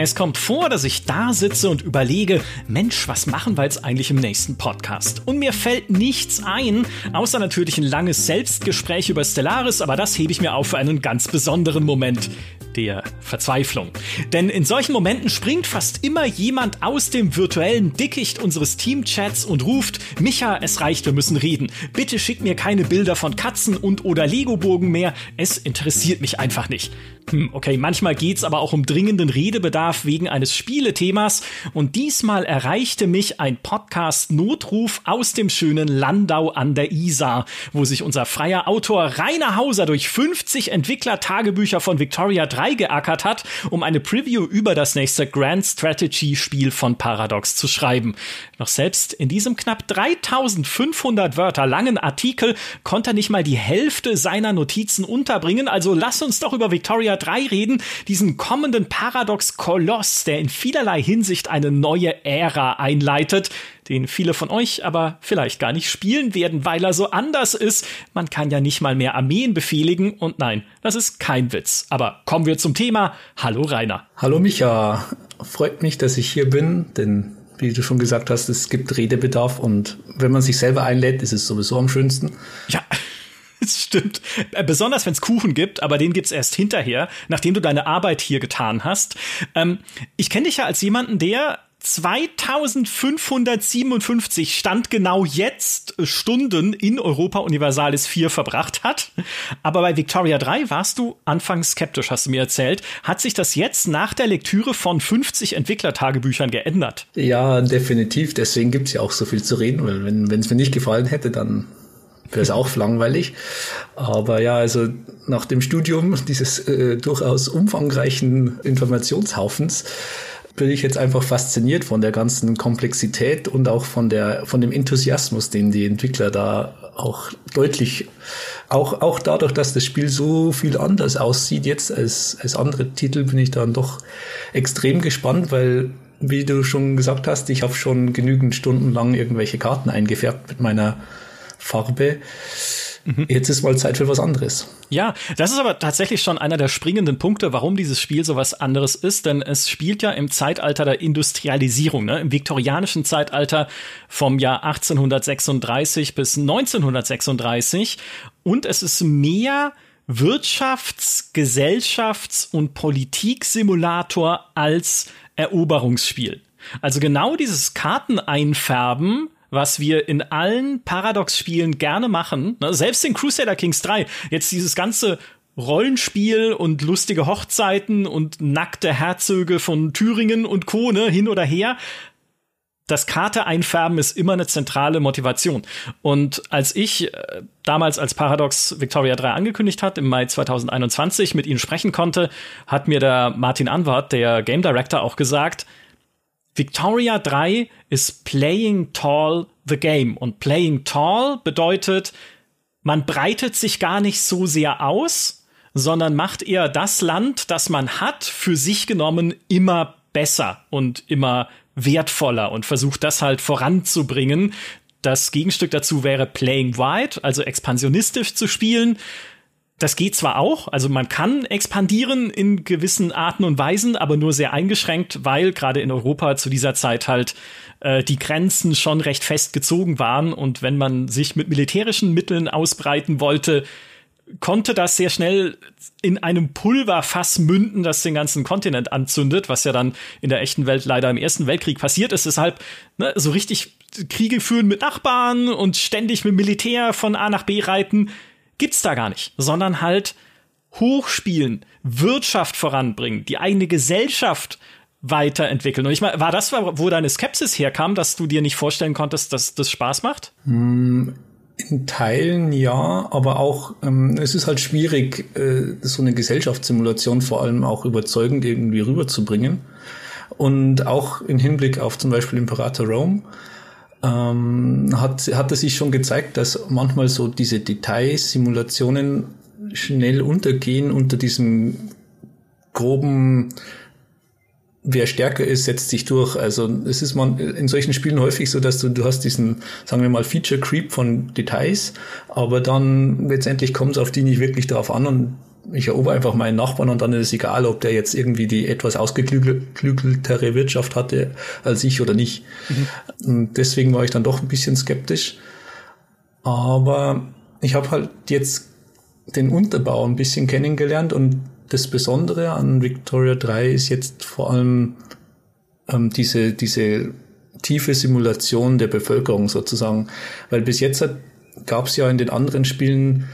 Es kommt vor, dass ich da sitze und überlege, Mensch, was machen wir jetzt eigentlich im nächsten Podcast? Und mir fällt nichts ein, außer natürlich ein langes Selbstgespräch über Stellaris, aber das hebe ich mir auf für einen ganz besonderen Moment der Verzweiflung. Denn in solchen Momenten springt fast immer jemand aus dem virtuellen Dickicht unseres Teamchats und ruft, Micha, es reicht, wir müssen reden. Bitte schick mir keine Bilder von Katzen und oder Legoburgen mehr. Es interessiert mich einfach nicht. Hm, okay, manchmal geht's aber auch um dringenden Redebedarf wegen eines Spielethemas und diesmal erreichte mich ein Podcast-Notruf aus dem schönen Landau an der Isar, wo sich unser freier Autor Rainer Hauser durch 50 Entwickler-Tagebücher von Victoria 3 geackert hat, um eine Preview über das nächste Grand Strategy-Spiel von Paradox zu schreiben. Noch selbst in diesem knapp 3500 Wörter langen Artikel konnte er nicht mal die Hälfte seiner Notizen unterbringen, also lass uns doch über Victoria 3 reden, diesen kommenden Paradox-Koloss, der in vielerlei Hinsicht eine neue Ära einleitet, den viele von euch aber vielleicht gar nicht spielen werden, weil er so anders ist. Man kann ja nicht mal mehr Armeen befehligen und nein, das ist kein Witz. Aber kommen wir zum Thema. Hallo Rainer. Hallo Micha. Freut mich, dass ich hier bin, denn wie du schon gesagt hast, es gibt Redebedarf und wenn man sich selber einlädt, ist es sowieso am schönsten. Ja. Das stimmt. Äh, besonders wenn es Kuchen gibt, aber den gibt's erst hinterher, nachdem du deine Arbeit hier getan hast. Ähm, ich kenne dich ja als jemanden, der 2557 Stand genau jetzt Stunden in Europa Universalis 4 verbracht hat. Aber bei Victoria 3 warst du anfangs skeptisch, hast du mir erzählt. Hat sich das jetzt nach der Lektüre von 50 Entwicklertagebüchern geändert? Ja, definitiv. Deswegen gibt's ja auch so viel zu reden, weil wenn es mir nicht gefallen hätte, dann wäre es auch langweilig. Aber ja, also nach dem Studium dieses äh, durchaus umfangreichen Informationshaufens bin ich jetzt einfach fasziniert von der ganzen Komplexität und auch von der von dem Enthusiasmus, den die Entwickler da auch deutlich auch auch dadurch, dass das Spiel so viel anders aussieht jetzt als als andere Titel, bin ich dann doch extrem gespannt, weil wie du schon gesagt hast, ich habe schon genügend Stunden lang irgendwelche Karten eingefärbt mit meiner Farbe. Mhm. Jetzt ist mal Zeit für was anderes. Ja, das ist aber tatsächlich schon einer der springenden Punkte, warum dieses Spiel so was anderes ist, denn es spielt ja im Zeitalter der Industrialisierung, ne? im viktorianischen Zeitalter vom Jahr 1836 bis 1936 und es ist mehr Wirtschafts-, Gesellschafts- und Politiksimulator als Eroberungsspiel. Also genau dieses Karteneinfärben was wir in allen Paradox-Spielen gerne machen, ne? selbst in Crusader Kings 3, jetzt dieses ganze Rollenspiel und lustige Hochzeiten und nackte Herzöge von Thüringen und Co. Ne, hin oder her. Das Karte einfärben ist immer eine zentrale Motivation. Und als ich äh, damals als Paradox Victoria 3 angekündigt hat, im Mai 2021 mit Ihnen sprechen konnte, hat mir der Martin Anwart, der Game Director, auch gesagt, Victoria 3 ist Playing Tall the Game. Und Playing Tall bedeutet, man breitet sich gar nicht so sehr aus, sondern macht eher das Land, das man hat, für sich genommen immer besser und immer wertvoller und versucht das halt voranzubringen. Das Gegenstück dazu wäre Playing Wide, also expansionistisch zu spielen das geht zwar auch, also man kann expandieren in gewissen Arten und Weisen, aber nur sehr eingeschränkt, weil gerade in Europa zu dieser Zeit halt äh, die Grenzen schon recht fest gezogen waren und wenn man sich mit militärischen Mitteln ausbreiten wollte, konnte das sehr schnell in einem Pulverfass münden, das den ganzen Kontinent anzündet, was ja dann in der echten Welt leider im Ersten Weltkrieg passiert ist. Deshalb ne, so richtig Kriege führen mit Nachbarn und ständig mit Militär von A nach B reiten, gibt's da gar nicht, sondern halt hochspielen, Wirtschaft voranbringen, die eigene Gesellschaft weiterentwickeln. Und ich meine, war das, wo deine Skepsis herkam, dass du dir nicht vorstellen konntest, dass das Spaß macht? Hm, in Teilen ja, aber auch ähm, es ist halt schwierig, äh, so eine Gesellschaftssimulation vor allem auch überzeugend irgendwie rüberzubringen. Und auch im Hinblick auf zum Beispiel Imperator Rome ähm, hat, hat es sich schon gezeigt, dass manchmal so diese Detailsimulationen schnell untergehen unter diesem groben wer stärker ist, setzt sich durch. Also es ist man in solchen Spielen häufig so, dass du, du hast diesen, sagen wir mal, Feature Creep von Details, aber dann letztendlich kommt es auf die nicht wirklich darauf an und ich erober einfach meinen Nachbarn und dann ist es egal, ob der jetzt irgendwie die etwas ausgeklügeltere Wirtschaft hatte als ich oder nicht. Mhm. Und deswegen war ich dann doch ein bisschen skeptisch. Aber ich habe halt jetzt den Unterbau ein bisschen kennengelernt und das Besondere an Victoria 3 ist jetzt vor allem ähm, diese, diese tiefe Simulation der Bevölkerung sozusagen. Weil bis jetzt gab es ja in den anderen Spielen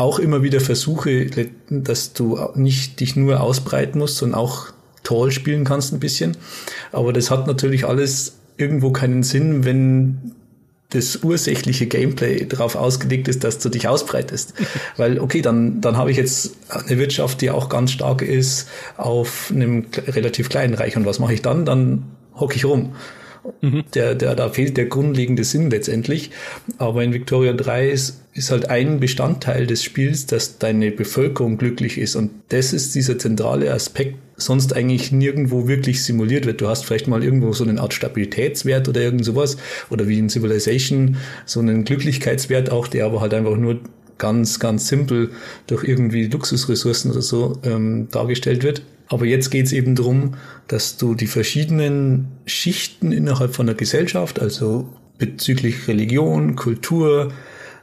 auch immer wieder Versuche, dass du nicht dich nur ausbreiten musst, sondern auch Tall spielen kannst ein bisschen. Aber das hat natürlich alles irgendwo keinen Sinn, wenn das ursächliche Gameplay darauf ausgelegt ist, dass du dich ausbreitest. Weil, okay, dann, dann habe ich jetzt eine Wirtschaft, die auch ganz stark ist auf einem relativ kleinen Reich. Und was mache ich dann? Dann hocke ich rum. Mhm. Der, der, da fehlt der grundlegende Sinn letztendlich. Aber in Victoria 3 ist, ist halt ein Bestandteil des Spiels, dass deine Bevölkerung glücklich ist. Und das ist dieser zentrale Aspekt, sonst eigentlich nirgendwo wirklich simuliert wird. Du hast vielleicht mal irgendwo so eine Art Stabilitätswert oder irgend sowas. Oder wie in Civilization so einen Glücklichkeitswert auch, der aber halt einfach nur ganz, ganz simpel durch irgendwie Luxusressourcen oder so ähm, dargestellt wird. Aber jetzt geht es eben darum, dass du die verschiedenen Schichten innerhalb von der Gesellschaft, also bezüglich Religion, Kultur,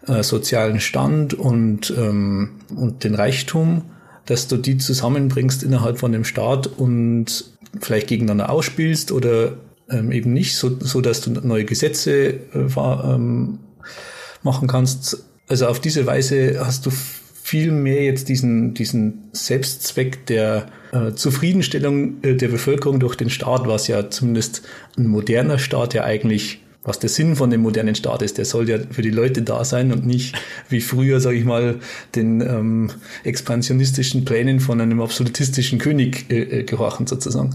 äh, sozialen Stand und, ähm, und den Reichtum, dass du die zusammenbringst innerhalb von dem Staat und vielleicht gegeneinander ausspielst oder ähm, eben nicht, so, so dass du neue Gesetze äh, ähm, machen kannst. Also auf diese Weise hast du viel mehr jetzt diesen, diesen Selbstzweck der äh, Zufriedenstellung äh, der Bevölkerung durch den Staat, was ja zumindest ein moderner Staat ja eigentlich was der Sinn von dem modernen Staat ist. Der soll ja für die Leute da sein und nicht wie früher, sage ich mal, den ähm, expansionistischen Plänen von einem absolutistischen König äh, äh gehorchen sozusagen.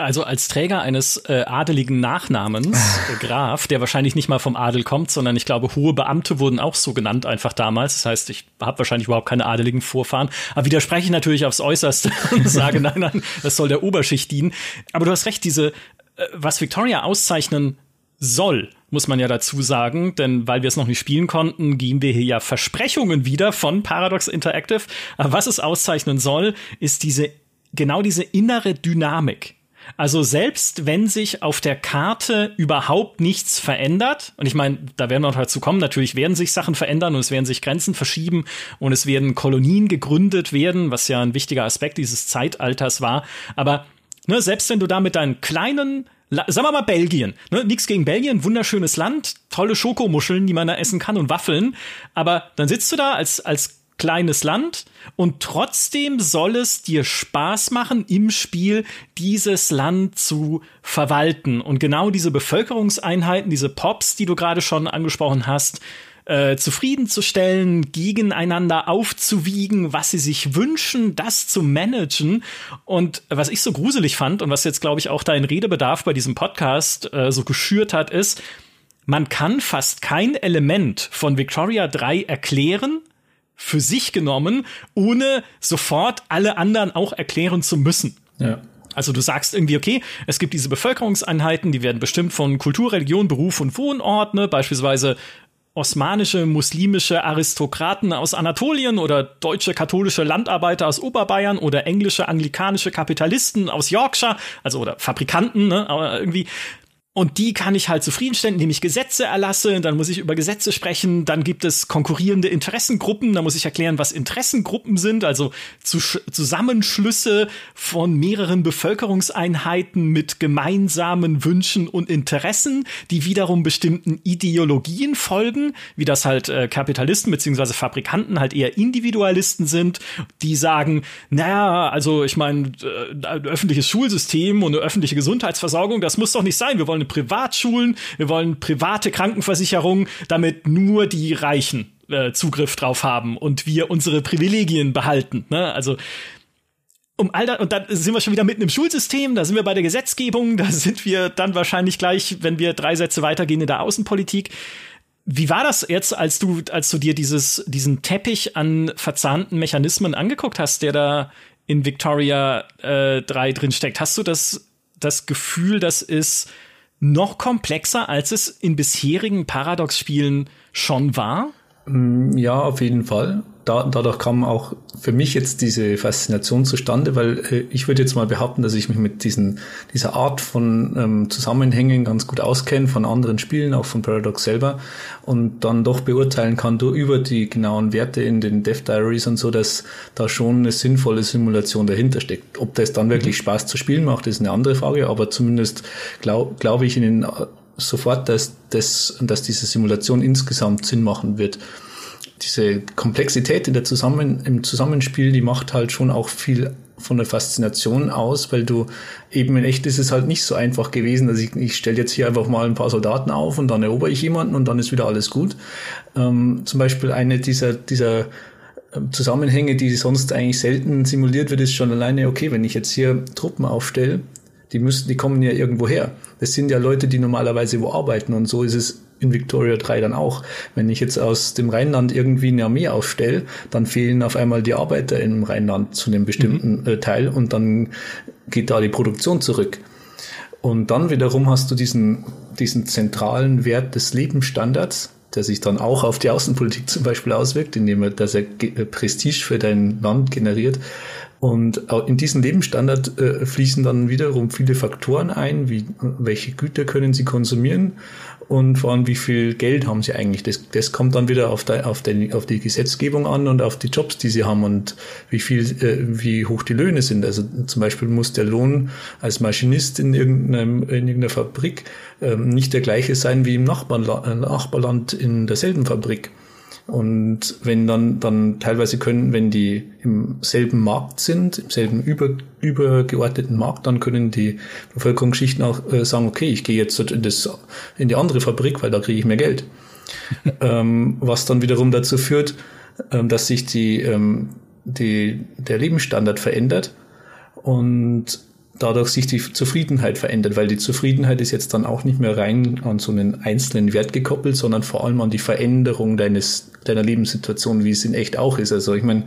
Also als Träger eines äh, adeligen Nachnamens, äh, Graf, der wahrscheinlich nicht mal vom Adel kommt, sondern ich glaube, hohe Beamte wurden auch so genannt einfach damals. Das heißt, ich habe wahrscheinlich überhaupt keine adeligen Vorfahren. Aber widerspreche ich natürlich aufs Äußerste und sage, nein, nein, das soll der Oberschicht dienen. Aber du hast recht, diese, äh, was Victoria auszeichnen soll, muss man ja dazu sagen, denn weil wir es noch nicht spielen konnten, geben wir hier ja Versprechungen wieder von Paradox Interactive. Aber was es auszeichnen soll, ist diese, genau diese innere Dynamik also selbst wenn sich auf der Karte überhaupt nichts verändert, und ich meine, da werden wir noch dazu kommen, natürlich werden sich Sachen verändern und es werden sich Grenzen verschieben und es werden Kolonien gegründet werden, was ja ein wichtiger Aspekt dieses Zeitalters war. Aber ne, selbst wenn du da mit deinen kleinen Sagen wir mal Belgien. Ne? Nichts gegen Belgien, wunderschönes Land, tolle Schokomuscheln, die man da essen kann und Waffeln. Aber dann sitzt du da als, als kleines Land und trotzdem soll es dir Spaß machen, im Spiel dieses Land zu verwalten. Und genau diese Bevölkerungseinheiten, diese Pops, die du gerade schon angesprochen hast, äh, zufriedenzustellen, gegeneinander aufzuwiegen, was sie sich wünschen, das zu managen. Und was ich so gruselig fand und was jetzt, glaube ich, auch dein Redebedarf bei diesem Podcast äh, so geschürt hat, ist, man kann fast kein Element von Victoria 3 erklären, für sich genommen, ohne sofort alle anderen auch erklären zu müssen. Ja. Also du sagst irgendwie, okay, es gibt diese Bevölkerungseinheiten, die werden bestimmt von Kultur, Religion, Beruf und Wohnort, ne? beispielsweise osmanische, muslimische Aristokraten aus Anatolien oder deutsche katholische Landarbeiter aus Oberbayern oder englische anglikanische Kapitalisten aus Yorkshire, also oder Fabrikanten, ne, aber irgendwie und die kann ich halt zufriedenstellen, indem ich Gesetze erlasse, dann muss ich über Gesetze sprechen, dann gibt es konkurrierende Interessengruppen, da muss ich erklären, was Interessengruppen sind, also Zusammenschlüsse von mehreren Bevölkerungseinheiten mit gemeinsamen Wünschen und Interessen, die wiederum bestimmten Ideologien folgen, wie das halt äh, Kapitalisten beziehungsweise Fabrikanten halt eher Individualisten sind, die sagen, naja, also ich meine, äh, öffentliches Schulsystem und eine öffentliche Gesundheitsversorgung, das muss doch nicht sein, wir wollen wollen Privatschulen, wir wollen private Krankenversicherungen, damit nur die Reichen äh, Zugriff drauf haben und wir unsere Privilegien behalten. Ne? Also um all das, und dann sind wir schon wieder mitten im Schulsystem, da sind wir bei der Gesetzgebung, da sind wir dann wahrscheinlich gleich, wenn wir drei Sätze weitergehen in der Außenpolitik. Wie war das jetzt, als du, als du dir dieses, diesen Teppich an verzahnten Mechanismen angeguckt hast, der da in Victoria äh, 3 drin steckt? Hast du das, das Gefühl, das ist noch komplexer, als es in bisherigen Paradox-Spielen schon war? Mm, ja, auf jeden Fall. Da, dadurch kam auch für mich jetzt diese Faszination zustande, weil äh, ich würde jetzt mal behaupten, dass ich mich mit diesen, dieser Art von ähm, Zusammenhängen ganz gut auskenne, von anderen Spielen, auch von Paradox selber, und dann doch beurteilen kann durch, über die genauen Werte in den Dev Diaries und so, dass da schon eine sinnvolle Simulation dahinter steckt. Ob das dann wirklich mhm. Spaß zu spielen macht, ist eine andere Frage, aber zumindest glaube glaub ich in den sofort, dass, dass, dass diese Simulation insgesamt Sinn machen wird. Diese Komplexität in der Zusammen, im Zusammenspiel, die macht halt schon auch viel von der Faszination aus, weil du eben in echt ist es halt nicht so einfach gewesen, dass ich, ich stelle jetzt hier einfach mal ein paar Soldaten auf und dann erober ich jemanden und dann ist wieder alles gut. Ähm, zum Beispiel eine dieser, dieser ähm, Zusammenhänge, die sonst eigentlich selten simuliert wird, ist schon alleine, okay, wenn ich jetzt hier Truppen aufstelle, die müssen, die kommen ja irgendwo her. Das sind ja Leute, die normalerweise wo arbeiten und so ist es in Victoria 3 dann auch. Wenn ich jetzt aus dem Rheinland irgendwie eine Armee aufstelle, dann fehlen auf einmal die Arbeiter im Rheinland zu einem bestimmten mhm. Äh, Teil und dann geht da die Produktion zurück. Und dann wiederum hast du diesen, diesen zentralen Wert des Lebensstandards, der sich dann auch auf die Außenpolitik zum Beispiel auswirkt, indem er, dass er Prestige für dein Land generiert. Und in diesen Lebensstandard äh, fließen dann wiederum viele Faktoren ein, wie welche Güter können sie konsumieren und vor allem wie viel Geld haben sie eigentlich. Das, das kommt dann wieder auf, die, auf, die, auf die Gesetzgebung an und auf die Jobs, die sie haben und wie viel, äh, wie hoch die Löhne sind. Also zum Beispiel muss der Lohn als Maschinist in, irgendeinem, in irgendeiner Fabrik ähm, nicht der gleiche sein wie im Nachbarland, Nachbarland in derselben Fabrik. Und wenn dann, dann teilweise können, wenn die im selben Markt sind, im selben über, übergeordneten Markt, dann können die Bevölkerungsschichten auch äh, sagen, okay, ich gehe jetzt in, das, in die andere Fabrik, weil da kriege ich mehr Geld. ähm, was dann wiederum dazu führt, ähm, dass sich die, ähm, die, der Lebensstandard verändert und dadurch sich die Zufriedenheit verändert, weil die Zufriedenheit ist jetzt dann auch nicht mehr rein an so einen einzelnen Wert gekoppelt, sondern vor allem an die Veränderung deines, deiner Lebenssituation, wie es in echt auch ist. Also ich meine,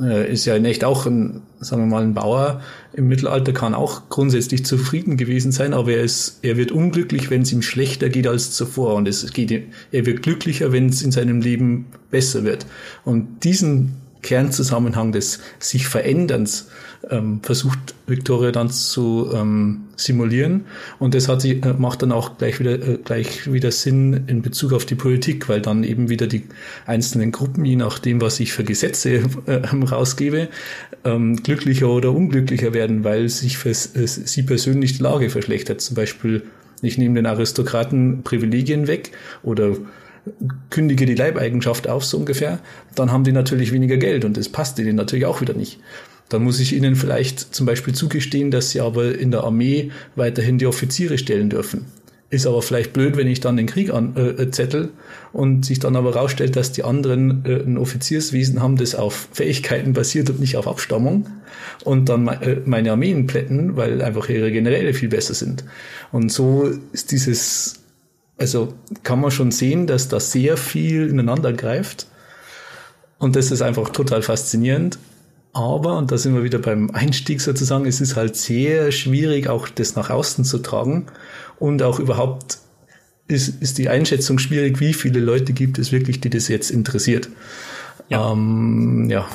äh, ist ja in echt auch ein, sagen wir mal, ein Bauer im Mittelalter kann auch grundsätzlich zufrieden gewesen sein, aber er ist, er wird unglücklich, wenn es ihm schlechter geht als zuvor und es geht, er wird glücklicher, wenn es in seinem Leben besser wird. Und diesen Kernzusammenhang des sich Veränderns ähm, versucht Victoria dann zu ähm, simulieren. Und das hat sie, äh, macht dann auch gleich wieder, äh, gleich wieder Sinn in Bezug auf die Politik, weil dann eben wieder die einzelnen Gruppen, je nachdem, was ich für Gesetze äh, rausgebe, ähm, glücklicher oder unglücklicher werden, weil sich für äh, sie persönlich die Lage verschlechtert. Zum Beispiel, ich nehme den Aristokraten Privilegien weg oder kündige die Leibeigenschaft auf, so ungefähr, dann haben die natürlich weniger Geld und das passt denen natürlich auch wieder nicht. Dann muss ich ihnen vielleicht zum Beispiel zugestehen, dass sie aber in der Armee weiterhin die Offiziere stellen dürfen. Ist aber vielleicht blöd, wenn ich dann den Krieg anzettel äh, und sich dann aber rausstellt, dass die anderen äh, ein Offizierswesen haben, das auf Fähigkeiten basiert und nicht auf Abstammung und dann me äh, meine Armeen plätten, weil einfach ihre Generäle viel besser sind. Und so ist dieses, also kann man schon sehen, dass da sehr viel ineinander greift. Und das ist einfach total faszinierend. Aber, und da sind wir wieder beim Einstieg sozusagen, es ist halt sehr schwierig, auch das nach außen zu tragen und auch überhaupt ist, ist die Einschätzung schwierig, wie viele Leute gibt es wirklich, die das jetzt interessiert. Ja. Ähm, ja.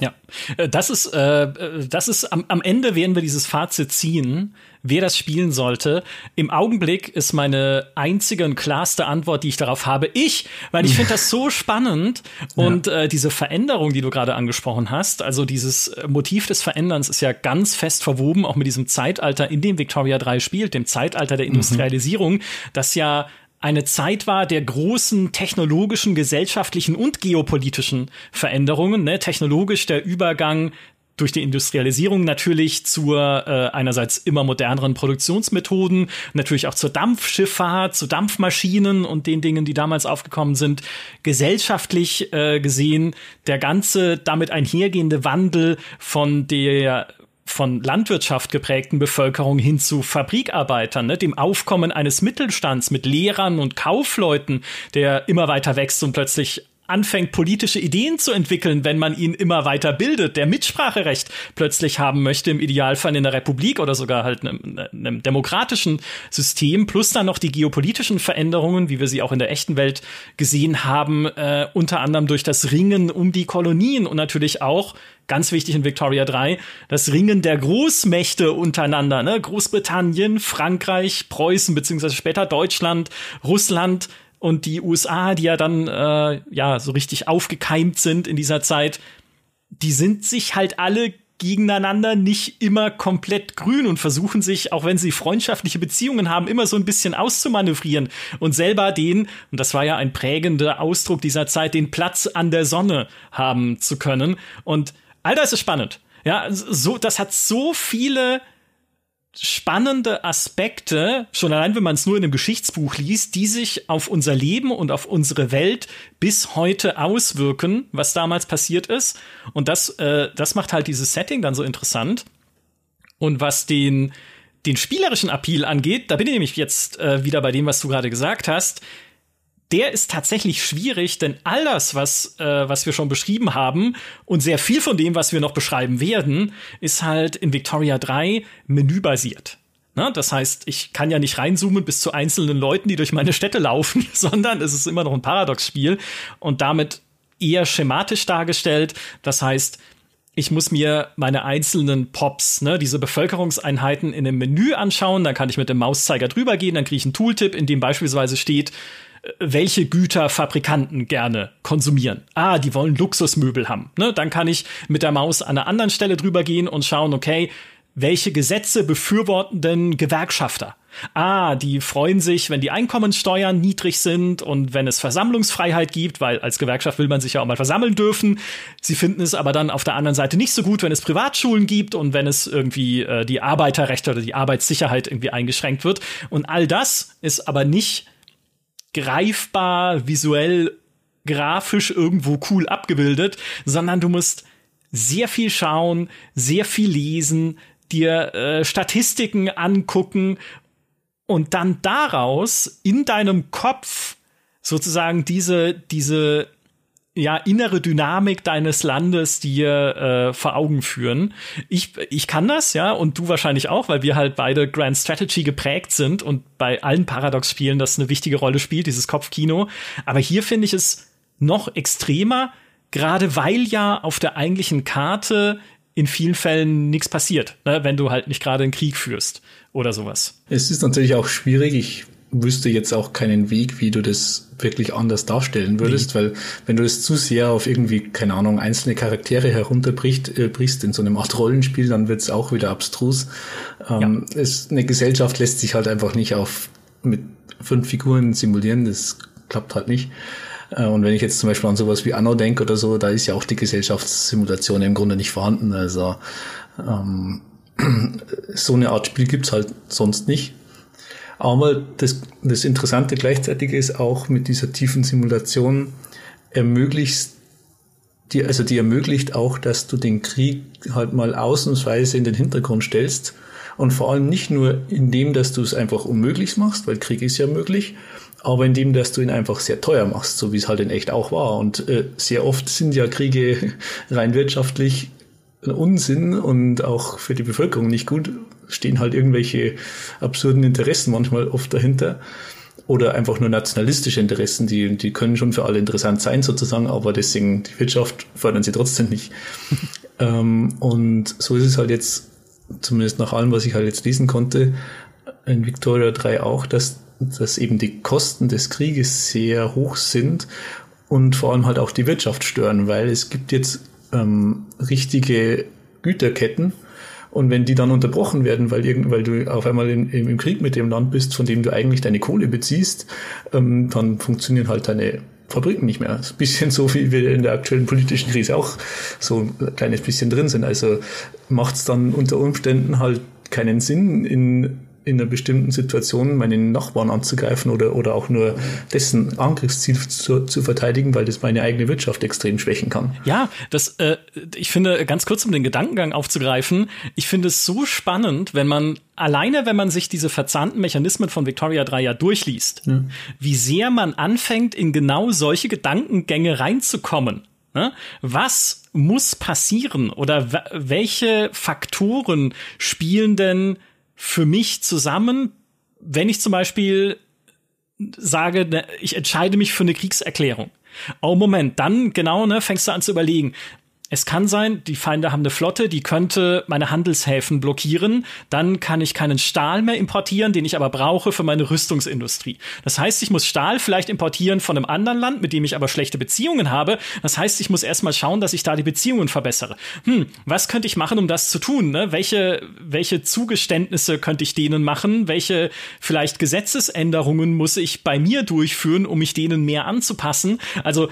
ja. Äh, das ist, äh, äh, das ist am, am Ende werden wir dieses Fazit ziehen, wer das spielen sollte. Im Augenblick ist meine einzige und klarste Antwort, die ich darauf habe, ich, weil ich finde das so spannend und ja. äh, diese Veränderung, die du gerade angesprochen hast, also dieses äh, Motiv des Veränderns ist ja ganz fest verwoben, auch mit diesem Zeitalter, in dem Victoria 3 spielt, dem Zeitalter der mhm. Industrialisierung, mhm. das ja eine Zeit war der großen technologischen, gesellschaftlichen und geopolitischen Veränderungen. Ne? Technologisch der Übergang durch die Industrialisierung natürlich zur äh, einerseits immer moderneren Produktionsmethoden, natürlich auch zur Dampfschifffahrt, zu Dampfmaschinen und den Dingen, die damals aufgekommen sind. Gesellschaftlich äh, gesehen der ganze damit einhergehende Wandel von der von Landwirtschaft geprägten Bevölkerung hin zu Fabrikarbeitern, ne, dem Aufkommen eines Mittelstands mit Lehrern und Kaufleuten, der immer weiter wächst und plötzlich anfängt, politische Ideen zu entwickeln, wenn man ihn immer weiter bildet, der Mitspracherecht plötzlich haben möchte, im Idealfall in der Republik oder sogar halt einem, einem demokratischen System, plus dann noch die geopolitischen Veränderungen, wie wir sie auch in der echten Welt gesehen haben, äh, unter anderem durch das Ringen um die Kolonien und natürlich auch ganz wichtig in Victoria 3, das Ringen der Großmächte untereinander, ne? Großbritannien, Frankreich, Preußen, beziehungsweise später Deutschland, Russland, und die USA, die ja dann äh, ja so richtig aufgekeimt sind in dieser Zeit, die sind sich halt alle gegeneinander nicht immer komplett grün und versuchen sich, auch wenn sie freundschaftliche Beziehungen haben, immer so ein bisschen auszumanövrieren und selber den, und das war ja ein prägender Ausdruck dieser Zeit, den Platz an der Sonne haben zu können. Und all das ist spannend. Ja, so, das hat so viele spannende Aspekte, schon allein wenn man es nur in einem Geschichtsbuch liest, die sich auf unser Leben und auf unsere Welt bis heute auswirken, was damals passiert ist. Und das, äh, das macht halt dieses Setting dann so interessant. Und was den, den spielerischen Appeal angeht, da bin ich nämlich jetzt äh, wieder bei dem, was du gerade gesagt hast der ist tatsächlich schwierig, denn all das, was, äh, was wir schon beschrieben haben und sehr viel von dem, was wir noch beschreiben werden, ist halt in Victoria 3 menübasiert. Na, das heißt, ich kann ja nicht reinzoomen bis zu einzelnen Leuten, die durch meine Städte laufen, sondern es ist immer noch ein Paradox-Spiel und damit eher schematisch dargestellt. Das heißt, ich muss mir meine einzelnen Pops, ne, diese Bevölkerungseinheiten in einem Menü anschauen, dann kann ich mit dem Mauszeiger drüber gehen, dann kriege ich einen Tooltip, in dem beispielsweise steht, welche Güter Fabrikanten gerne konsumieren. Ah, die wollen Luxusmöbel haben. Ne? Dann kann ich mit der Maus an einer anderen Stelle drüber gehen und schauen, okay, welche Gesetze befürworten denn Gewerkschafter? Ah, die freuen sich, wenn die Einkommenssteuern niedrig sind und wenn es Versammlungsfreiheit gibt, weil als Gewerkschaft will man sich ja auch mal versammeln dürfen. Sie finden es aber dann auf der anderen Seite nicht so gut, wenn es Privatschulen gibt und wenn es irgendwie äh, die Arbeiterrechte oder die Arbeitssicherheit irgendwie eingeschränkt wird. Und all das ist aber nicht greifbar, visuell, grafisch irgendwo cool abgebildet, sondern du musst sehr viel schauen, sehr viel lesen, dir äh, Statistiken angucken und dann daraus in deinem Kopf sozusagen diese, diese ja, innere Dynamik deines Landes dir äh, vor Augen führen. Ich, ich kann das, ja, und du wahrscheinlich auch, weil wir halt beide Grand Strategy geprägt sind und bei allen Paradox-Spielen das eine wichtige Rolle spielt, dieses Kopfkino. Aber hier finde ich es noch extremer, gerade weil ja auf der eigentlichen Karte in vielen Fällen nichts passiert, ne, wenn du halt nicht gerade einen Krieg führst oder sowas. Es ist natürlich auch schwierig. Ich wüsste jetzt auch keinen Weg, wie du das wirklich anders darstellen würdest, nee. weil wenn du das zu sehr auf irgendwie, keine Ahnung, einzelne Charaktere herunterbrichst äh, brichst in so einem Art Rollenspiel, dann wird es auch wieder abstrus. Ähm, ja. es, eine Gesellschaft lässt sich halt einfach nicht auf mit fünf Figuren simulieren, das klappt halt nicht. Äh, und wenn ich jetzt zum Beispiel an sowas wie Anno denke oder so, da ist ja auch die Gesellschaftssimulation im Grunde nicht vorhanden. Also ähm, so eine Art Spiel gibt's halt sonst nicht. Aber das, das Interessante gleichzeitig ist auch mit dieser tiefen Simulation ermöglicht die, also die ermöglicht auch, dass du den Krieg halt mal ausnahmsweise in den Hintergrund stellst und vor allem nicht nur in dem, dass du es einfach unmöglich machst, weil Krieg ist ja möglich, aber in dem, dass du ihn einfach sehr teuer machst, so wie es halt in echt auch war. Und äh, sehr oft sind ja Kriege rein wirtschaftlich Unsinn und auch für die Bevölkerung nicht gut, stehen halt irgendwelche absurden Interessen manchmal oft dahinter oder einfach nur nationalistische Interessen, die, die können schon für alle interessant sein sozusagen, aber deswegen die Wirtschaft fördern sie trotzdem nicht. ähm, und so ist es halt jetzt, zumindest nach allem, was ich halt jetzt lesen konnte, in Victoria 3 auch, dass, dass eben die Kosten des Krieges sehr hoch sind und vor allem halt auch die Wirtschaft stören, weil es gibt jetzt ähm, richtige Güterketten. Und wenn die dann unterbrochen werden, weil, irgend, weil du auf einmal in, im Krieg mit dem Land bist, von dem du eigentlich deine Kohle beziehst, ähm, dann funktionieren halt deine Fabriken nicht mehr. Ist ein bisschen so, wie wir in der aktuellen politischen Krise auch so ein kleines bisschen drin sind. Also macht es dann unter Umständen halt keinen Sinn, in in einer bestimmten Situation meinen Nachbarn anzugreifen oder, oder auch nur dessen Angriffsziel zu, zu verteidigen, weil das meine eigene Wirtschaft extrem schwächen kann. Ja, das, äh, ich finde, ganz kurz um den Gedankengang aufzugreifen, ich finde es so spannend, wenn man alleine, wenn man sich diese verzahnten Mechanismen von Victoria 3 ja durchliest, ja. wie sehr man anfängt, in genau solche Gedankengänge reinzukommen. Ne? Was muss passieren oder welche Faktoren spielen denn für mich zusammen, wenn ich zum Beispiel sage, ne, ich entscheide mich für eine Kriegserklärung. Oh Moment, dann genau, ne, fängst du an zu überlegen, es kann sein, die Feinde haben eine Flotte, die könnte meine Handelshäfen blockieren. Dann kann ich keinen Stahl mehr importieren, den ich aber brauche für meine Rüstungsindustrie. Das heißt, ich muss Stahl vielleicht importieren von einem anderen Land, mit dem ich aber schlechte Beziehungen habe. Das heißt, ich muss erstmal schauen, dass ich da die Beziehungen verbessere. Hm, was könnte ich machen, um das zu tun? Ne? Welche, welche Zugeständnisse könnte ich denen machen? Welche vielleicht Gesetzesänderungen muss ich bei mir durchführen, um mich denen mehr anzupassen? Also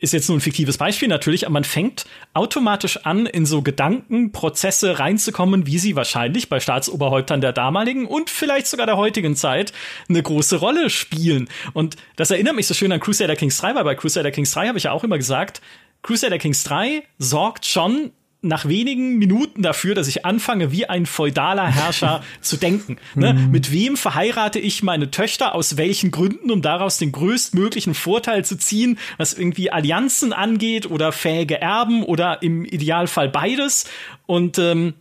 ist jetzt nur ein fiktives Beispiel natürlich, aber man fängt automatisch an, in so Gedankenprozesse reinzukommen, wie sie wahrscheinlich bei Staatsoberhäuptern der damaligen und vielleicht sogar der heutigen Zeit eine große Rolle spielen. Und das erinnert mich so schön an Crusader Kings 3, weil bei Crusader Kings 3 habe ich ja auch immer gesagt, Crusader Kings 3 sorgt schon nach wenigen Minuten dafür, dass ich anfange, wie ein feudaler Herrscher zu denken. Ne? Mhm. Mit wem verheirate ich meine Töchter, aus welchen Gründen, um daraus den größtmöglichen Vorteil zu ziehen, was irgendwie Allianzen angeht oder fähige Erben oder im Idealfall beides. Und ähm,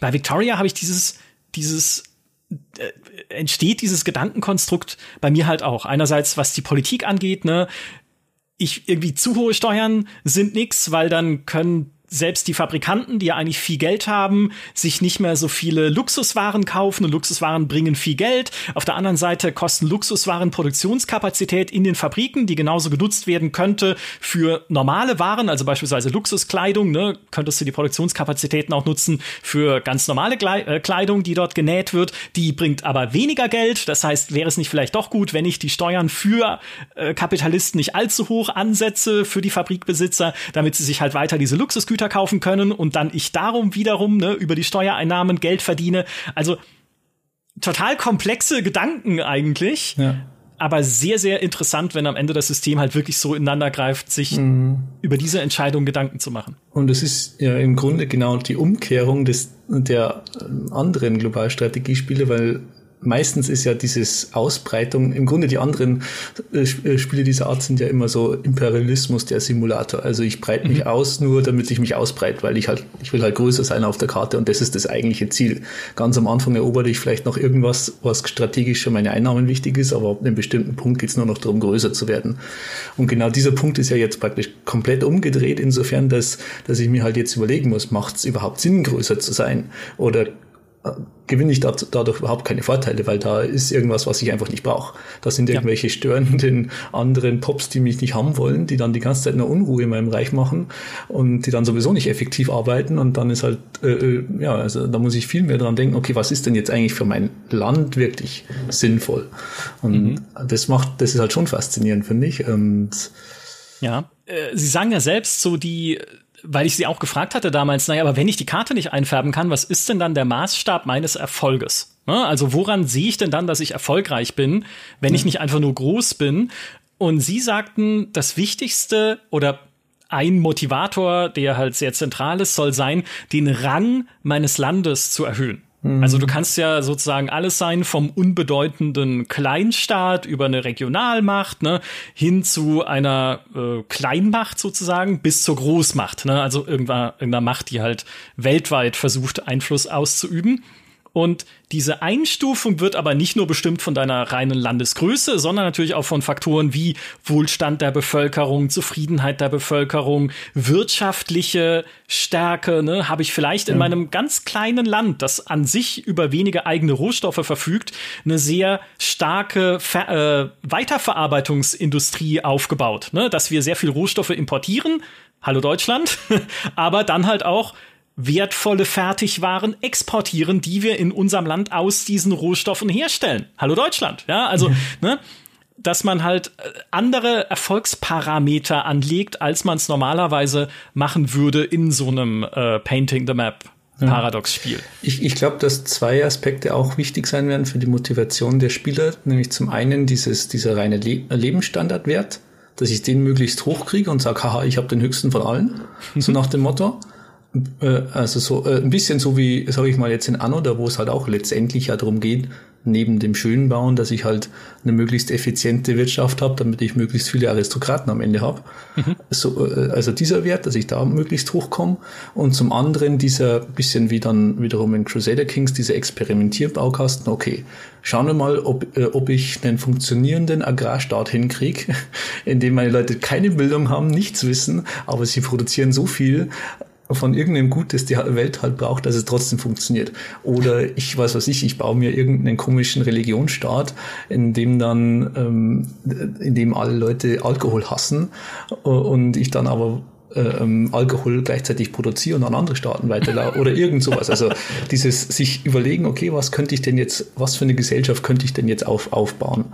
bei Victoria habe ich dieses, dieses äh, entsteht dieses Gedankenkonstrukt bei mir halt auch. Einerseits, was die Politik angeht, ne, ich irgendwie zu hohe Steuern sind nix, weil dann können selbst die Fabrikanten, die ja eigentlich viel Geld haben, sich nicht mehr so viele Luxuswaren kaufen und Luxuswaren bringen viel Geld. Auf der anderen Seite kosten Luxuswaren Produktionskapazität in den Fabriken, die genauso genutzt werden könnte für normale Waren, also beispielsweise Luxuskleidung, ne, könntest du die Produktionskapazitäten auch nutzen für ganz normale äh, Kleidung, die dort genäht wird. Die bringt aber weniger Geld. Das heißt, wäre es nicht vielleicht doch gut, wenn ich die Steuern für äh, Kapitalisten nicht allzu hoch ansetze, für die Fabrikbesitzer, damit sie sich halt weiter diese Luxusgüter Güter kaufen können und dann ich darum wiederum ne, über die Steuereinnahmen Geld verdiene. Also total komplexe Gedanken eigentlich. Ja. Aber sehr, sehr interessant, wenn am Ende das System halt wirklich so ineinander greift, sich mhm. über diese Entscheidung Gedanken zu machen. Und es ist ja im Grunde genau die Umkehrung des, der anderen Globalstrategiespiele, weil meistens ist ja dieses Ausbreitung, im Grunde die anderen äh, äh, Spiele dieser Art sind ja immer so Imperialismus der Simulator. Also ich breite mich mhm. aus, nur damit ich mich ausbreite, weil ich halt, ich will halt größer sein auf der Karte und das ist das eigentliche Ziel. Ganz am Anfang erobere ich vielleicht noch irgendwas, was strategisch für meine Einnahmen wichtig ist, aber ab einem bestimmten Punkt geht es nur noch darum, größer zu werden. Und genau dieser Punkt ist ja jetzt praktisch komplett umgedreht, insofern, dass, dass ich mir halt jetzt überlegen muss, macht es überhaupt Sinn, größer zu sein? Oder gewinne ich dadurch überhaupt keine Vorteile, weil da ist irgendwas, was ich einfach nicht brauche. Da sind irgendwelche ja. störenden anderen Pops, die mich nicht haben wollen, die dann die ganze Zeit nur Unruhe in meinem Reich machen und die dann sowieso nicht effektiv arbeiten und dann ist halt, äh, äh, ja, also da muss ich viel mehr dran denken, okay, was ist denn jetzt eigentlich für mein Land wirklich sinnvoll? Und mhm. das macht, das ist halt schon faszinierend, finde ich. Und ja, äh, Sie sagen ja selbst so die weil ich sie auch gefragt hatte damals, naja, aber wenn ich die Karte nicht einfärben kann, was ist denn dann der Maßstab meines Erfolges? Ne? Also woran sehe ich denn dann, dass ich erfolgreich bin, wenn ich nicht einfach nur groß bin? Und sie sagten, das Wichtigste oder ein Motivator, der halt sehr zentral ist, soll sein, den Rang meines Landes zu erhöhen. Mhm. Also du kannst ja sozusagen alles sein vom unbedeutenden Kleinstaat über eine Regionalmacht ne, hin zu einer äh, Kleinmacht sozusagen bis zur Großmacht. Ne? Also irgendeiner, irgendeiner Macht, die halt weltweit versucht, Einfluss auszuüben. Und diese Einstufung wird aber nicht nur bestimmt von deiner reinen Landesgröße, sondern natürlich auch von Faktoren wie Wohlstand der Bevölkerung, Zufriedenheit der Bevölkerung, wirtschaftliche Stärke. Ne? Habe ich vielleicht in meinem ganz kleinen Land, das an sich über wenige eigene Rohstoffe verfügt, eine sehr starke Ver äh, Weiterverarbeitungsindustrie aufgebaut, ne? dass wir sehr viel Rohstoffe importieren. Hallo Deutschland, aber dann halt auch wertvolle Fertigwaren exportieren, die wir in unserem Land aus diesen Rohstoffen herstellen. Hallo Deutschland, ja, also, mhm. ne, dass man halt äh, andere Erfolgsparameter anlegt, als man es normalerweise machen würde in so einem äh, Painting the Map Paradox-Spiel. Ich, ich glaube, dass zwei Aspekte auch wichtig sein werden für die Motivation der Spieler, nämlich zum einen dieses, dieser reine Le Lebensstandardwert, dass ich den möglichst hoch kriege und sage, haha, ich habe den höchsten von allen, so nach dem Motto. Äh, also so äh, ein bisschen so wie, sage ich mal, jetzt in Anno, da wo es halt auch letztendlich ja darum geht, neben dem schönen Bauen, dass ich halt eine möglichst effiziente Wirtschaft habe, damit ich möglichst viele Aristokraten am Ende habe. Mhm. So, äh, also dieser Wert, dass ich da möglichst hochkomme. Und zum anderen dieser bisschen wie dann wiederum in Crusader Kings, dieser Experimentierbaukasten, okay, schauen wir mal, ob, äh, ob ich einen funktionierenden Agrarstaat hinkriege, in dem meine Leute keine Bildung haben, nichts wissen, aber sie produzieren so viel, von irgendeinem Gut, das die Welt halt braucht, dass es trotzdem funktioniert. Oder ich weiß was ich, ich baue mir irgendeinen komischen Religionsstaat, in dem dann, ähm, in dem alle Leute Alkohol hassen und ich dann aber äh, ähm, Alkohol gleichzeitig produziere und an andere Staaten weiter oder irgend sowas. Also dieses sich überlegen, okay, was könnte ich denn jetzt, was für eine Gesellschaft könnte ich denn jetzt auf, aufbauen?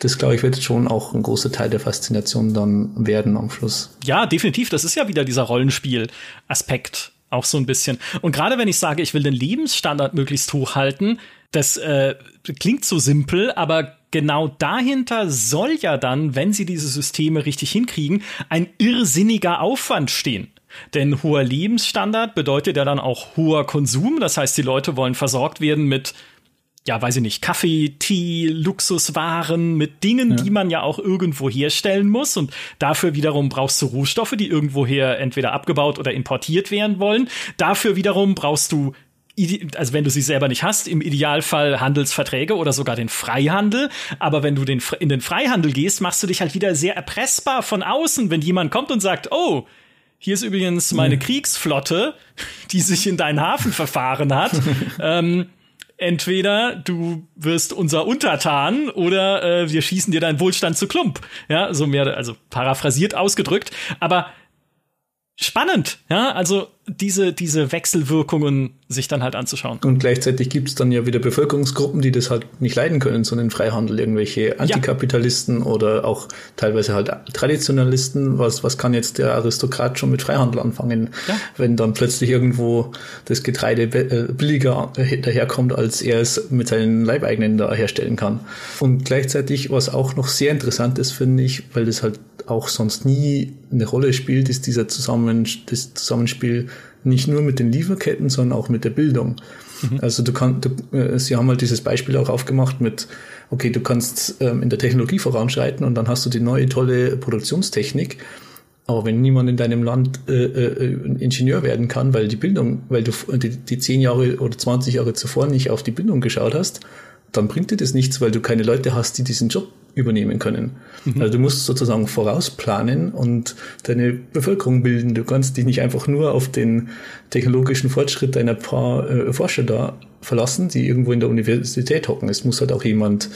Das glaube ich wird schon auch ein großer Teil der Faszination dann werden am Schluss. Ja, definitiv. Das ist ja wieder dieser Rollenspiel-Aspekt auch so ein bisschen. Und gerade wenn ich sage, ich will den Lebensstandard möglichst hochhalten, das äh, klingt so simpel, aber genau dahinter soll ja dann, wenn sie diese Systeme richtig hinkriegen, ein irrsinniger Aufwand stehen. Denn hoher Lebensstandard bedeutet ja dann auch hoher Konsum. Das heißt, die Leute wollen versorgt werden mit ja, weiß ich nicht, Kaffee, Tee, Luxuswaren mit Dingen, ja. die man ja auch irgendwo herstellen muss. Und dafür wiederum brauchst du Rohstoffe, die irgendwoher entweder abgebaut oder importiert werden wollen. Dafür wiederum brauchst du also wenn du sie selber nicht hast, im Idealfall Handelsverträge oder sogar den Freihandel. Aber wenn du den, in den Freihandel gehst, machst du dich halt wieder sehr erpressbar von außen, wenn jemand kommt und sagt, oh, hier ist übrigens meine. Kriegsflotte, die sich in deinen Hafen verfahren hat. ähm, entweder du wirst unser Untertan oder äh, wir schießen dir deinen Wohlstand zu Klump. Ja, so mehr, also paraphrasiert ausgedrückt. Aber spannend, ja, also diese, diese Wechselwirkungen sich dann halt anzuschauen. Und gleichzeitig gibt es dann ja wieder Bevölkerungsgruppen, die das halt nicht leiden können, so einen Freihandel, irgendwelche Antikapitalisten ja. oder auch teilweise halt Traditionalisten. Was, was kann jetzt der Aristokrat schon mit Freihandel anfangen, ja. wenn dann plötzlich irgendwo das Getreide äh, billiger daherkommt, als er es mit seinen Leibeigenen da herstellen kann. Und gleichzeitig, was auch noch sehr interessant ist, finde ich, weil das halt auch sonst nie eine Rolle spielt, ist dieser Zusammen, das Zusammenspiel nicht nur mit den Lieferketten, sondern auch mit der Bildung. Mhm. Also du kannst, äh, sie haben halt dieses Beispiel auch aufgemacht mit, okay, du kannst ähm, in der Technologie voranschreiten und dann hast du die neue tolle Produktionstechnik. Aber wenn niemand in deinem Land äh, äh, Ingenieur werden kann, weil die Bildung, weil du die, die zehn Jahre oder 20 Jahre zuvor nicht auf die Bildung geschaut hast, dann bringt dir das nichts, weil du keine Leute hast, die diesen Job übernehmen können. Mhm. Also du musst sozusagen vorausplanen und deine Bevölkerung bilden. Du kannst dich nicht einfach nur auf den technologischen Fortschritt deiner paar äh, Forscher da verlassen, die irgendwo in der Universität hocken. Es muss halt auch jemand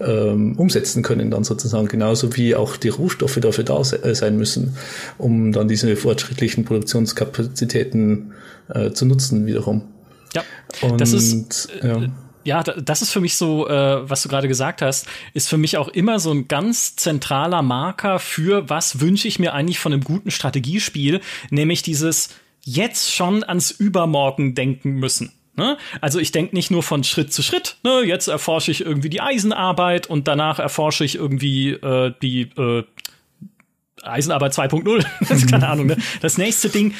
ähm, umsetzen können, dann sozusagen, genauso wie auch die Rohstoffe dafür da se äh, sein müssen, um dann diese fortschrittlichen Produktionskapazitäten äh, zu nutzen wiederum. Ja, und, das ist ja äh, ja, das ist für mich so, äh, was du gerade gesagt hast, ist für mich auch immer so ein ganz zentraler Marker für, was wünsche ich mir eigentlich von einem guten Strategiespiel, nämlich dieses jetzt schon ans Übermorgen denken müssen. Ne? Also ich denke nicht nur von Schritt zu Schritt. Ne? Jetzt erforsche ich irgendwie die Eisenarbeit und danach erforsche ich irgendwie äh, die äh, Eisenarbeit 2.0. Keine Ahnung. Ne? Das nächste Ding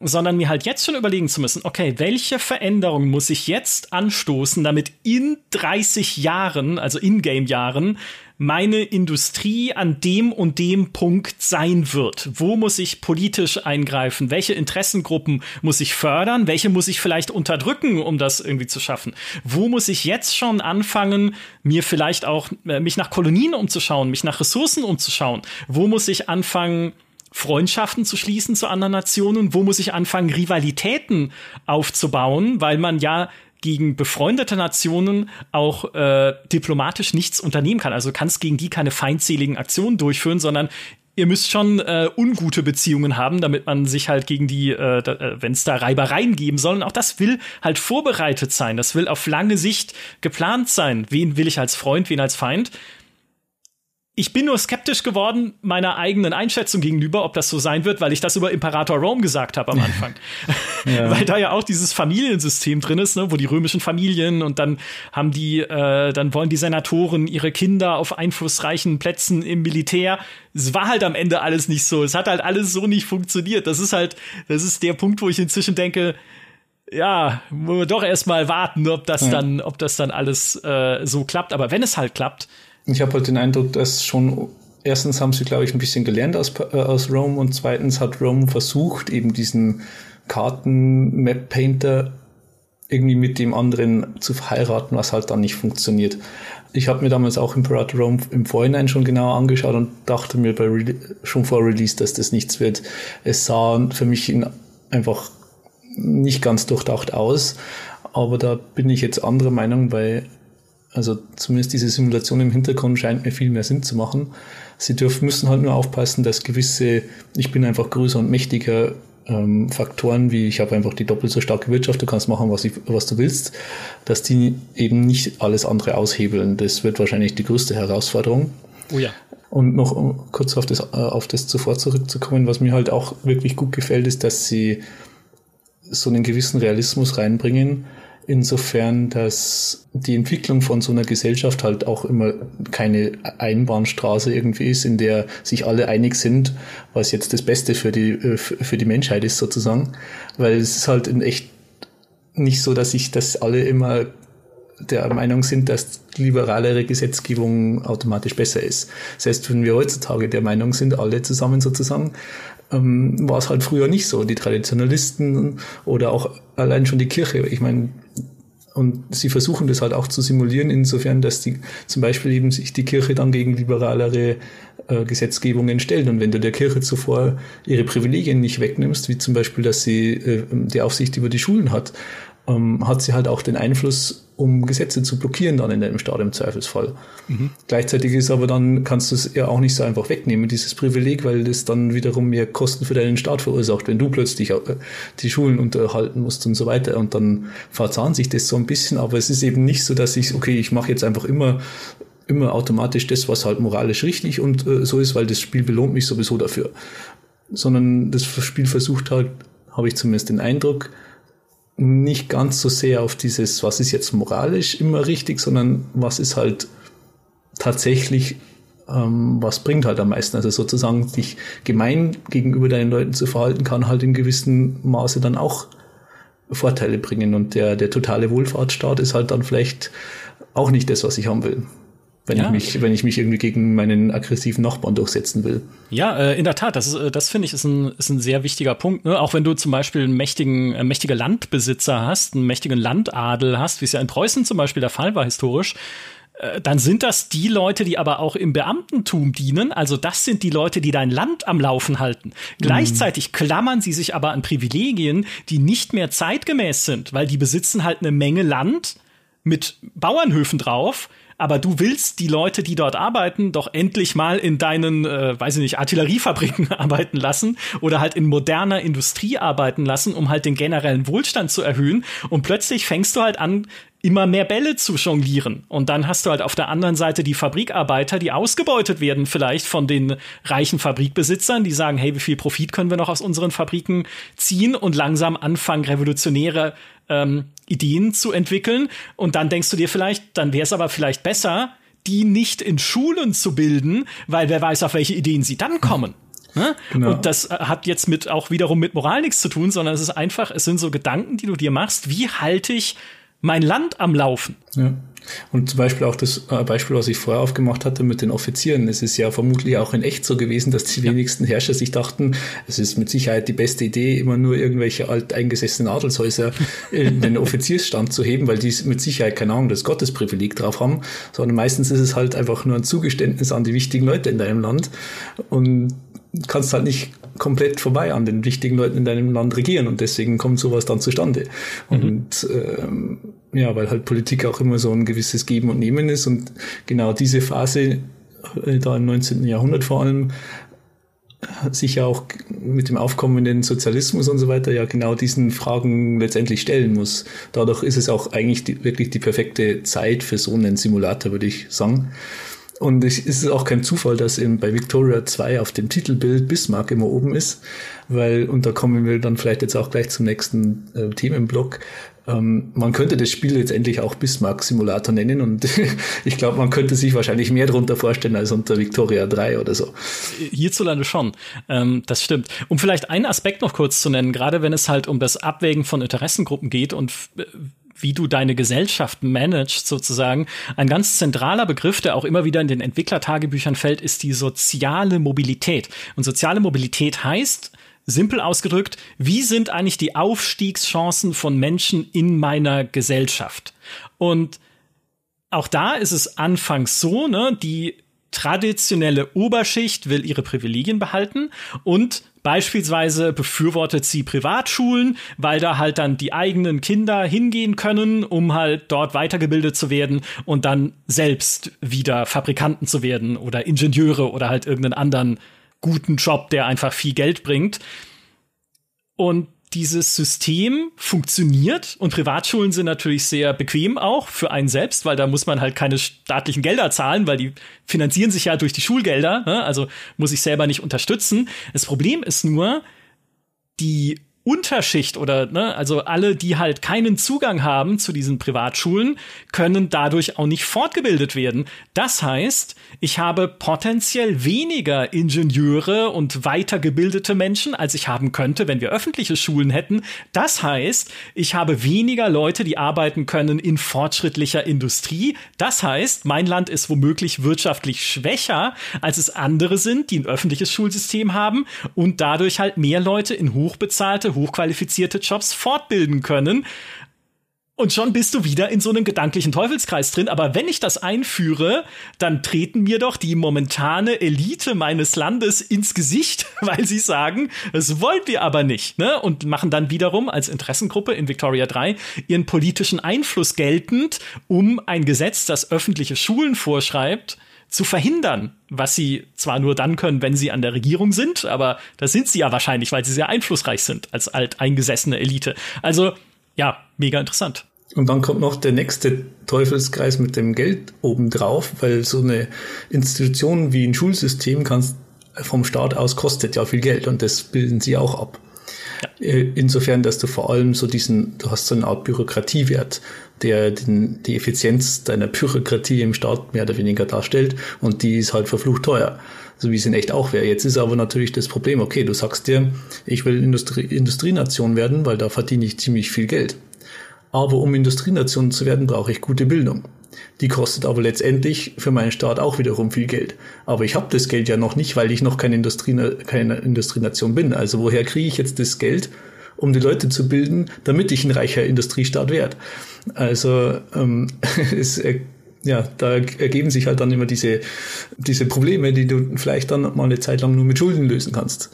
sondern mir halt jetzt schon überlegen zu müssen, okay, welche Veränderung muss ich jetzt anstoßen, damit in 30 Jahren, also in-game-Jahren, meine Industrie an dem und dem Punkt sein wird. Wo muss ich politisch eingreifen? Welche Interessengruppen muss ich fördern? Welche muss ich vielleicht unterdrücken, um das irgendwie zu schaffen? Wo muss ich jetzt schon anfangen, mir vielleicht auch äh, mich nach Kolonien umzuschauen, mich nach Ressourcen umzuschauen? Wo muss ich anfangen, Freundschaften zu schließen zu anderen Nationen? Wo muss ich anfangen, Rivalitäten aufzubauen, weil man ja gegen befreundete Nationen auch äh, diplomatisch nichts unternehmen kann. Also kannst gegen die keine feindseligen Aktionen durchführen, sondern ihr müsst schon äh, ungute Beziehungen haben, damit man sich halt gegen die, äh, äh wenn es da Reibereien geben soll. Und auch das will halt vorbereitet sein. Das will auf lange Sicht geplant sein. Wen will ich als Freund, wen als Feind? Ich bin nur skeptisch geworden meiner eigenen Einschätzung gegenüber, ob das so sein wird, weil ich das über Imperator Rome gesagt habe am Anfang. ja. weil da ja auch dieses Familiensystem drin ist, ne, wo die römischen Familien und dann haben die, äh, dann wollen die Senatoren ihre Kinder auf einflussreichen Plätzen im Militär. Es war halt am Ende alles nicht so. Es hat halt alles so nicht funktioniert. Das ist halt, das ist der Punkt, wo ich inzwischen denke, ja, wollen wir doch erstmal warten, ob das ja. dann, ob das dann alles äh, so klappt. Aber wenn es halt klappt, ich habe halt den Eindruck, dass schon erstens haben sie, glaube ich, ein bisschen gelernt aus, äh, aus Rome und zweitens hat Rome versucht, eben diesen Karten-Map-Painter irgendwie mit dem anderen zu verheiraten, was halt dann nicht funktioniert. Ich habe mir damals auch Imperator Rome im Vorhinein schon genauer angeschaut und dachte mir bei schon vor Release, dass das nichts wird. Es sah für mich einfach nicht ganz durchdacht aus, aber da bin ich jetzt anderer Meinung, weil also zumindest diese Simulation im Hintergrund scheint mir viel mehr Sinn zu machen. Sie dürfen, müssen halt nur aufpassen, dass gewisse, ich bin einfach größer und mächtiger ähm, Faktoren, wie ich habe einfach die doppelt so starke Wirtschaft, du kannst machen, was, ich, was du willst, dass die eben nicht alles andere aushebeln. Das wird wahrscheinlich die größte Herausforderung. Oh ja. Und noch um kurz auf das, äh, auf das zuvor zurückzukommen, was mir halt auch wirklich gut gefällt, ist, dass sie so einen gewissen Realismus reinbringen Insofern, dass die Entwicklung von so einer Gesellschaft halt auch immer keine Einbahnstraße irgendwie ist, in der sich alle einig sind, was jetzt das Beste für die, äh, für die Menschheit ist sozusagen. Weil es ist halt in echt nicht so, dass sich das alle immer der Meinung sind, dass liberalere Gesetzgebung automatisch besser ist. Selbst wenn wir heutzutage der Meinung sind, alle zusammen sozusagen, ähm, war es halt früher nicht so. Die Traditionalisten oder auch allein schon die Kirche. Ich meine, und sie versuchen das halt auch zu simulieren, insofern, dass die zum Beispiel eben sich die Kirche dann gegen liberalere äh, Gesetzgebungen stellt. Und wenn du der Kirche zuvor ihre Privilegien nicht wegnimmst, wie zum Beispiel, dass sie äh, die Aufsicht über die Schulen hat, ähm, hat sie halt auch den Einfluss, um Gesetze zu blockieren dann in deinem Staat im Zweifelsfall. Mhm. Gleichzeitig ist aber dann, kannst du es ja auch nicht so einfach wegnehmen, dieses Privileg, weil das dann wiederum mehr Kosten für deinen Staat verursacht, wenn du plötzlich äh, die Schulen unterhalten musst und so weiter. Und dann verzahnt sich das so ein bisschen, aber es ist eben nicht so, dass ich, okay, ich mache jetzt einfach immer immer automatisch das, was halt moralisch richtig und äh, so ist, weil das Spiel belohnt mich sowieso dafür. Sondern das Spiel versucht halt, habe ich zumindest den Eindruck, nicht ganz so sehr auf dieses, was ist jetzt moralisch immer richtig, sondern was ist halt tatsächlich, ähm, was bringt halt am meisten. Also sozusagen dich gemein gegenüber deinen Leuten zu verhalten, kann halt in gewissem Maße dann auch Vorteile bringen. Und der, der totale Wohlfahrtsstaat ist halt dann vielleicht auch nicht das, was ich haben will wenn ja. ich mich, wenn ich mich irgendwie gegen meinen aggressiven Nachbarn durchsetzen will. Ja, äh, in der Tat, das ist, äh, das finde ich ist ein, ist ein sehr wichtiger Punkt. Ne? Auch wenn du zum Beispiel einen mächtigen, äh, mächtige Landbesitzer hast, einen mächtigen Landadel hast, wie es ja in Preußen zum Beispiel der Fall war historisch, äh, dann sind das die Leute, die aber auch im Beamtentum dienen. Also das sind die Leute, die dein Land am Laufen halten. Mhm. Gleichzeitig klammern sie sich aber an Privilegien, die nicht mehr zeitgemäß sind, weil die besitzen halt eine Menge Land mit Bauernhöfen drauf aber du willst die Leute, die dort arbeiten, doch endlich mal in deinen, äh, weiß ich nicht, Artilleriefabriken arbeiten lassen oder halt in moderner Industrie arbeiten lassen, um halt den generellen Wohlstand zu erhöhen. Und plötzlich fängst du halt an, immer mehr Bälle zu jonglieren. Und dann hast du halt auf der anderen Seite die Fabrikarbeiter, die ausgebeutet werden vielleicht von den reichen Fabrikbesitzern, die sagen, hey, wie viel Profit können wir noch aus unseren Fabriken ziehen und langsam anfangen, revolutionäre ähm, Ideen zu entwickeln. Und dann denkst du dir vielleicht, dann wäre es aber vielleicht besser, die nicht in Schulen zu bilden, weil wer weiß, auf welche Ideen sie dann kommen. Ne? Genau. Und das äh, hat jetzt mit auch wiederum mit Moral nichts zu tun, sondern es ist einfach, es sind so Gedanken, die du dir machst, wie halte ich mein Land am Laufen. Ja. Und zum Beispiel auch das äh, Beispiel, was ich vorher aufgemacht hatte mit den Offizieren. Es ist ja vermutlich auch in echt so gewesen, dass die wenigsten Herrscher sich dachten, es ist mit Sicherheit die beste Idee, immer nur irgendwelche alteingesessenen Adelshäuser in den Offiziersstand zu heben, weil die mit Sicherheit keine Ahnung das Gottesprivileg drauf haben, sondern meistens ist es halt einfach nur ein Zugeständnis an die wichtigen Leute in deinem Land. Und kannst halt nicht komplett vorbei an den wichtigen Leuten in deinem Land regieren und deswegen kommt sowas dann zustande. Mhm. Und ähm, ja, weil halt Politik auch immer so ein gewisses Geben und Nehmen ist und genau diese Phase äh, da im 19. Jahrhundert vor allem sich ja auch mit dem aufkommenden Sozialismus und so weiter ja genau diesen Fragen letztendlich stellen muss. Dadurch ist es auch eigentlich die, wirklich die perfekte Zeit für so einen Simulator, würde ich sagen. Und es ist auch kein Zufall, dass eben bei Victoria 2 auf dem Titelbild Bismarck immer oben ist, weil, und da kommen wir dann vielleicht jetzt auch gleich zum nächsten äh, Themenblock, ähm, man könnte das Spiel jetzt endlich auch Bismarck-Simulator nennen und ich glaube, man könnte sich wahrscheinlich mehr darunter vorstellen als unter Victoria 3 oder so. Hierzulande schon, ähm, das stimmt. Um vielleicht einen Aspekt noch kurz zu nennen, gerade wenn es halt um das Abwägen von Interessengruppen geht und äh, wie du deine Gesellschaft managst sozusagen. Ein ganz zentraler Begriff, der auch immer wieder in den Entwicklertagebüchern fällt, ist die soziale Mobilität. Und soziale Mobilität heißt, simpel ausgedrückt, wie sind eigentlich die Aufstiegschancen von Menschen in meiner Gesellschaft? Und auch da ist es anfangs so, ne, die traditionelle Oberschicht will ihre Privilegien behalten und Beispielsweise befürwortet sie Privatschulen, weil da halt dann die eigenen Kinder hingehen können, um halt dort weitergebildet zu werden und dann selbst wieder Fabrikanten zu werden oder Ingenieure oder halt irgendeinen anderen guten Job, der einfach viel Geld bringt. Und dieses System funktioniert und Privatschulen sind natürlich sehr bequem auch für einen selbst, weil da muss man halt keine staatlichen Gelder zahlen, weil die finanzieren sich ja durch die Schulgelder, ne? also muss ich selber nicht unterstützen. Das Problem ist nur, die Unterschicht oder ne, also alle, die halt keinen Zugang haben zu diesen Privatschulen, können dadurch auch nicht fortgebildet werden. Das heißt, ich habe potenziell weniger Ingenieure und weitergebildete Menschen, als ich haben könnte, wenn wir öffentliche Schulen hätten. Das heißt, ich habe weniger Leute, die arbeiten können in fortschrittlicher Industrie. Das heißt, mein Land ist womöglich wirtschaftlich schwächer, als es andere sind, die ein öffentliches Schulsystem haben und dadurch halt mehr Leute in hochbezahlte hochqualifizierte Jobs fortbilden können. Und schon bist du wieder in so einem gedanklichen Teufelskreis drin. Aber wenn ich das einführe, dann treten mir doch die momentane Elite meines Landes ins Gesicht, weil sie sagen, das wollen wir aber nicht. Ne? Und machen dann wiederum als Interessengruppe in Victoria 3 ihren politischen Einfluss geltend, um ein Gesetz, das öffentliche Schulen vorschreibt, zu verhindern, was sie zwar nur dann können, wenn sie an der Regierung sind, aber das sind sie ja wahrscheinlich, weil sie sehr einflussreich sind als alteingesessene Elite. Also ja, mega interessant. Und dann kommt noch der nächste Teufelskreis mit dem Geld obendrauf, weil so eine Institution wie ein Schulsystem kannst vom Staat aus kostet ja viel Geld und das bilden sie auch ab. Äh, insofern, dass du vor allem so diesen, du hast so eine Art Bürokratiewert der den, die Effizienz deiner Bürokratie im Staat mehr oder weniger darstellt und die ist halt verflucht teuer. So wie es in echt auch wäre. Jetzt ist aber natürlich das Problem, okay, du sagst dir, ich will Industrie, Industrienation werden, weil da verdiene ich ziemlich viel Geld. Aber um Industrienation zu werden, brauche ich gute Bildung. Die kostet aber letztendlich für meinen Staat auch wiederum viel Geld. Aber ich habe das Geld ja noch nicht, weil ich noch keine, Industrie, keine Industrienation bin. Also woher kriege ich jetzt das Geld, um die Leute zu bilden, damit ich ein reicher Industriestaat werde. Also ähm, es, äh, ja, da ergeben sich halt dann immer diese, diese Probleme, die du vielleicht dann mal eine Zeit lang nur mit Schulden lösen kannst.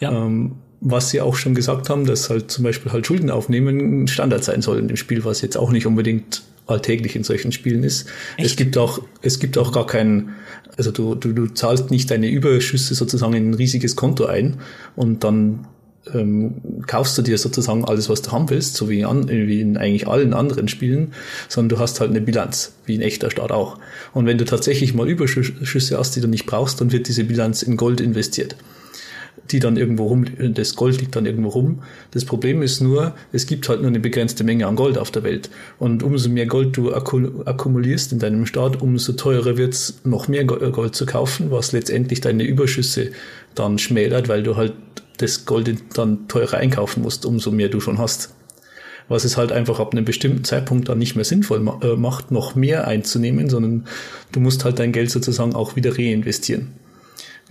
Ja. Ähm, was sie auch schon gesagt haben, dass halt zum Beispiel halt Schulden aufnehmen Standard sein soll in dem Spiel, was jetzt auch nicht unbedingt alltäglich in solchen Spielen ist. Echt? Es gibt auch, es gibt auch gar keinen, also du, du, du zahlst nicht deine Überschüsse sozusagen in ein riesiges Konto ein und dann ähm, kaufst du dir sozusagen alles, was du haben willst, so wie, an, wie in eigentlich allen anderen Spielen, sondern du hast halt eine Bilanz, wie ein echter Start auch. Und wenn du tatsächlich mal Überschüsse hast, die du nicht brauchst, dann wird diese Bilanz in Gold investiert die dann irgendwo rum, das Gold liegt dann irgendwo rum. Das Problem ist nur, es gibt halt nur eine begrenzte Menge an Gold auf der Welt. Und umso mehr Gold du akkumulierst in deinem Staat, umso teurer wird's noch mehr Gold zu kaufen, was letztendlich deine Überschüsse dann schmälert, weil du halt das Gold dann teurer einkaufen musst, umso mehr du schon hast. Was es halt einfach ab einem bestimmten Zeitpunkt dann nicht mehr sinnvoll äh, macht, noch mehr einzunehmen, sondern du musst halt dein Geld sozusagen auch wieder reinvestieren.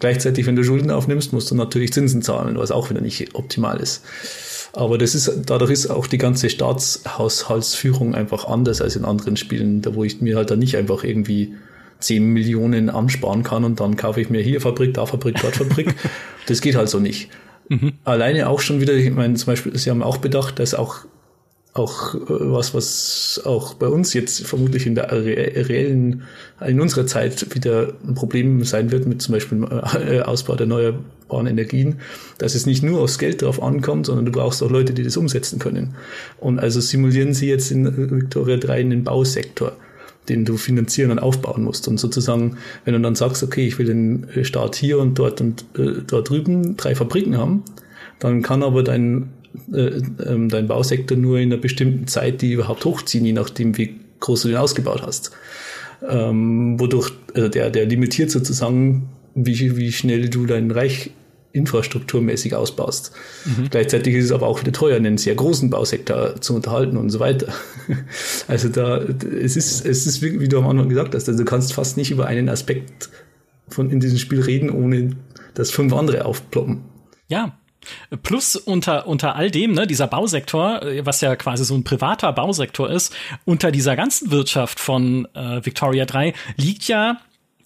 Gleichzeitig, wenn du Schulden aufnimmst, musst du natürlich Zinsen zahlen, was auch wieder nicht optimal ist. Aber das ist, dadurch ist auch die ganze Staatshaushaltsführung einfach anders als in anderen Spielen, da wo ich mir halt dann nicht einfach irgendwie 10 Millionen ansparen kann und dann kaufe ich mir hier Fabrik, da Fabrik, dort Fabrik. das geht halt so nicht. Mhm. Alleine auch schon wieder, ich meine, zum Beispiel, Sie haben auch bedacht, dass auch auch äh, was, was auch bei uns jetzt vermutlich in der reellen, in unserer Zeit wieder ein Problem sein wird mit zum Beispiel äh, Ausbau der erneuerbaren Energien, dass es nicht nur aufs Geld drauf ankommt, sondern du brauchst auch Leute, die das umsetzen können. Und also simulieren Sie jetzt in Victoria 3 in den Bausektor. den du finanzieren und aufbauen musst. Und sozusagen, wenn du dann sagst, okay, ich will den Staat hier und dort und äh, dort drüben drei Fabriken haben, dann kann aber dein, äh, ähm, dein Bausektor nur in einer bestimmten Zeit die überhaupt hochziehen, je nachdem, wie groß du den ausgebaut hast. Ähm, wodurch also der, der limitiert sozusagen, wie, wie schnell du dein Reich infrastrukturmäßig ausbaust. Mhm. Gleichzeitig ist es aber auch wieder teuer, einen sehr großen Bausektor zu unterhalten und so weiter. Also da, es ist, es ist, wie du am Anfang gesagt hast, also du kannst fast nicht über einen Aspekt von in diesem Spiel reden, ohne dass fünf andere aufploppen. Ja, Plus unter, unter all dem, ne, dieser Bausektor, was ja quasi so ein privater Bausektor ist, unter dieser ganzen Wirtschaft von äh, Victoria 3 liegt ja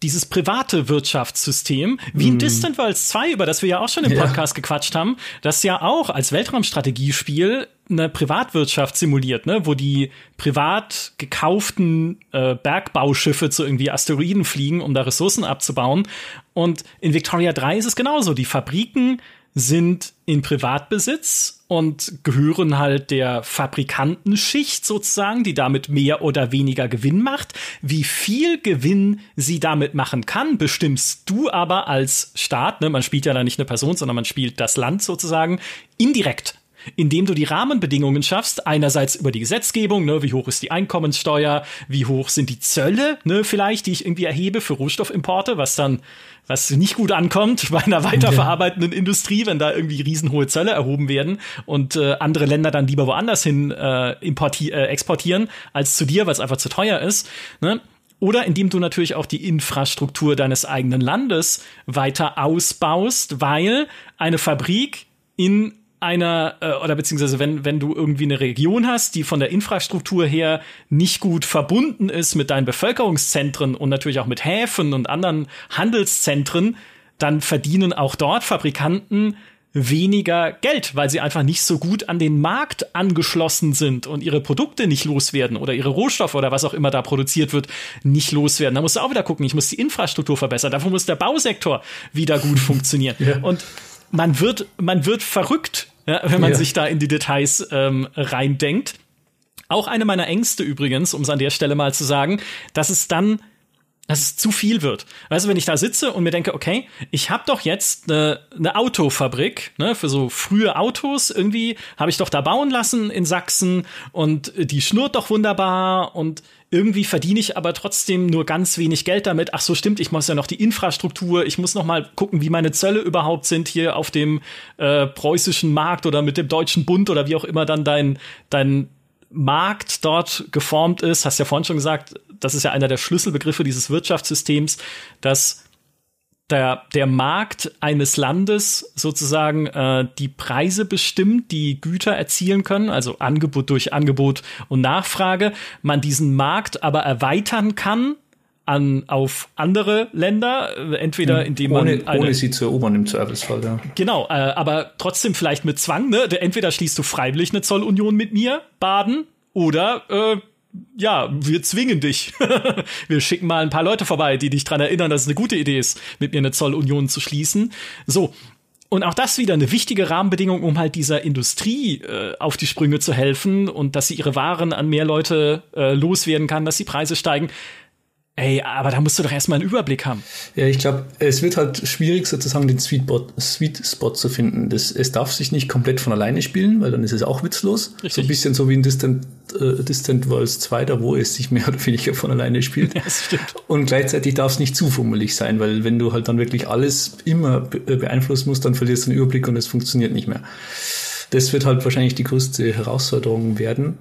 dieses private Wirtschaftssystem, wie in mm. Distant Worlds 2, über das wir ja auch schon im Podcast ja. gequatscht haben, das ja auch als Weltraumstrategiespiel eine Privatwirtschaft simuliert, ne, wo die privat gekauften äh, Bergbauschiffe zu irgendwie Asteroiden fliegen, um da Ressourcen abzubauen. Und in Victoria 3 ist es genauso. Die Fabriken sind in Privatbesitz und gehören halt der Fabrikantenschicht sozusagen, die damit mehr oder weniger Gewinn macht. Wie viel Gewinn sie damit machen kann, bestimmst du aber als Staat, ne? man spielt ja da nicht eine Person, sondern man spielt das Land sozusagen, indirekt indem du die Rahmenbedingungen schaffst, einerseits über die Gesetzgebung, ne, wie hoch ist die Einkommenssteuer, wie hoch sind die Zölle, ne, vielleicht, die ich irgendwie erhebe für Rohstoffimporte, was dann was nicht gut ankommt bei einer weiterverarbeitenden ja. Industrie, wenn da irgendwie riesenhohe Zölle erhoben werden und äh, andere Länder dann lieber woanders hin äh, importi äh, exportieren als zu dir, weil es einfach zu teuer ist. Ne? Oder indem du natürlich auch die Infrastruktur deines eigenen Landes weiter ausbaust, weil eine Fabrik in einer äh, oder beziehungsweise wenn wenn du irgendwie eine Region hast, die von der Infrastruktur her nicht gut verbunden ist mit deinen Bevölkerungszentren und natürlich auch mit Häfen und anderen Handelszentren, dann verdienen auch dort Fabrikanten weniger Geld, weil sie einfach nicht so gut an den Markt angeschlossen sind und ihre Produkte nicht loswerden oder ihre Rohstoffe oder was auch immer da produziert wird, nicht loswerden. Da musst du auch wieder gucken, ich muss die Infrastruktur verbessern, dafür muss der Bausektor wieder gut funktionieren. Ja. Und man wird, man wird verrückt, ja, wenn man ja. sich da in die Details ähm, reindenkt. Auch eine meiner Ängste übrigens, um es an der Stelle mal zu sagen, dass es dann dass es zu viel wird. Weißt du, wenn ich da sitze und mir denke, okay, ich habe doch jetzt eine, eine Autofabrik, ne, für so frühe Autos irgendwie habe ich doch da bauen lassen in Sachsen und die schnurrt doch wunderbar und irgendwie verdiene ich aber trotzdem nur ganz wenig Geld damit. Ach so, stimmt, ich muss ja noch die Infrastruktur, ich muss noch mal gucken, wie meine Zölle überhaupt sind hier auf dem äh, preußischen Markt oder mit dem deutschen Bund oder wie auch immer dann dein dein Markt dort geformt ist. Hast ja vorhin schon gesagt, das ist ja einer der Schlüsselbegriffe dieses Wirtschaftssystems, dass der, der Markt eines Landes sozusagen äh, die Preise bestimmt, die Güter erzielen können, also Angebot durch Angebot und Nachfrage, man diesen Markt aber erweitern kann an auf andere Länder, entweder indem man ohne, eine, ohne sie zu erobern im Zweifelsfall, ja. Genau, äh, aber trotzdem vielleicht mit Zwang, ne? Entweder schließt du freiwillig eine Zollunion mit mir, Baden, oder äh, ja, wir zwingen dich. wir schicken mal ein paar Leute vorbei, die dich dran erinnern, dass es eine gute Idee ist, mit mir eine Zollunion zu schließen. So. Und auch das wieder eine wichtige Rahmenbedingung, um halt dieser Industrie äh, auf die Sprünge zu helfen und dass sie ihre Waren an mehr Leute äh, loswerden kann, dass die Preise steigen. Ey, aber da musst du doch erstmal einen Überblick haben. Ja, ich glaube, es wird halt schwierig, sozusagen den Sweet, Sweet Spot zu finden. Das, es darf sich nicht komplett von alleine spielen, weil dann ist es auch witzlos. Richtig. So ein bisschen so wie in Distant, äh, Distant Worlds 2, da wo es sich mehr oder weniger von alleine spielt. Ja, das stimmt. Und gleichzeitig darf es nicht zu fummelig sein, weil wenn du halt dann wirklich alles immer äh, beeinflussen musst, dann verlierst du den Überblick und es funktioniert nicht mehr. Das wird halt wahrscheinlich die größte Herausforderung werden.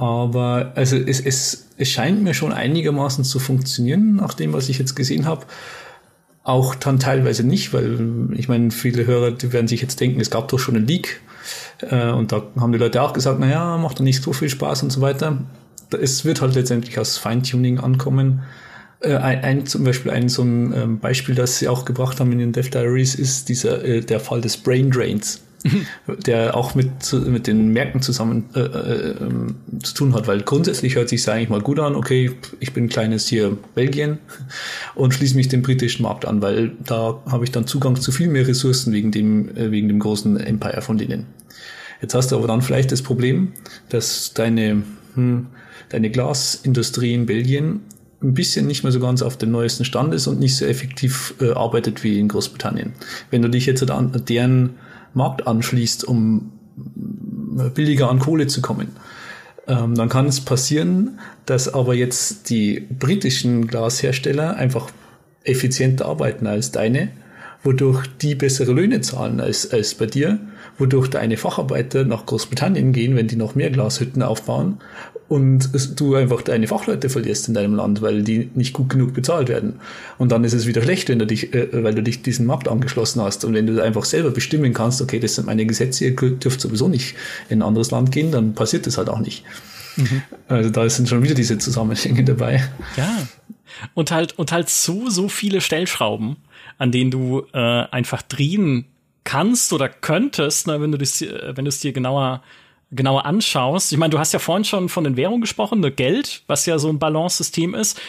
Aber also es, es, es scheint mir schon einigermaßen zu funktionieren, nach dem, was ich jetzt gesehen habe. Auch dann teilweise nicht, weil ich meine, viele Hörer, die werden sich jetzt denken, es gab doch schon einen Leak. Äh, und da haben die Leute auch gesagt, naja, macht doch nicht so viel Spaß und so weiter. Es wird halt letztendlich aus Feintuning ankommen. Äh, ein, ein, zum Beispiel ein so ein ähm, Beispiel, das sie auch gebracht haben in den Dev Diaries, ist dieser äh, der Fall des Brain Drains der auch mit, mit den Märkten zusammen äh, äh, ähm, zu tun hat, weil grundsätzlich hört sich eigentlich mal gut an, okay, ich bin kleines hier Belgien und schließe mich dem britischen Markt an, weil da habe ich dann Zugang zu viel mehr Ressourcen wegen dem, äh, wegen dem großen Empire von denen. Jetzt hast du aber dann vielleicht das Problem, dass deine hm, deine Glasindustrie in Belgien ein bisschen nicht mehr so ganz auf dem neuesten Stand ist und nicht so effektiv äh, arbeitet wie in Großbritannien. Wenn du dich jetzt an deren Markt anschließt, um äh, billiger an Kohle zu kommen, ähm, dann kann es passieren, dass aber jetzt die britischen Glashersteller einfach effizienter arbeiten als deine, wodurch die bessere Löhne zahlen als, als bei dir wodurch deine Facharbeiter nach Großbritannien gehen, wenn die noch mehr Glashütten aufbauen und du einfach deine Fachleute verlierst in deinem Land, weil die nicht gut genug bezahlt werden. Und dann ist es wieder schlecht, wenn du dich, äh, weil du dich diesen Markt angeschlossen hast. Und wenn du einfach selber bestimmen kannst, okay, das sind meine Gesetze, ihr dürft sowieso nicht in ein anderes Land gehen, dann passiert das halt auch nicht. Mhm. Also da sind schon wieder diese Zusammenhänge dabei. Ja. Und halt, und halt so, so viele Stellschrauben, an denen du äh, einfach drehen kannst oder könntest, ne, wenn du das, wenn du es dir genauer genauer anschaust. Ich meine, du hast ja vorhin schon von den Währungen gesprochen, ne, Geld, was ja so ein Balance-System ist,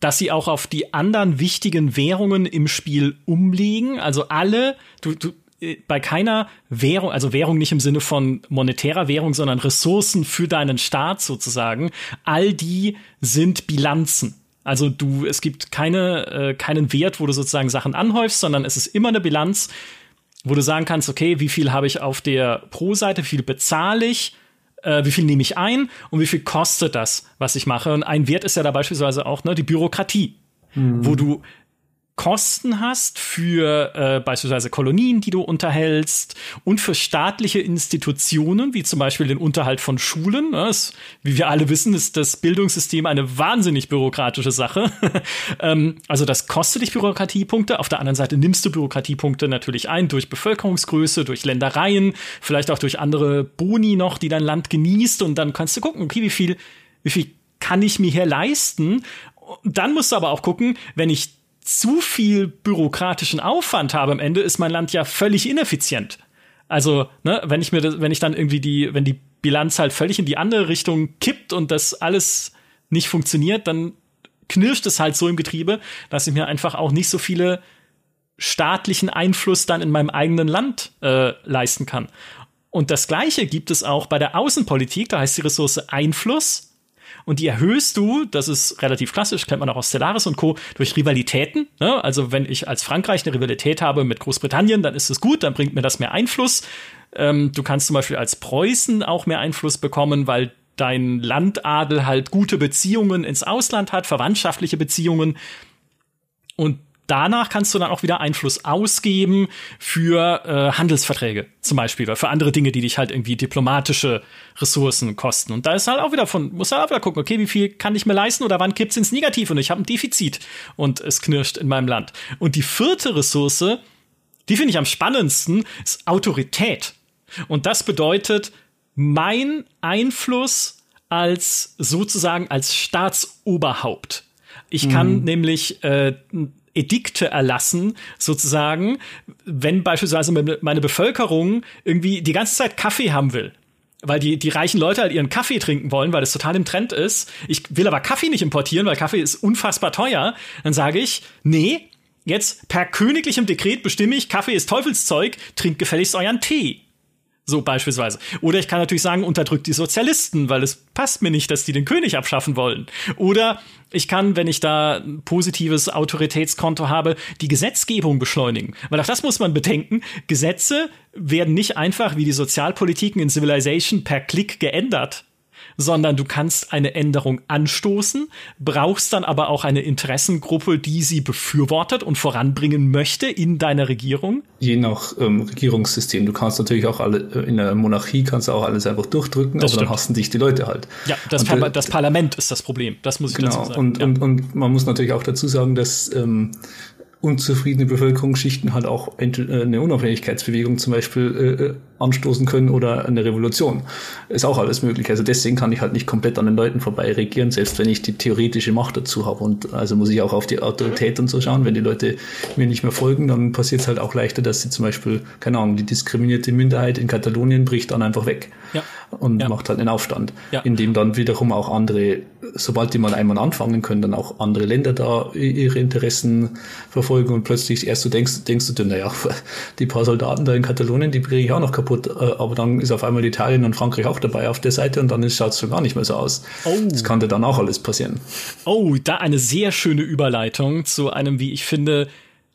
dass sie auch auf die anderen wichtigen Währungen im Spiel umliegen. Also alle, du, du, äh, bei keiner Währung, also Währung nicht im Sinne von monetärer Währung, sondern Ressourcen für deinen Staat sozusagen, all die sind Bilanzen. Also du, es gibt keine, äh, keinen Wert, wo du sozusagen Sachen anhäufst, sondern es ist immer eine Bilanz, wo du sagen kannst, okay, wie viel habe ich auf der Pro-Seite, wie viel bezahle ich, äh, wie viel nehme ich ein und wie viel kostet das, was ich mache. Und ein Wert ist ja da beispielsweise auch ne, die Bürokratie, mhm. wo du Kosten hast für äh, beispielsweise Kolonien, die du unterhältst und für staatliche Institutionen, wie zum Beispiel den Unterhalt von Schulen. Das, wie wir alle wissen, ist das Bildungssystem eine wahnsinnig bürokratische Sache. ähm, also das kostet dich Bürokratiepunkte. Auf der anderen Seite nimmst du Bürokratiepunkte natürlich ein durch Bevölkerungsgröße, durch Ländereien, vielleicht auch durch andere Boni noch, die dein Land genießt. Und dann kannst du gucken, okay, wie viel, wie viel kann ich mir hier leisten? Dann musst du aber auch gucken, wenn ich zu viel bürokratischen Aufwand habe am Ende, ist mein Land ja völlig ineffizient. Also, ne, wenn ich mir das, wenn ich dann irgendwie die, wenn die Bilanz halt völlig in die andere Richtung kippt und das alles nicht funktioniert, dann knirscht es halt so im Getriebe, dass ich mir einfach auch nicht so viele staatlichen Einfluss dann in meinem eigenen Land äh, leisten kann. Und das Gleiche gibt es auch bei der Außenpolitik, da heißt die Ressource Einfluss. Und die erhöhst du, das ist relativ klassisch, kennt man auch aus Stellaris und Co., durch Rivalitäten. Ne? Also wenn ich als Frankreich eine Rivalität habe mit Großbritannien, dann ist es gut, dann bringt mir das mehr Einfluss. Ähm, du kannst zum Beispiel als Preußen auch mehr Einfluss bekommen, weil dein Landadel halt gute Beziehungen ins Ausland hat, verwandtschaftliche Beziehungen. Und danach kannst du dann auch wieder Einfluss ausgeben für äh, Handelsverträge zum Beispiel oder für andere Dinge, die dich halt irgendwie diplomatische Ressourcen kosten. Und da ist halt auch wieder von, muss halt auch wieder gucken, okay, wie viel kann ich mir leisten oder wann kippt's ins Negativ und ich habe ein Defizit und es knirscht in meinem Land. Und die vierte Ressource, die finde ich am spannendsten, ist Autorität. Und das bedeutet, mein Einfluss als sozusagen als Staatsoberhaupt. Ich kann mhm. nämlich äh, Edikte erlassen, sozusagen, wenn beispielsweise meine Bevölkerung irgendwie die ganze Zeit Kaffee haben will weil die, die reichen Leute halt ihren Kaffee trinken wollen, weil das total im Trend ist. Ich will aber Kaffee nicht importieren, weil Kaffee ist unfassbar teuer. Dann sage ich, nee, jetzt per königlichem Dekret bestimme ich, Kaffee ist Teufelszeug, trinkt gefälligst euren Tee. So beispielsweise. Oder ich kann natürlich sagen, unterdrückt die Sozialisten, weil es passt mir nicht, dass die den König abschaffen wollen. Oder ich kann, wenn ich da ein positives Autoritätskonto habe, die Gesetzgebung beschleunigen. Weil auch das muss man bedenken. Gesetze werden nicht einfach wie die Sozialpolitiken in Civilization per Klick geändert, sondern du kannst eine Änderung anstoßen, brauchst dann aber auch eine Interessengruppe, die sie befürwortet und voranbringen möchte in deiner Regierung. Je nach ähm, Regierungssystem. Du kannst natürlich auch alle, äh, in der Monarchie kannst du auch alles einfach durchdrücken, das aber stimmt. dann hassen dich die Leute halt. Ja, das, Par das Parlament ist das Problem. Das muss ich genau, dazu sagen. Und, ja. und, und man muss natürlich auch dazu sagen, dass ähm, unzufriedene Bevölkerungsschichten halt auch äh, eine Unabhängigkeitsbewegung zum Beispiel äh, äh, anstoßen können oder eine Revolution. Ist auch alles möglich. Also deswegen kann ich halt nicht komplett an den Leuten vorbei regieren, selbst wenn ich die theoretische Macht dazu habe. Und also muss ich auch auf die Autorität und so schauen. Wenn die Leute mir nicht mehr folgen, dann passiert es halt auch leichter, dass sie zum Beispiel, keine Ahnung, die diskriminierte Minderheit in Katalonien bricht dann einfach weg. Ja. und ja. macht halt einen Aufstand, ja. in dem dann wiederum auch andere, sobald die mal einmal anfangen können, dann auch andere Länder da ihre Interessen verfolgen und plötzlich erst du denkst, denkst du dir, naja, die paar Soldaten da in Katalonien, die bringe ich auch noch kaputt, äh, aber dann ist auf einmal Italien und Frankreich auch dabei auf der Seite und dann schaut es schon gar nicht mehr so aus. Oh. Das kann dir dann auch alles passieren. Oh, da eine sehr schöne Überleitung zu einem, wie ich finde,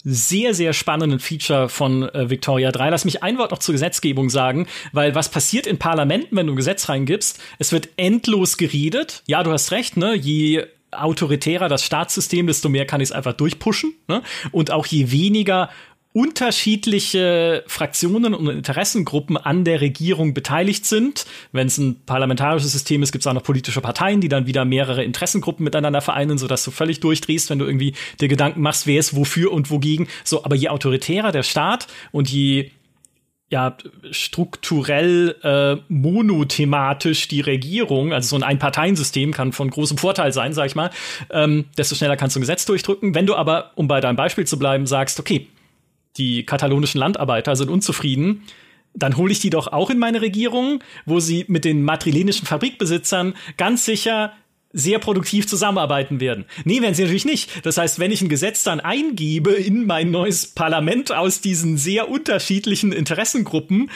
sehr, sehr spannenden Feature von äh, Victoria 3. Lass mich ein Wort noch zur Gesetzgebung sagen, weil was passiert in Parlamenten, wenn du ein Gesetz reingibst? Es wird endlos geredet. Ja, du hast recht, ne? Je autoritärer das Staatssystem, desto mehr kann ich es einfach durchpushen. Ne? Und auch je weniger unterschiedliche Fraktionen und Interessengruppen an der Regierung beteiligt sind. Wenn es ein parlamentarisches System ist, gibt es auch noch politische Parteien, die dann wieder mehrere Interessengruppen miteinander vereinen, sodass du völlig durchdrehst, wenn du irgendwie dir Gedanken machst, wer ist wofür und wogegen. So, aber je autoritärer der Staat und je ja, strukturell äh, monothematisch die Regierung, also so ein Einparteiensystem kann von großem Vorteil sein, sag ich mal, ähm, desto schneller kannst du ein Gesetz durchdrücken. Wenn du aber, um bei deinem Beispiel zu bleiben, sagst, okay, die katalonischen Landarbeiter sind unzufrieden, dann hole ich die doch auch in meine Regierung, wo sie mit den madrilenischen Fabrikbesitzern ganz sicher sehr produktiv zusammenarbeiten werden. Nee, werden sie natürlich nicht. Das heißt, wenn ich ein Gesetz dann eingebe in mein neues Parlament aus diesen sehr unterschiedlichen Interessengruppen,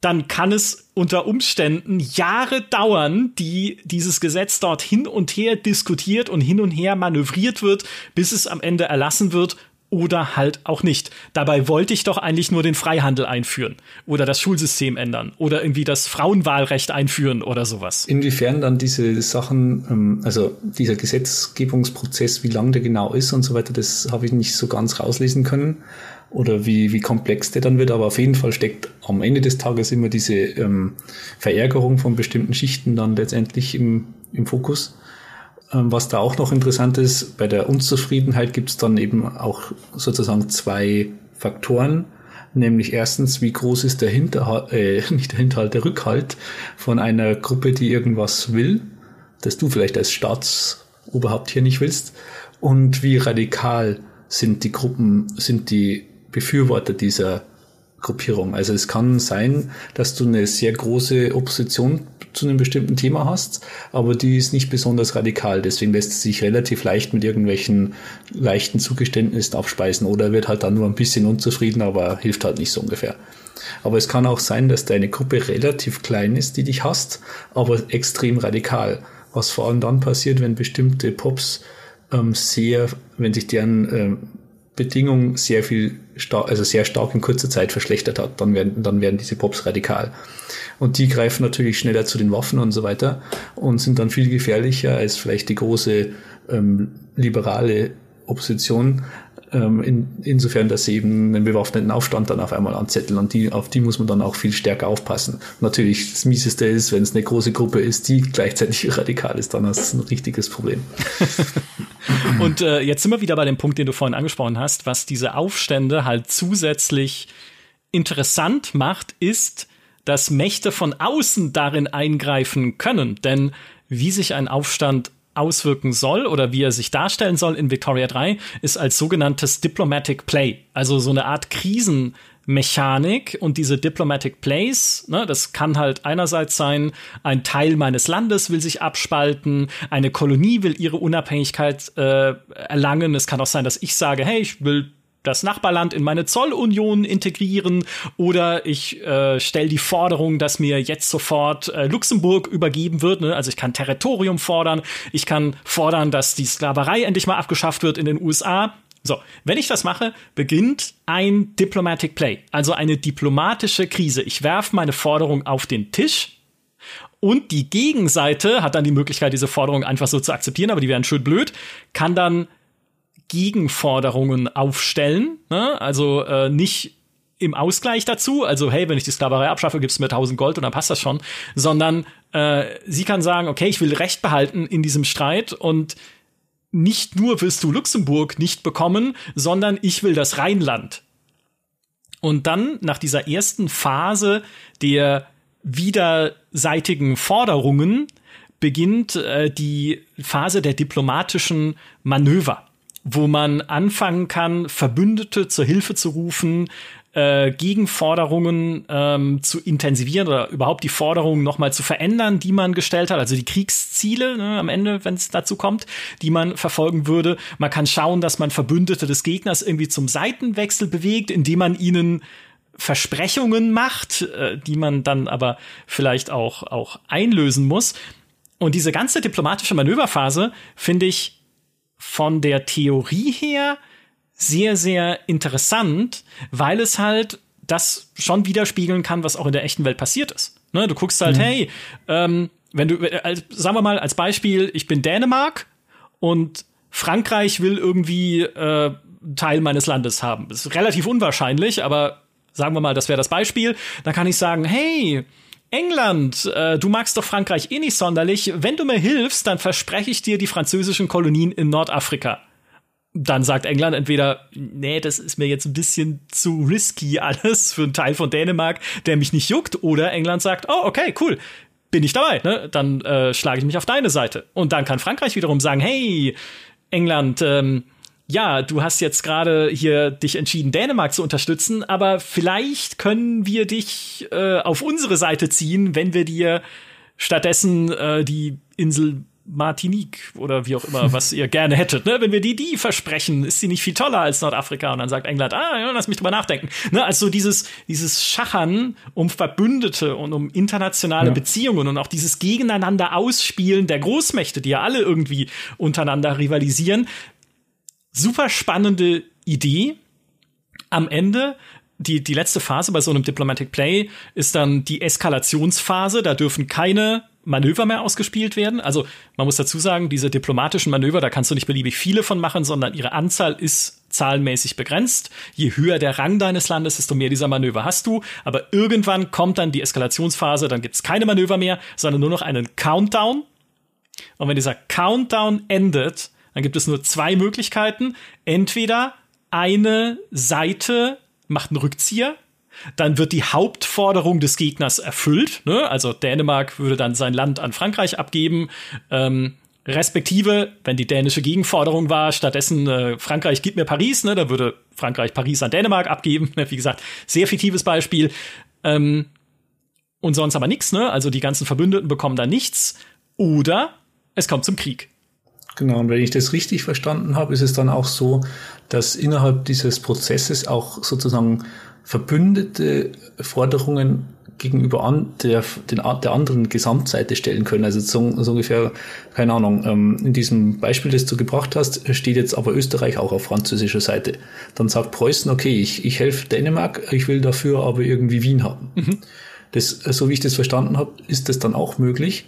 dann kann es unter Umständen Jahre dauern, die dieses Gesetz dort hin und her diskutiert und hin und her manövriert wird, bis es am Ende erlassen wird oder halt auch nicht. Dabei wollte ich doch eigentlich nur den Freihandel einführen oder das Schulsystem ändern oder irgendwie das Frauenwahlrecht einführen oder sowas. Inwiefern dann diese Sachen, ähm, also dieser Gesetzgebungsprozess, wie lang der genau ist und so weiter, das habe ich nicht so ganz rauslesen können oder wie, wie komplex der dann wird, aber auf jeden Fall steckt am Ende des Tages immer diese ähm, Verärgerung von bestimmten Schichten dann letztendlich im, im Fokus. Ähm, was da auch noch interessant ist, bei der Unzufriedenheit gibt es dann eben auch sozusagen zwei Faktoren. Nämlich erstens, wie groß ist der Hinterhalt, äh, nicht der Hinterhalt, der Rückhalt von einer Gruppe, die irgendwas will, das du vielleicht als Staatsoberhaupt hier nicht willst. Und wie radikal sind die Gruppen, sind die Befürworter dieser Gruppierung. Also es kann sein, dass du eine sehr große Opposition zu einem bestimmten Thema hast, aber die ist nicht besonders radikal. Deswegen lässt es sich relativ leicht mit irgendwelchen leichten Zugeständnissen aufspeisen oder wird halt dann nur ein bisschen unzufrieden, aber hilft halt nicht so ungefähr. Aber es kann auch sein, dass deine Gruppe relativ klein ist, die dich hasst, aber extrem radikal. Was vor allem dann passiert, wenn bestimmte Pops ähm, sehr, wenn sich deren ähm, Bedingung sehr viel, also sehr stark in kurzer Zeit verschlechtert hat, dann werden, dann werden diese Pops radikal. Und die greifen natürlich schneller zu den Waffen und so weiter und sind dann viel gefährlicher als vielleicht die große ähm, liberale Opposition, ähm, in, insofern, dass sie eben einen bewaffneten Aufstand dann auf einmal anzetteln und die, auf die muss man dann auch viel stärker aufpassen. Natürlich, das Mieseste ist, wenn es eine große Gruppe ist, die gleichzeitig radikal ist, dann hast du ein richtiges Problem. und äh, jetzt sind wir wieder bei dem Punkt, den du vorhin angesprochen hast, was diese Aufstände halt zusätzlich interessant macht, ist, dass Mächte von außen darin eingreifen können. Denn wie sich ein Aufstand auswirken soll oder wie er sich darstellen soll in Victoria 3, ist als sogenanntes Diplomatic Play. Also so eine Art Krisenmechanik und diese Diplomatic Plays, ne, das kann halt einerseits sein, ein Teil meines Landes will sich abspalten, eine Kolonie will ihre Unabhängigkeit äh, erlangen. Es kann auch sein, dass ich sage, hey, ich will das Nachbarland in meine Zollunion integrieren oder ich äh, stelle die Forderung, dass mir jetzt sofort äh, Luxemburg übergeben wird. Ne? Also ich kann Territorium fordern, ich kann fordern, dass die Sklaverei endlich mal abgeschafft wird in den USA. So, wenn ich das mache, beginnt ein Diplomatic Play, also eine diplomatische Krise. Ich werfe meine Forderung auf den Tisch und die Gegenseite hat dann die Möglichkeit, diese Forderung einfach so zu akzeptieren, aber die wären schön blöd, kann dann Gegenforderungen aufstellen. Ne? Also äh, nicht im Ausgleich dazu, also hey, wenn ich die Sklaverei abschaffe, gibst du mir 1000 Gold und dann passt das schon, sondern äh, sie kann sagen, okay, ich will Recht behalten in diesem Streit und nicht nur willst du Luxemburg nicht bekommen, sondern ich will das Rheinland. Und dann nach dieser ersten Phase der widerseitigen Forderungen beginnt äh, die Phase der diplomatischen Manöver. Wo man anfangen kann, Verbündete zur Hilfe zu rufen, äh, Gegenforderungen ähm, zu intensivieren oder überhaupt die Forderungen nochmal zu verändern, die man gestellt hat, also die Kriegsziele ne, am Ende, wenn es dazu kommt, die man verfolgen würde. Man kann schauen, dass man Verbündete des Gegners irgendwie zum Seitenwechsel bewegt, indem man ihnen Versprechungen macht, äh, die man dann aber vielleicht auch, auch einlösen muss. Und diese ganze diplomatische Manöverphase finde ich von der Theorie her sehr, sehr interessant, weil es halt das schon widerspiegeln kann, was auch in der echten Welt passiert ist. Ne, du guckst halt, mhm. hey, ähm, wenn du, äh, sagen wir mal als Beispiel, ich bin Dänemark und Frankreich will irgendwie äh, Teil meines Landes haben. Das ist relativ unwahrscheinlich, aber sagen wir mal, das wäre das Beispiel. Dann kann ich sagen, hey, England, äh, du magst doch Frankreich eh nicht sonderlich. Wenn du mir hilfst, dann verspreche ich dir die französischen Kolonien in Nordafrika dann sagt England entweder, nee, das ist mir jetzt ein bisschen zu risky alles für einen Teil von Dänemark, der mich nicht juckt, oder England sagt, oh, okay, cool, bin ich dabei, ne? Dann äh, schlage ich mich auf deine Seite. Und dann kann Frankreich wiederum sagen, hey, England, ähm, ja, du hast jetzt gerade hier dich entschieden, Dänemark zu unterstützen, aber vielleicht können wir dich äh, auf unsere Seite ziehen, wenn wir dir stattdessen äh, die Insel Martinique oder wie auch immer, was ihr gerne hättet. Ne? Wenn wir die, die versprechen, ist sie nicht viel toller als Nordafrika. Und dann sagt England, ah, ja, lass mich drüber nachdenken. Ne? Also dieses, dieses Schachern um Verbündete und um internationale ja. Beziehungen und auch dieses Gegeneinander ausspielen der Großmächte, die ja alle irgendwie untereinander rivalisieren. Super spannende Idee. Am Ende die, die letzte Phase bei so einem Diplomatic Play ist dann die Eskalationsphase. Da dürfen keine Manöver mehr ausgespielt werden. Also man muss dazu sagen, diese diplomatischen Manöver, da kannst du nicht beliebig viele von machen, sondern ihre Anzahl ist zahlenmäßig begrenzt. Je höher der Rang deines Landes, desto mehr dieser Manöver hast du. Aber irgendwann kommt dann die Eskalationsphase, dann gibt es keine Manöver mehr, sondern nur noch einen Countdown. Und wenn dieser Countdown endet, dann gibt es nur zwei Möglichkeiten. Entweder eine Seite macht einen Rückzieher dann wird die Hauptforderung des Gegners erfüllt. Ne? Also Dänemark würde dann sein Land an Frankreich abgeben. Ähm, respektive, wenn die dänische Gegenforderung war, stattdessen äh, Frankreich gibt mir Paris, ne, da würde Frankreich Paris an Dänemark abgeben. Wie gesagt, sehr fiktives Beispiel. Ähm, und sonst aber nichts, ne? Also die ganzen Verbündeten bekommen da nichts. Oder es kommt zum Krieg. Genau, und wenn ich das richtig verstanden habe, ist es dann auch so, dass innerhalb dieses Prozesses auch sozusagen verbündete Forderungen gegenüber an der, den, der anderen Gesamtseite stellen können. Also so, so ungefähr, keine Ahnung, ähm, in diesem Beispiel, das du gebracht hast, steht jetzt aber Österreich auch auf französischer Seite. Dann sagt Preußen, okay, ich, ich helfe Dänemark, ich will dafür aber irgendwie Wien haben. Mhm. Das, so wie ich das verstanden habe, ist das dann auch möglich.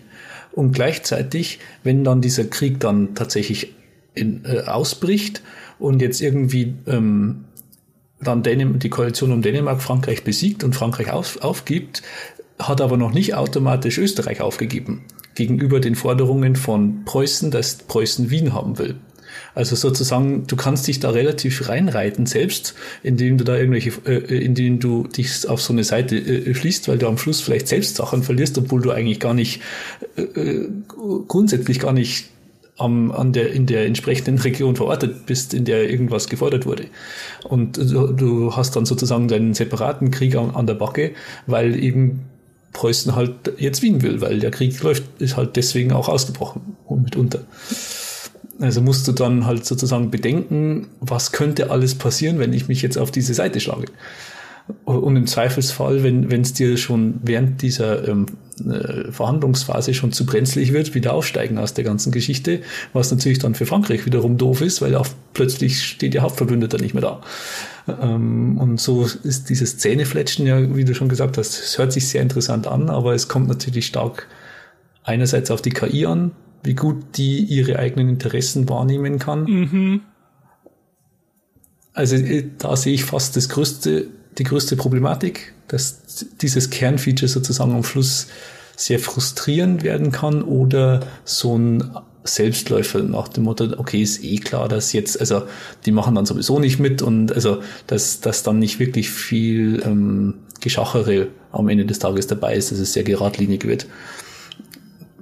Und gleichzeitig, wenn dann dieser Krieg dann tatsächlich in, äh, ausbricht und jetzt irgendwie ähm, dann Dänem die Koalition um Dänemark Frankreich besiegt und Frankreich auf, aufgibt, hat aber noch nicht automatisch Österreich aufgegeben gegenüber den Forderungen von Preußen, dass Preußen Wien haben will. Also sozusagen, du kannst dich da relativ reinreiten selbst, indem du da irgendwelche, äh, indem du dich auf so eine Seite äh, schließt, weil du am Schluss vielleicht selbst Sachen verlierst, obwohl du eigentlich gar nicht äh, äh grundsätzlich gar nicht am, an der, in der entsprechenden Region verortet bist, in der irgendwas gefordert wurde. Und du, du hast dann sozusagen deinen separaten Krieg an, an der Backe, weil eben Preußen halt jetzt Wien will, weil der Krieg läuft, ist halt deswegen auch ausgebrochen und mitunter. Also musst du dann halt sozusagen bedenken, was könnte alles passieren, wenn ich mich jetzt auf diese Seite schlage. Und im Zweifelsfall, wenn es dir schon während dieser ähm, äh, Verhandlungsphase schon zu brenzlig wird, wieder aufsteigen aus der ganzen Geschichte, was natürlich dann für Frankreich wiederum doof ist, weil auch plötzlich steht der Hauptverbündeter nicht mehr da. Ähm, und so ist dieses Zähnefletschen ja, wie du schon gesagt hast, es hört sich sehr interessant an, aber es kommt natürlich stark einerseits auf die KI an, wie gut die ihre eigenen Interessen wahrnehmen kann. Mhm. Also äh, da sehe ich fast das größte die größte Problematik, dass dieses Kernfeature sozusagen am Schluss sehr frustrierend werden kann oder so ein Selbstläufer nach dem Motto, okay, ist eh klar, dass jetzt, also die machen dann sowieso nicht mit und also dass, dass dann nicht wirklich viel ähm, Geschachere am Ende des Tages dabei ist, dass es sehr geradlinig wird.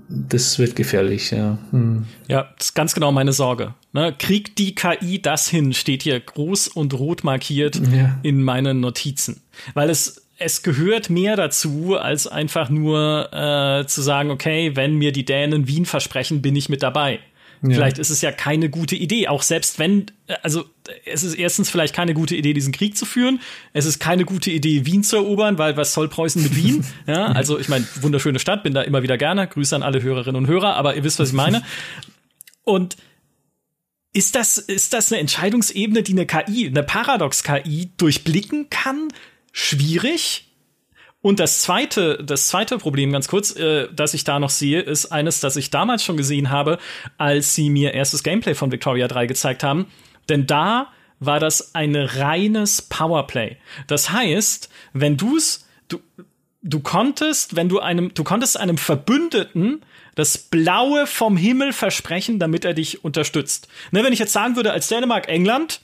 Das wird gefährlich, ja. Hm. Ja, das ist ganz genau meine Sorge. Ne? Kriegt die KI das hin, steht hier groß und rot markiert ja. in meinen Notizen. Weil es es gehört mehr dazu, als einfach nur äh, zu sagen, okay, wenn mir die Dänen Wien versprechen, bin ich mit dabei. Ja. Vielleicht ist es ja keine gute Idee, auch selbst wenn, also es ist erstens vielleicht keine gute Idee, diesen Krieg zu führen. Es ist keine gute Idee, Wien zu erobern, weil was soll Preußen mit Wien? ja, also ich meine, wunderschöne Stadt, bin da immer wieder gerne. Grüße an alle Hörerinnen und Hörer, aber ihr wisst, was ich meine. Und ist das, ist das eine Entscheidungsebene, die eine KI, eine Paradox-KI durchblicken kann? Schwierig? Und das zweite, das zweite Problem, ganz kurz, äh, das ich da noch sehe, ist eines, das ich damals schon gesehen habe, als sie mir erstes Gameplay von Victoria 3 gezeigt haben. Denn da war das ein reines Powerplay. Das heißt, wenn du's, du, du konntest, wenn du einem, du konntest einem Verbündeten das Blaue vom Himmel versprechen, damit er dich unterstützt. Ne, wenn ich jetzt sagen würde, als Dänemark, England,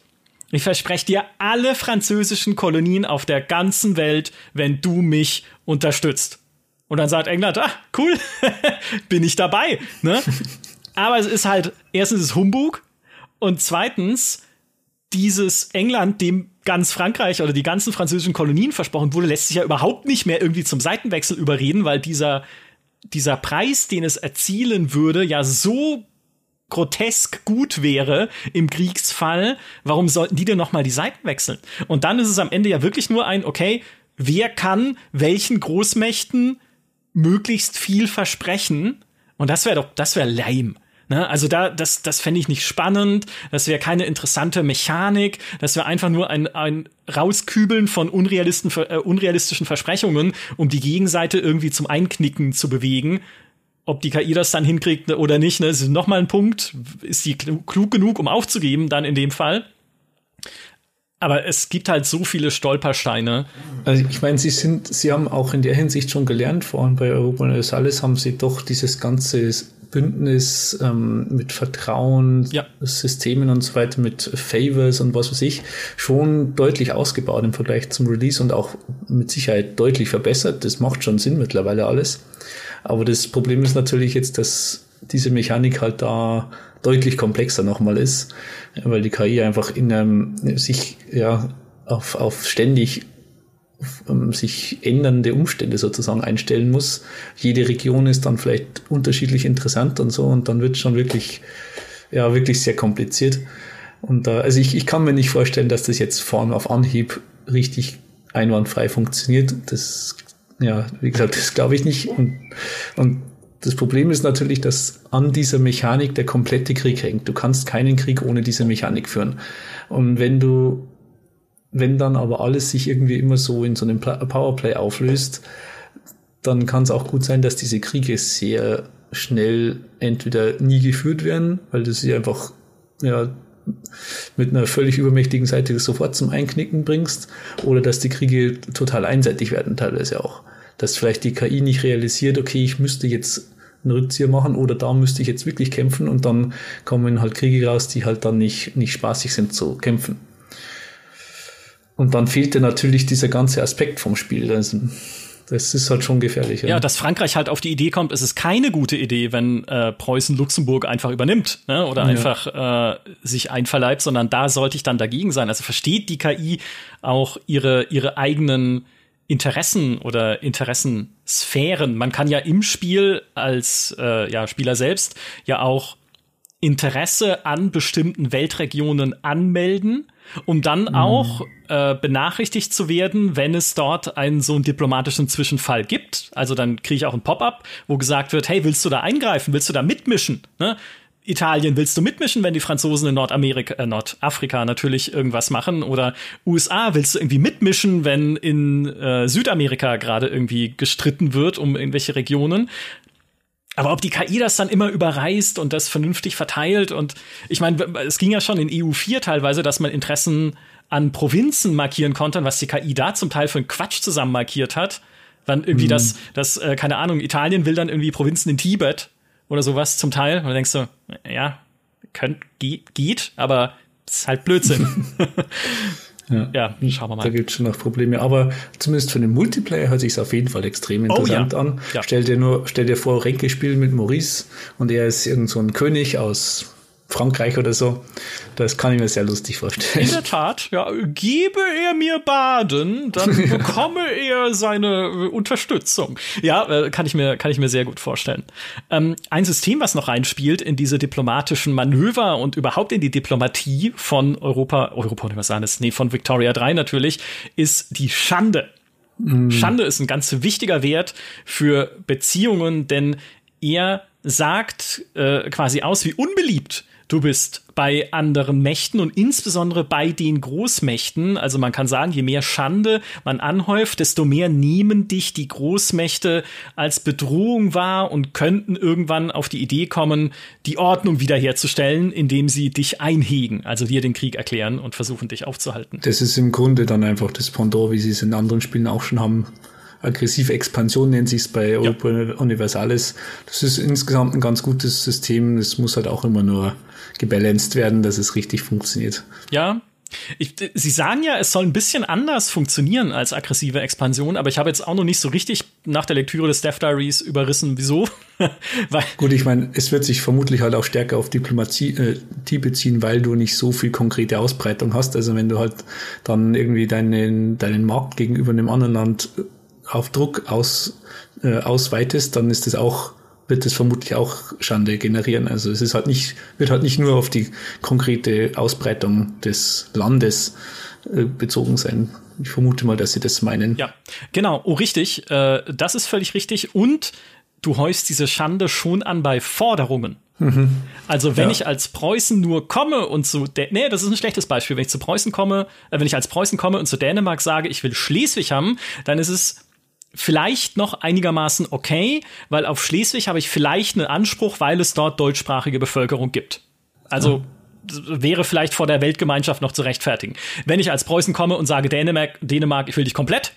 ich verspreche dir alle französischen Kolonien auf der ganzen Welt, wenn du mich unterstützt. Und dann sagt England, ah, cool, bin ich dabei. Ne? Aber es ist halt, erstens ist Humbug und zweitens, dieses England, dem ganz Frankreich oder die ganzen französischen Kolonien versprochen wurde, lässt sich ja überhaupt nicht mehr irgendwie zum Seitenwechsel überreden, weil dieser, dieser Preis, den es erzielen würde, ja so grotesk gut wäre im Kriegsfall, warum sollten die denn noch mal die Seiten wechseln? Und dann ist es am Ende ja wirklich nur ein, okay, wer kann welchen Großmächten möglichst viel versprechen? Und das wäre doch, das wäre lame. Ne? Also da, das, das fände ich nicht spannend, das wäre keine interessante Mechanik, das wäre einfach nur ein, ein Rauskübeln von äh, unrealistischen Versprechungen, um die Gegenseite irgendwie zum Einknicken zu bewegen ob die KI das dann hinkriegt oder nicht, ne, ist nochmal ein Punkt. Ist die klug genug, um aufzugeben, dann in dem Fall? Aber es gibt halt so viele Stolpersteine. Also ich meine, sie sind, sie haben auch in der Hinsicht schon gelernt, vor allem bei Europa Universalis haben sie doch dieses ganze Bündnis ähm, mit Vertrauen, ja. Systemen und so weiter, mit Favors und was weiß ich, schon deutlich ausgebaut im Vergleich zum Release und auch mit Sicherheit deutlich verbessert. Das macht schon Sinn mittlerweile alles. Aber das Problem ist natürlich jetzt, dass diese Mechanik halt da deutlich komplexer nochmal ist, weil die KI einfach in einem sich ja auf, auf ständig um, sich ändernde Umstände sozusagen einstellen muss. Jede Region ist dann vielleicht unterschiedlich interessant und so und dann wird schon wirklich ja wirklich sehr kompliziert. Und da, also ich, ich kann mir nicht vorstellen, dass das jetzt vorn auf Anhieb richtig einwandfrei funktioniert. Das ja, wie gesagt, das glaube ich nicht. Und, und das Problem ist natürlich, dass an dieser Mechanik der komplette Krieg hängt. Du kannst keinen Krieg ohne diese Mechanik führen. Und wenn du, wenn dann aber alles sich irgendwie immer so in so einem Powerplay auflöst, dann kann es auch gut sein, dass diese Kriege sehr schnell entweder nie geführt werden, weil du sie einfach ja, mit einer völlig übermächtigen Seite sofort zum Einknicken bringst, oder dass die Kriege total einseitig werden, teilweise auch dass vielleicht die KI nicht realisiert, okay, ich müsste jetzt einen Rückzieher machen oder da müsste ich jetzt wirklich kämpfen und dann kommen halt Kriege raus, die halt dann nicht, nicht spaßig sind zu kämpfen. Und dann fehlt dir natürlich dieser ganze Aspekt vom Spiel. Das, das ist halt schon gefährlich. Ja. ja, dass Frankreich halt auf die Idee kommt, es ist keine gute Idee, wenn äh, Preußen Luxemburg einfach übernimmt ne? oder ja. einfach äh, sich einverleibt, sondern da sollte ich dann dagegen sein. Also versteht die KI auch ihre, ihre eigenen Interessen oder Interessensphären. Man kann ja im Spiel als äh, ja, Spieler selbst ja auch Interesse an bestimmten Weltregionen anmelden, um dann mhm. auch äh, benachrichtigt zu werden, wenn es dort einen so einen diplomatischen Zwischenfall gibt. Also dann kriege ich auch ein Pop-up, wo gesagt wird, hey, willst du da eingreifen, willst du da mitmischen? Ne? Italien, willst du mitmischen, wenn die Franzosen in Nordamerika, äh, Nordafrika natürlich irgendwas machen? Oder USA, willst du irgendwie mitmischen, wenn in äh, Südamerika gerade irgendwie gestritten wird um irgendwelche Regionen? Aber ob die KI das dann immer überreißt und das vernünftig verteilt und ich meine, es ging ja schon in EU4 teilweise, dass man Interessen an Provinzen markieren konnte, was die KI da zum Teil für einen Quatsch zusammen markiert hat. Dann irgendwie mhm. das, das, äh, keine Ahnung, Italien will dann irgendwie Provinzen in Tibet oder sowas zum Teil. Und dann denkst du, ja, könnt, geht, geht aber ist halt Blödsinn. ja, ja schauen wir mal. Da gibt es schon noch Probleme. Aber zumindest für den Multiplayer hört sich auf jeden Fall extrem interessant oh, ja. an. Ja. Stell dir nur, stell dir vor, Ränke spielen mit Maurice und er ist irgend so ein König aus Frankreich oder so. Das kann ich mir sehr lustig vorstellen. In der Tat, ja. Gebe er mir Baden, dann bekomme er seine äh, Unterstützung. Ja, äh, kann ich mir, kann ich mir sehr gut vorstellen. Ähm, ein System, was noch reinspielt in diese diplomatischen Manöver und überhaupt in die Diplomatie von Europa, Europa Universalis, nee, von Victoria 3 natürlich, ist die Schande. Mm. Schande ist ein ganz wichtiger Wert für Beziehungen, denn er sagt äh, quasi aus, wie unbeliebt du bist bei anderen Mächten und insbesondere bei den Großmächten. Also man kann sagen, je mehr Schande man anhäuft, desto mehr nehmen dich die Großmächte als Bedrohung wahr und könnten irgendwann auf die Idee kommen, die Ordnung wiederherzustellen, indem sie dich einhegen, also dir den Krieg erklären und versuchen, dich aufzuhalten. Das ist im Grunde dann einfach das Pendant, wie sie es in anderen Spielen auch schon haben aggressive Expansion nennt sich es bei Europa ja. Universalis. Das ist insgesamt ein ganz gutes System. Es muss halt auch immer nur gebalanced werden, dass es richtig funktioniert. Ja, ich, Sie sagen ja, es soll ein bisschen anders funktionieren als aggressive Expansion, aber ich habe jetzt auch noch nicht so richtig nach der Lektüre des Death Diaries überrissen, wieso. weil Gut, ich meine, es wird sich vermutlich halt auch stärker auf Diplomatie äh, beziehen, weil du nicht so viel konkrete Ausbreitung hast. Also wenn du halt dann irgendwie deinen, deinen Markt gegenüber einem anderen Land auf Druck aus, äh, ausweitest, dann ist das auch wird es vermutlich auch Schande generieren. Also es ist halt nicht, wird halt nicht nur auf die konkrete Ausbreitung des Landes äh, bezogen sein. Ich vermute mal, dass sie das meinen. Ja, genau. Oh, richtig. Äh, das ist völlig richtig. Und du häufst diese Schande schon an bei Forderungen. Mhm. Also wenn ja. ich als Preußen nur komme und zu, nee, das ist ein schlechtes Beispiel. Wenn ich zu Preußen komme, äh, wenn ich als Preußen komme und zu Dänemark sage, ich will Schleswig haben, dann ist es vielleicht noch einigermaßen okay, weil auf Schleswig habe ich vielleicht einen Anspruch, weil es dort deutschsprachige Bevölkerung gibt. Also wäre vielleicht vor der Weltgemeinschaft noch zu rechtfertigen. Wenn ich als Preußen komme und sage Dänemark, Dänemark, ich will dich komplett,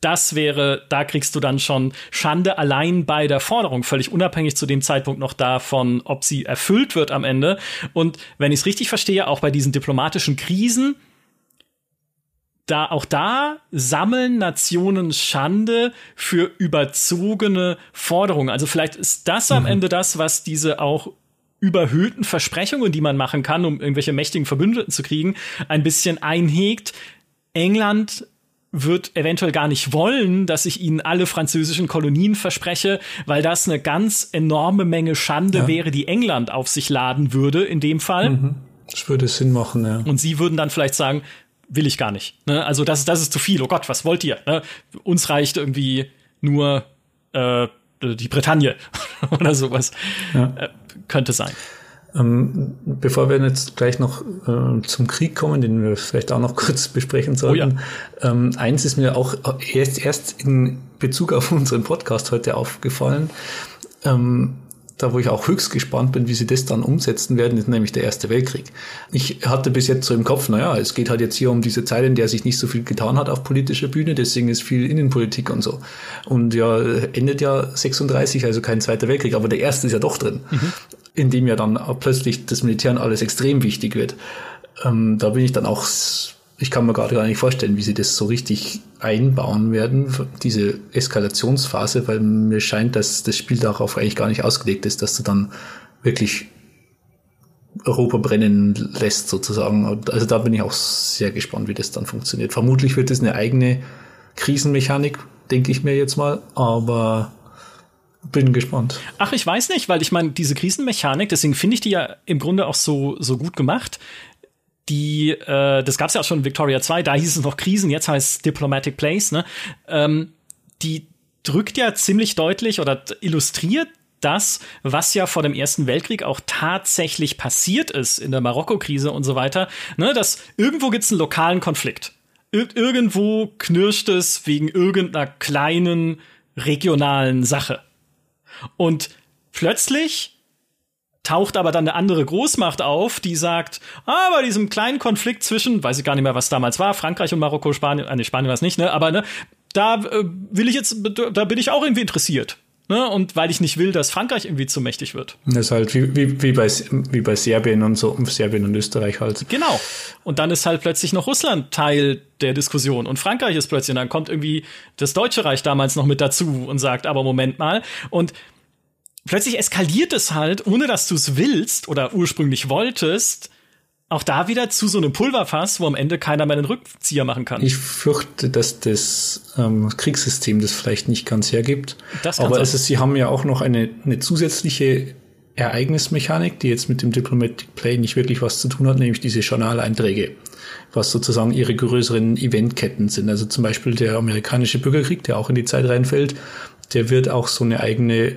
das wäre, da kriegst du dann schon Schande allein bei der Forderung, völlig unabhängig zu dem Zeitpunkt noch davon, ob sie erfüllt wird am Ende. Und wenn ich es richtig verstehe, auch bei diesen diplomatischen Krisen, da auch da sammeln Nationen Schande für überzogene Forderungen. Also vielleicht ist das am mhm. Ende das, was diese auch überhöhten Versprechungen, die man machen kann, um irgendwelche mächtigen Verbündeten zu kriegen, ein bisschen einhegt. England wird eventuell gar nicht wollen, dass ich ihnen alle französischen Kolonien verspreche, weil das eine ganz enorme Menge Schande ja. wäre, die England auf sich laden würde in dem Fall. Mhm. Das würde Sinn machen, ja. Und sie würden dann vielleicht sagen, will ich gar nicht. Ne? Also das, das ist zu viel. Oh Gott, was wollt ihr? Ne? Uns reicht irgendwie nur äh, die Bretagne oder sowas. Ja. Äh, könnte sein. Ähm, bevor wir jetzt gleich noch äh, zum Krieg kommen, den wir vielleicht auch noch kurz besprechen sollten, oh ja. ähm, eins ist mir auch erst, erst in Bezug auf unseren Podcast heute aufgefallen. Ähm, da wo ich auch höchst gespannt bin, wie sie das dann umsetzen werden, ist nämlich der Erste Weltkrieg. Ich hatte bis jetzt so im Kopf, naja, es geht halt jetzt hier um diese Zeit, in der sich nicht so viel getan hat auf politischer Bühne, deswegen ist viel Innenpolitik und so. Und ja, endet ja 36, also kein Zweiter Weltkrieg, aber der Erste ist ja doch drin, mhm. in dem ja dann plötzlich das Militär und alles extrem wichtig wird. Ähm, da bin ich dann auch ich kann mir gerade gar nicht vorstellen, wie sie das so richtig einbauen werden, diese Eskalationsphase, weil mir scheint, dass das Spiel darauf eigentlich gar nicht ausgelegt ist, dass du dann wirklich Europa brennen lässt sozusagen. Also da bin ich auch sehr gespannt, wie das dann funktioniert. Vermutlich wird es eine eigene Krisenmechanik, denke ich mir jetzt mal, aber bin gespannt. Ach, ich weiß nicht, weil ich meine, diese Krisenmechanik, deswegen finde ich die ja im Grunde auch so, so gut gemacht die, äh, das gab es ja auch schon in Victoria 2, da hieß es noch Krisen, jetzt heißt es Diplomatic Place, ne? Ähm, die drückt ja ziemlich deutlich oder illustriert das, was ja vor dem Ersten Weltkrieg auch tatsächlich passiert ist in der Marokko-Krise und so weiter, ne, dass irgendwo gibt's einen lokalen Konflikt. Ir irgendwo knirscht es wegen irgendeiner kleinen regionalen Sache. Und plötzlich taucht aber dann eine andere Großmacht auf, die sagt, ah, bei diesem kleinen Konflikt zwischen, weiß ich gar nicht mehr, was damals war, Frankreich und Marokko, Spanien, äh, nee, Spanien war es nicht, ne, aber ne, da äh, will ich jetzt, da bin ich auch irgendwie interessiert. Ne, und weil ich nicht will, dass Frankreich irgendwie zu mächtig wird. Das ist halt wie, wie, wie, bei, wie bei Serbien und so, Serbien und Österreich halt. Genau. Und dann ist halt plötzlich noch Russland Teil der Diskussion und Frankreich ist plötzlich, und dann kommt irgendwie das Deutsche Reich damals noch mit dazu und sagt, aber Moment mal. Und plötzlich eskaliert es halt, ohne dass du es willst oder ursprünglich wolltest, auch da wieder zu so einem Pulverfass, wo am Ende keiner mehr einen Rückzieher machen kann. Ich fürchte, dass das ähm, Kriegssystem das vielleicht nicht ganz hergibt. Das Aber es ist, sie haben ja auch noch eine, eine zusätzliche Ereignismechanik, die jetzt mit dem Diplomatic Play nicht wirklich was zu tun hat, nämlich diese Journaleinträge, was sozusagen ihre größeren Eventketten sind. Also zum Beispiel der amerikanische Bürgerkrieg, der auch in die Zeit reinfällt, der wird auch so eine eigene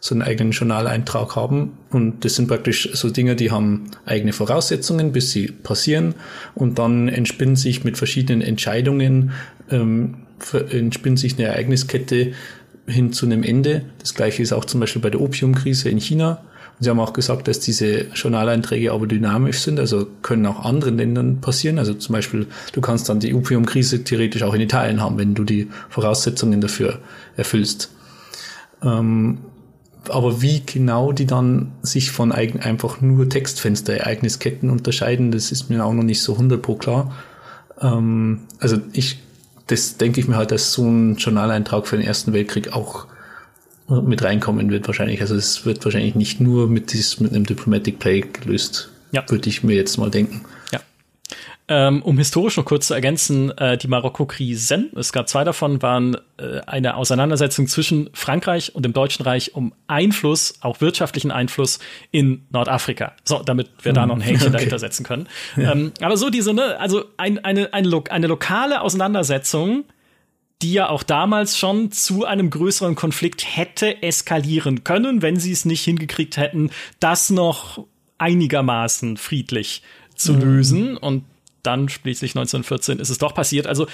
so einen eigenen Journaleintrag haben. Und das sind praktisch so Dinge, die haben eigene Voraussetzungen, bis sie passieren. Und dann entspinnt sich mit verschiedenen Entscheidungen, ähm, entspinnt sich eine Ereigniskette hin zu einem Ende. Das gleiche ist auch zum Beispiel bei der Opiumkrise in China. Und sie haben auch gesagt, dass diese Journaleinträge aber dynamisch sind, also können auch anderen Ländern passieren. Also zum Beispiel, du kannst dann die Opiumkrise theoretisch auch in Italien haben, wenn du die Voraussetzungen dafür erfüllst. Ähm, aber wie genau die dann sich von einfach nur Textfenster-Ereignisketten unterscheiden, das ist mir auch noch nicht so 100 pro klar. Ähm, also ich, das denke ich mir halt, dass so ein Journaleintrag für den Ersten Weltkrieg auch mit reinkommen wird wahrscheinlich. Also es wird wahrscheinlich nicht nur mit, dieses, mit einem Diplomatic Play gelöst, ja. würde ich mir jetzt mal denken. Ähm, um historisch noch kurz zu ergänzen, äh, die Marokko-Krisen, es gab zwei davon, waren äh, eine Auseinandersetzung zwischen Frankreich und dem Deutschen Reich um Einfluss, auch wirtschaftlichen Einfluss in Nordafrika. So, damit wir da noch ein Häkchen okay. dahinter setzen können. Ja. Ähm, aber so diese, ne, also ein, eine, eine, eine lokale Auseinandersetzung, die ja auch damals schon zu einem größeren Konflikt hätte eskalieren können, wenn sie es nicht hingekriegt hätten, das noch einigermaßen friedlich zu mhm. lösen. Und dann schließlich 1914 ist es doch passiert. Also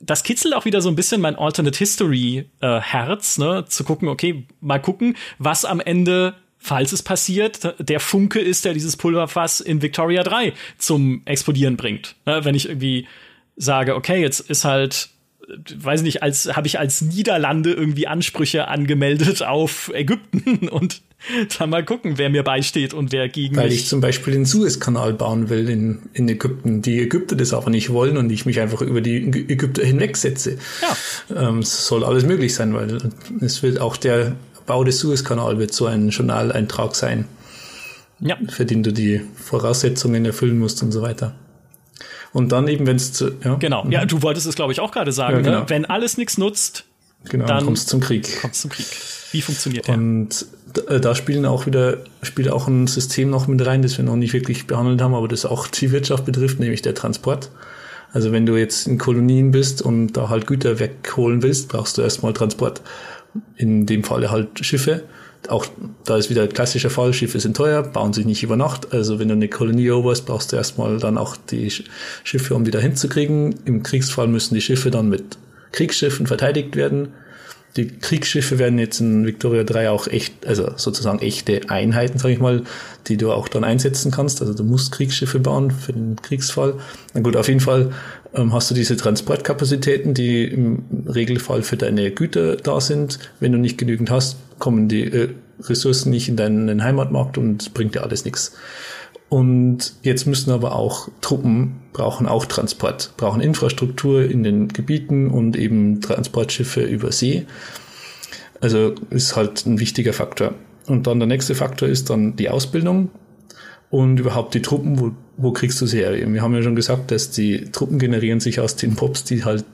das kitzelt auch wieder so ein bisschen mein Alternate History äh, Herz, ne, zu gucken, okay, mal gucken, was am Ende falls es passiert, der Funke ist, der dieses Pulverfass in Victoria 3 zum Explodieren bringt. Ne, wenn ich irgendwie sage, okay, jetzt ist halt weiß nicht, als habe ich als Niederlande irgendwie Ansprüche angemeldet auf Ägypten und dann mal gucken, wer mir beisteht und wer gegen Weil mich. ich zum Beispiel den Suezkanal bauen will in, in Ägypten, die Ägypter das aber nicht wollen und ich mich einfach über die Ägypter hinwegsetze. Ja. Ähm, es soll alles möglich sein, weil es wird auch der Bau des Suezkanal wird so ein Journaleintrag sein, ja. für den du die Voraussetzungen erfüllen musst und so weiter. Und dann eben, wenn es zu. Ja. Genau. Ja, du wolltest es, glaube ich, auch gerade sagen. Ja, ne? genau. ne? Wenn alles nichts nutzt, genau, dann kommst zum Krieg. Kommst zum Krieg. Wie funktioniert der? Und da spielen auch wieder, spielt auch ein System noch mit rein, das wir noch nicht wirklich behandelt haben, aber das auch die Wirtschaft betrifft, nämlich der Transport. Also wenn du jetzt in Kolonien bist und da halt Güter wegholen willst, brauchst du erstmal Transport. In dem Falle halt Schiffe. Auch da ist wieder ein klassischer Fall, Schiffe sind teuer, bauen sich nicht über Nacht. Also wenn du eine Kolonie eroberst, brauchst du erstmal dann auch die Schiffe, um wieder hinzukriegen. Im Kriegsfall müssen die Schiffe dann mit Kriegsschiffen verteidigt werden die Kriegsschiffe werden jetzt in Victoria 3 auch echt, also sozusagen echte Einheiten, sage ich mal, die du auch dann einsetzen kannst. Also du musst Kriegsschiffe bauen für den Kriegsfall. Na gut, auf jeden Fall ähm, hast du diese Transportkapazitäten, die im Regelfall für deine Güter da sind. Wenn du nicht genügend hast, kommen die äh, Ressourcen nicht in deinen Heimatmarkt und bringt dir alles nichts. Und jetzt müssen aber auch Truppen brauchen auch Transport, brauchen Infrastruktur in den Gebieten und eben Transportschiffe über See. Also ist halt ein wichtiger Faktor. Und dann der nächste Faktor ist dann die Ausbildung und überhaupt die Truppen, wo, wo kriegst du sie her? Wir haben ja schon gesagt, dass die Truppen generieren sich aus den Pops, die halt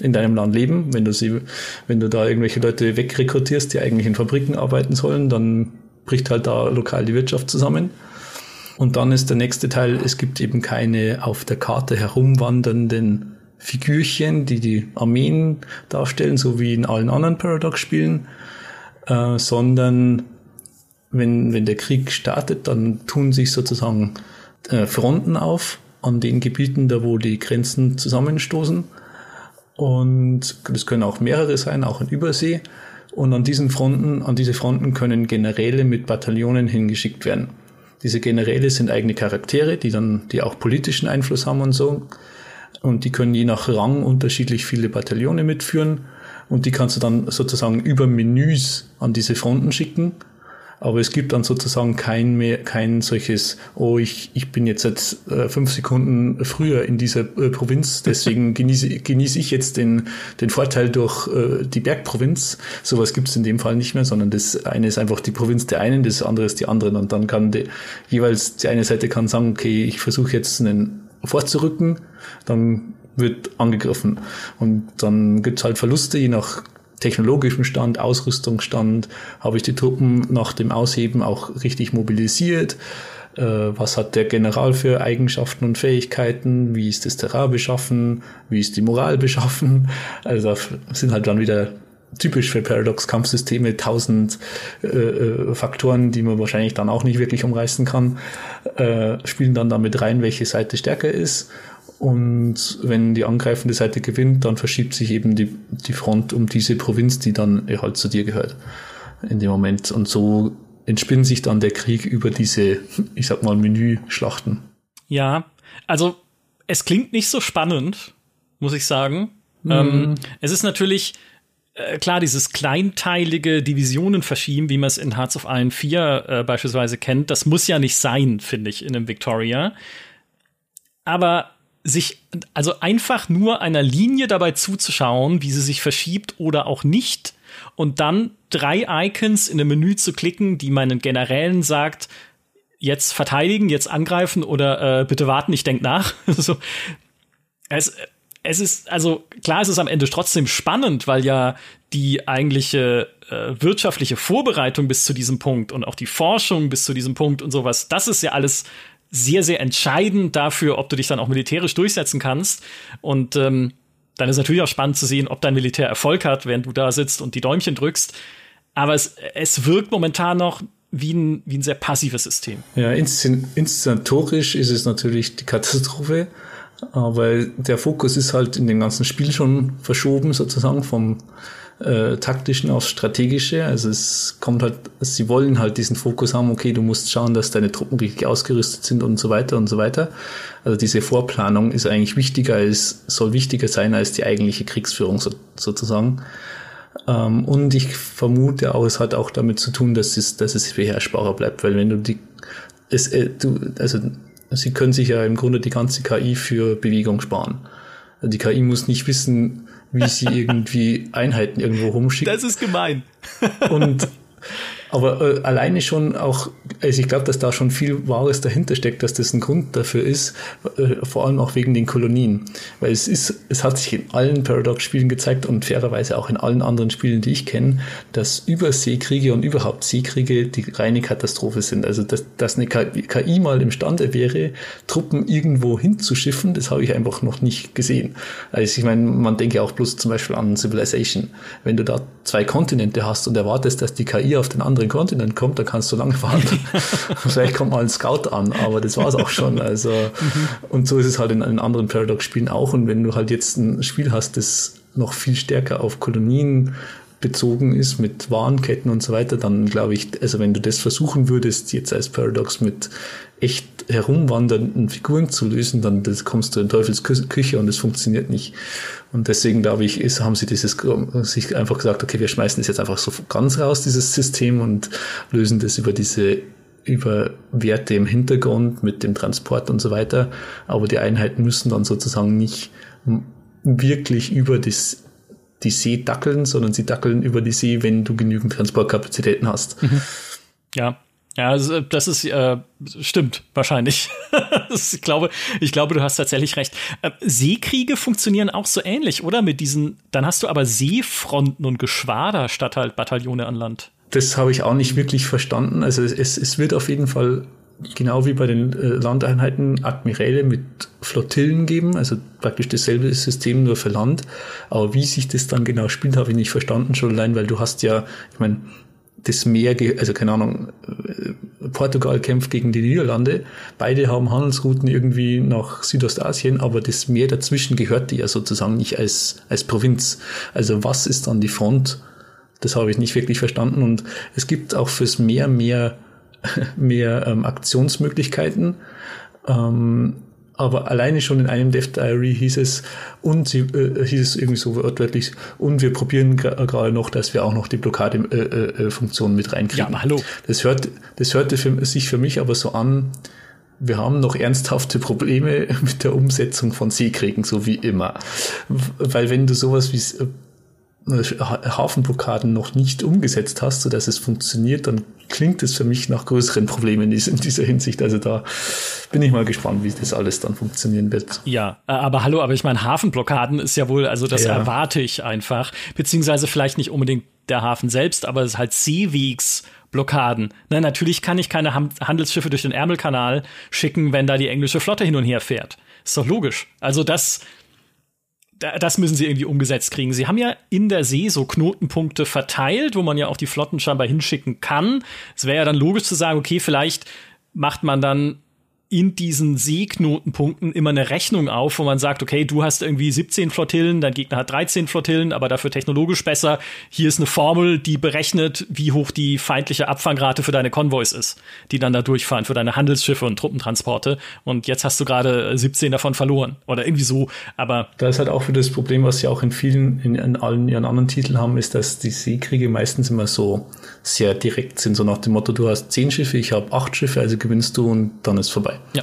in deinem Land leben. Wenn du sie, wenn du da irgendwelche Leute wegrekrutierst, die eigentlich in Fabriken arbeiten sollen, dann bricht halt da lokal die Wirtschaft zusammen. Und dann ist der nächste Teil, es gibt eben keine auf der Karte herumwandernden Figürchen, die die Armeen darstellen, so wie in allen anderen Paradox-Spielen, äh, sondern wenn, wenn der Krieg startet, dann tun sich sozusagen äh, Fronten auf an den Gebieten, da wo die Grenzen zusammenstoßen. Und das können auch mehrere sein, auch in Übersee. Und an diesen Fronten, an diese Fronten können Generäle mit Bataillonen hingeschickt werden. Diese Generäle sind eigene Charaktere, die dann, die auch politischen Einfluss haben und so. Und die können je nach Rang unterschiedlich viele Bataillone mitführen. und die kannst du dann sozusagen über Menüs an diese Fronten schicken aber es gibt dann sozusagen kein mehr, kein solches, oh, ich, ich bin jetzt seit äh, fünf Sekunden früher in dieser äh, Provinz, deswegen genieße, genieße ich jetzt den, den Vorteil durch äh, die Bergprovinz. Sowas gibt es in dem Fall nicht mehr, sondern das eine ist einfach die Provinz der einen, das andere ist die anderen und dann kann die, jeweils die eine Seite kann sagen, okay, ich versuche jetzt einen vorzurücken, dann wird angegriffen. Und dann gibt's halt Verluste, je nach technologischem Stand, Ausrüstungsstand, habe ich die Truppen nach dem Ausheben auch richtig mobilisiert. Äh, was hat der General für Eigenschaften und Fähigkeiten? Wie ist das Terrain beschaffen? Wie ist die Moral beschaffen? Also sind halt dann wieder typisch für Paradox-Kampfsysteme tausend äh, äh, Faktoren, die man wahrscheinlich dann auch nicht wirklich umreißen kann, äh, spielen dann damit rein, welche Seite stärker ist und wenn die angreifende Seite gewinnt, dann verschiebt sich eben die, die Front um diese Provinz, die dann halt zu dir gehört in dem Moment. Und so entspinnt sich dann der Krieg über diese, ich sag mal, Menüschlachten. Ja, also es klingt nicht so spannend, muss ich sagen. Mhm. Ähm, es ist natürlich äh, klar, dieses kleinteilige Divisionen verschieben, wie man es in Hearts of Iron 4 äh, beispielsweise kennt, das muss ja nicht sein, finde ich, in einem Victoria. Aber sich, also einfach nur einer Linie dabei zuzuschauen, wie sie sich verschiebt oder auch nicht, und dann drei Icons in einem Menü zu klicken, die meinen Generälen sagt, jetzt verteidigen, jetzt angreifen oder äh, bitte warten, ich denk nach. so, es, es ist, also klar, es ist am Ende trotzdem spannend, weil ja die eigentliche äh, wirtschaftliche Vorbereitung bis zu diesem Punkt und auch die Forschung bis zu diesem Punkt und sowas, das ist ja alles sehr, sehr entscheidend dafür, ob du dich dann auch militärisch durchsetzen kannst. Und ähm, dann ist natürlich auch spannend zu sehen, ob dein Militär Erfolg hat, während du da sitzt und die Däumchen drückst. Aber es, es wirkt momentan noch wie ein, wie ein sehr passives System. Ja, inszenatorisch ist es natürlich die Katastrophe, aber der Fokus ist halt in dem ganzen Spiel schon verschoben, sozusagen vom äh, taktischen aufs strategische. Also es kommt halt, sie wollen halt diesen Fokus haben, okay, du musst schauen, dass deine Truppen richtig ausgerüstet sind und so weiter und so weiter. Also diese Vorplanung ist eigentlich wichtiger als, soll wichtiger sein als die eigentliche Kriegsführung so, sozusagen. Ähm, und ich vermute auch, es hat auch damit zu tun, dass es, dass es beherrschbarer bleibt, weil wenn du die, es, äh, du, also sie können sich ja im Grunde die ganze KI für Bewegung sparen. Die KI muss nicht wissen, wie sie irgendwie Einheiten irgendwo rumschicken. Das ist gemein. Und aber äh, alleine schon auch, also ich glaube, dass da schon viel Wahres dahinter steckt, dass das ein Grund dafür ist, äh, vor allem auch wegen den Kolonien. Weil es ist, es hat sich in allen Paradox-Spielen gezeigt und fairerweise auch in allen anderen Spielen, die ich kenne, dass Überseekriege und überhaupt Seekriege die reine Katastrophe sind. Also dass, dass eine KI mal imstande wäre, Truppen irgendwo hinzuschiffen, das habe ich einfach noch nicht gesehen. Also ich meine, man denke auch bloß zum Beispiel an Civilization. Wenn du da zwei Kontinente hast und erwartest, dass die KI auf den anderen anderen Kontinent kommt, da kannst du lange warten. Vielleicht kommt mal ein Scout an, aber das war es auch schon. Also, mhm. und so ist es halt in, in anderen Paradox-Spielen auch. Und wenn du halt jetzt ein Spiel hast, das noch viel stärker auf Kolonien bezogen ist mit Warenketten und so weiter, dann glaube ich, also wenn du das versuchen würdest, jetzt als Paradox mit echt herumwandernden Figuren zu lösen, dann kommst du in Teufels Küche und es funktioniert nicht. Und deswegen glaube ich, ist, haben sie dieses sich einfach gesagt, okay, wir schmeißen das jetzt einfach so ganz raus, dieses System und lösen das über diese über Werte im Hintergrund mit dem Transport und so weiter. Aber die Einheiten müssen dann sozusagen nicht wirklich über das, die See dackeln, sondern sie dackeln über die See, wenn du genügend Transportkapazitäten hast. Mhm. Ja, ja, also, das ist äh, stimmt wahrscheinlich. ich glaube, ich glaube, du hast tatsächlich recht. Äh, Seekriege funktionieren auch so ähnlich, oder? Mit diesen, dann hast du aber Seefronten und Geschwader statt halt Bataillone an Land. Das habe ich auch nicht wirklich verstanden. Also es, es wird auf jeden Fall genau wie bei den äh, Landeinheiten Admiräle mit Flottillen geben, also praktisch dasselbe System nur für Land. Aber wie sich das dann genau spielt, habe ich nicht verstanden, schon allein, weil du hast ja, ich meine, das Meer, also keine Ahnung, äh, Portugal kämpft gegen die Niederlande. Beide haben Handelsrouten irgendwie nach Südostasien, aber das Meer dazwischen gehört ja sozusagen nicht als, als Provinz. Also was ist dann die Front? Das habe ich nicht wirklich verstanden. Und es gibt auch fürs Meer mehr, mehr ähm, Aktionsmöglichkeiten. Ähm, aber alleine schon in einem Dev Diary hieß es, und sie, äh, hieß es irgendwie so wörtlich, und wir probieren gerade noch, dass wir auch noch die Blockade-Funktion äh, äh, mit reinkriegen. Ja, hallo. Das hört, das hörte für, sich für mich aber so an, wir haben noch ernsthafte Probleme mit der Umsetzung von Seekriegen, so wie immer. Weil wenn du sowas wie äh, Hafenblockaden noch nicht umgesetzt hast, so dass es funktioniert, dann klingt es für mich nach größeren Problemen in dieser Hinsicht. Also da bin ich mal gespannt, wie das alles dann funktionieren wird. Ja, äh, aber hallo, aber ich meine, Hafenblockaden ist ja wohl, also das ja. erwarte ich einfach, beziehungsweise vielleicht nicht unbedingt der Hafen selbst, aber es ist halt Seewegsblockaden. Na, natürlich kann ich keine Handelsschiffe durch den Ärmelkanal schicken, wenn da die englische Flotte hin und her fährt. Ist doch logisch. Also das das müssen sie irgendwie umgesetzt kriegen. Sie haben ja in der See so Knotenpunkte verteilt, wo man ja auch die Flotten scheinbar hinschicken kann. Es wäre ja dann logisch zu sagen, okay, vielleicht macht man dann in diesen Seeknotenpunkten immer eine Rechnung auf, wo man sagt, okay, du hast irgendwie 17 Flottillen, dein Gegner hat 13 Flottillen, aber dafür technologisch besser. Hier ist eine Formel, die berechnet, wie hoch die feindliche Abfangrate für deine Konvois ist, die dann da durchfahren, für deine Handelsschiffe und Truppentransporte. Und jetzt hast du gerade 17 davon verloren. Oder irgendwie so. Aber. Da ist halt auch für das Problem, was sie auch in vielen, in, in allen ihren anderen Titeln haben, ist, dass die Seekriege meistens immer so sehr direkt sind, so nach dem Motto, du hast 10 Schiffe, ich habe 8 Schiffe, also gewinnst du und dann ist vorbei. Ja.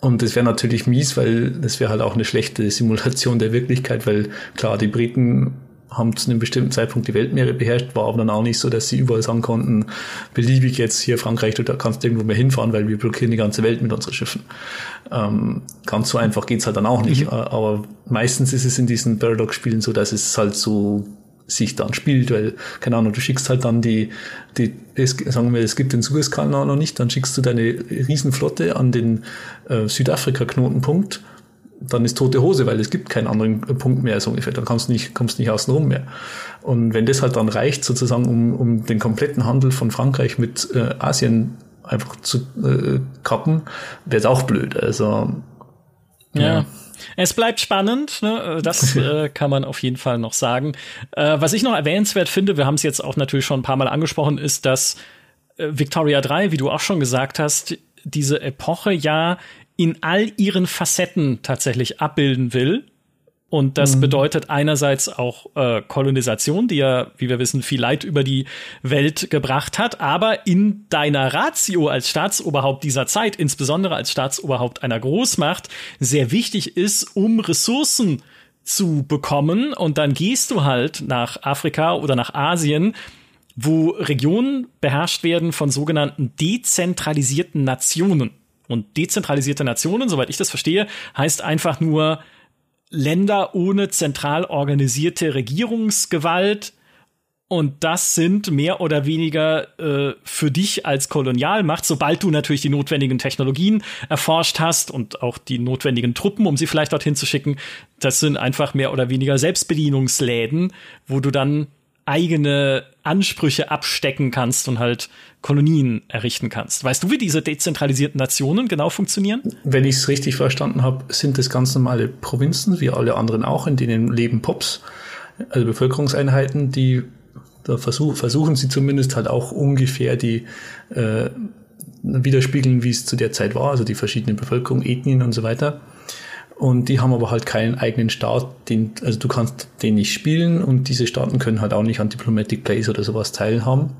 Und das wäre natürlich mies, weil das wäre halt auch eine schlechte Simulation der Wirklichkeit, weil klar, die Briten haben zu einem bestimmten Zeitpunkt die Weltmeere beherrscht, war aber dann auch nicht so, dass sie überall sagen konnten, beliebig jetzt hier Frankreich, du kannst irgendwo mehr hinfahren, weil wir blockieren die ganze Welt mit unseren Schiffen. Ähm, ganz so einfach geht's halt dann auch nicht. Mhm. Aber meistens ist es in diesen Paradox-Spielen so, dass es halt so sich dann spielt, weil, keine Ahnung, du schickst halt dann die, die es, sagen wir, es gibt den Suezkanal noch nicht, dann schickst du deine Riesenflotte an den äh, Südafrika-Knotenpunkt, dann ist tote Hose, weil es gibt keinen anderen Punkt mehr, so ungefähr. Dann kommst du nicht, kommst nicht außen rum mehr. Und wenn das halt dann reicht, sozusagen, um, um den kompletten Handel von Frankreich mit äh, Asien einfach zu äh, kappen, wäre es auch blöd. Also, ja. ja. Es bleibt spannend, ne? das äh, kann man auf jeden Fall noch sagen. Äh, was ich noch erwähnenswert finde, wir haben es jetzt auch natürlich schon ein paar Mal angesprochen, ist, dass äh, Victoria 3, wie du auch schon gesagt hast, diese Epoche ja in all ihren Facetten tatsächlich abbilden will und das mhm. bedeutet einerseits auch äh, Kolonisation, die ja, wie wir wissen, viel Leid über die Welt gebracht hat, aber in deiner Ratio als Staatsoberhaupt dieser Zeit, insbesondere als Staatsoberhaupt einer Großmacht, sehr wichtig ist, um Ressourcen zu bekommen. Und dann gehst du halt nach Afrika oder nach Asien, wo Regionen beherrscht werden von sogenannten dezentralisierten Nationen. Und dezentralisierte Nationen, soweit ich das verstehe, heißt einfach nur, Länder ohne zentral organisierte Regierungsgewalt. Und das sind mehr oder weniger äh, für dich als Kolonialmacht, sobald du natürlich die notwendigen Technologien erforscht hast und auch die notwendigen Truppen, um sie vielleicht dorthin zu schicken, das sind einfach mehr oder weniger Selbstbedienungsläden, wo du dann eigene Ansprüche abstecken kannst und halt Kolonien errichten kannst. Weißt du, wie diese dezentralisierten Nationen genau funktionieren? Wenn ich es richtig verstanden habe, sind das ganz normale Provinzen, wie alle anderen auch, in denen leben Pops, also Bevölkerungseinheiten, die da versuch, versuchen sie zumindest halt auch ungefähr die äh, widerspiegeln, wie es zu der Zeit war, also die verschiedenen Bevölkerungen, Ethnien und so weiter. Und die haben aber halt keinen eigenen Staat, den, also du kannst den nicht spielen und diese Staaten können halt auch nicht an Diplomatic Plays oder sowas teilhaben.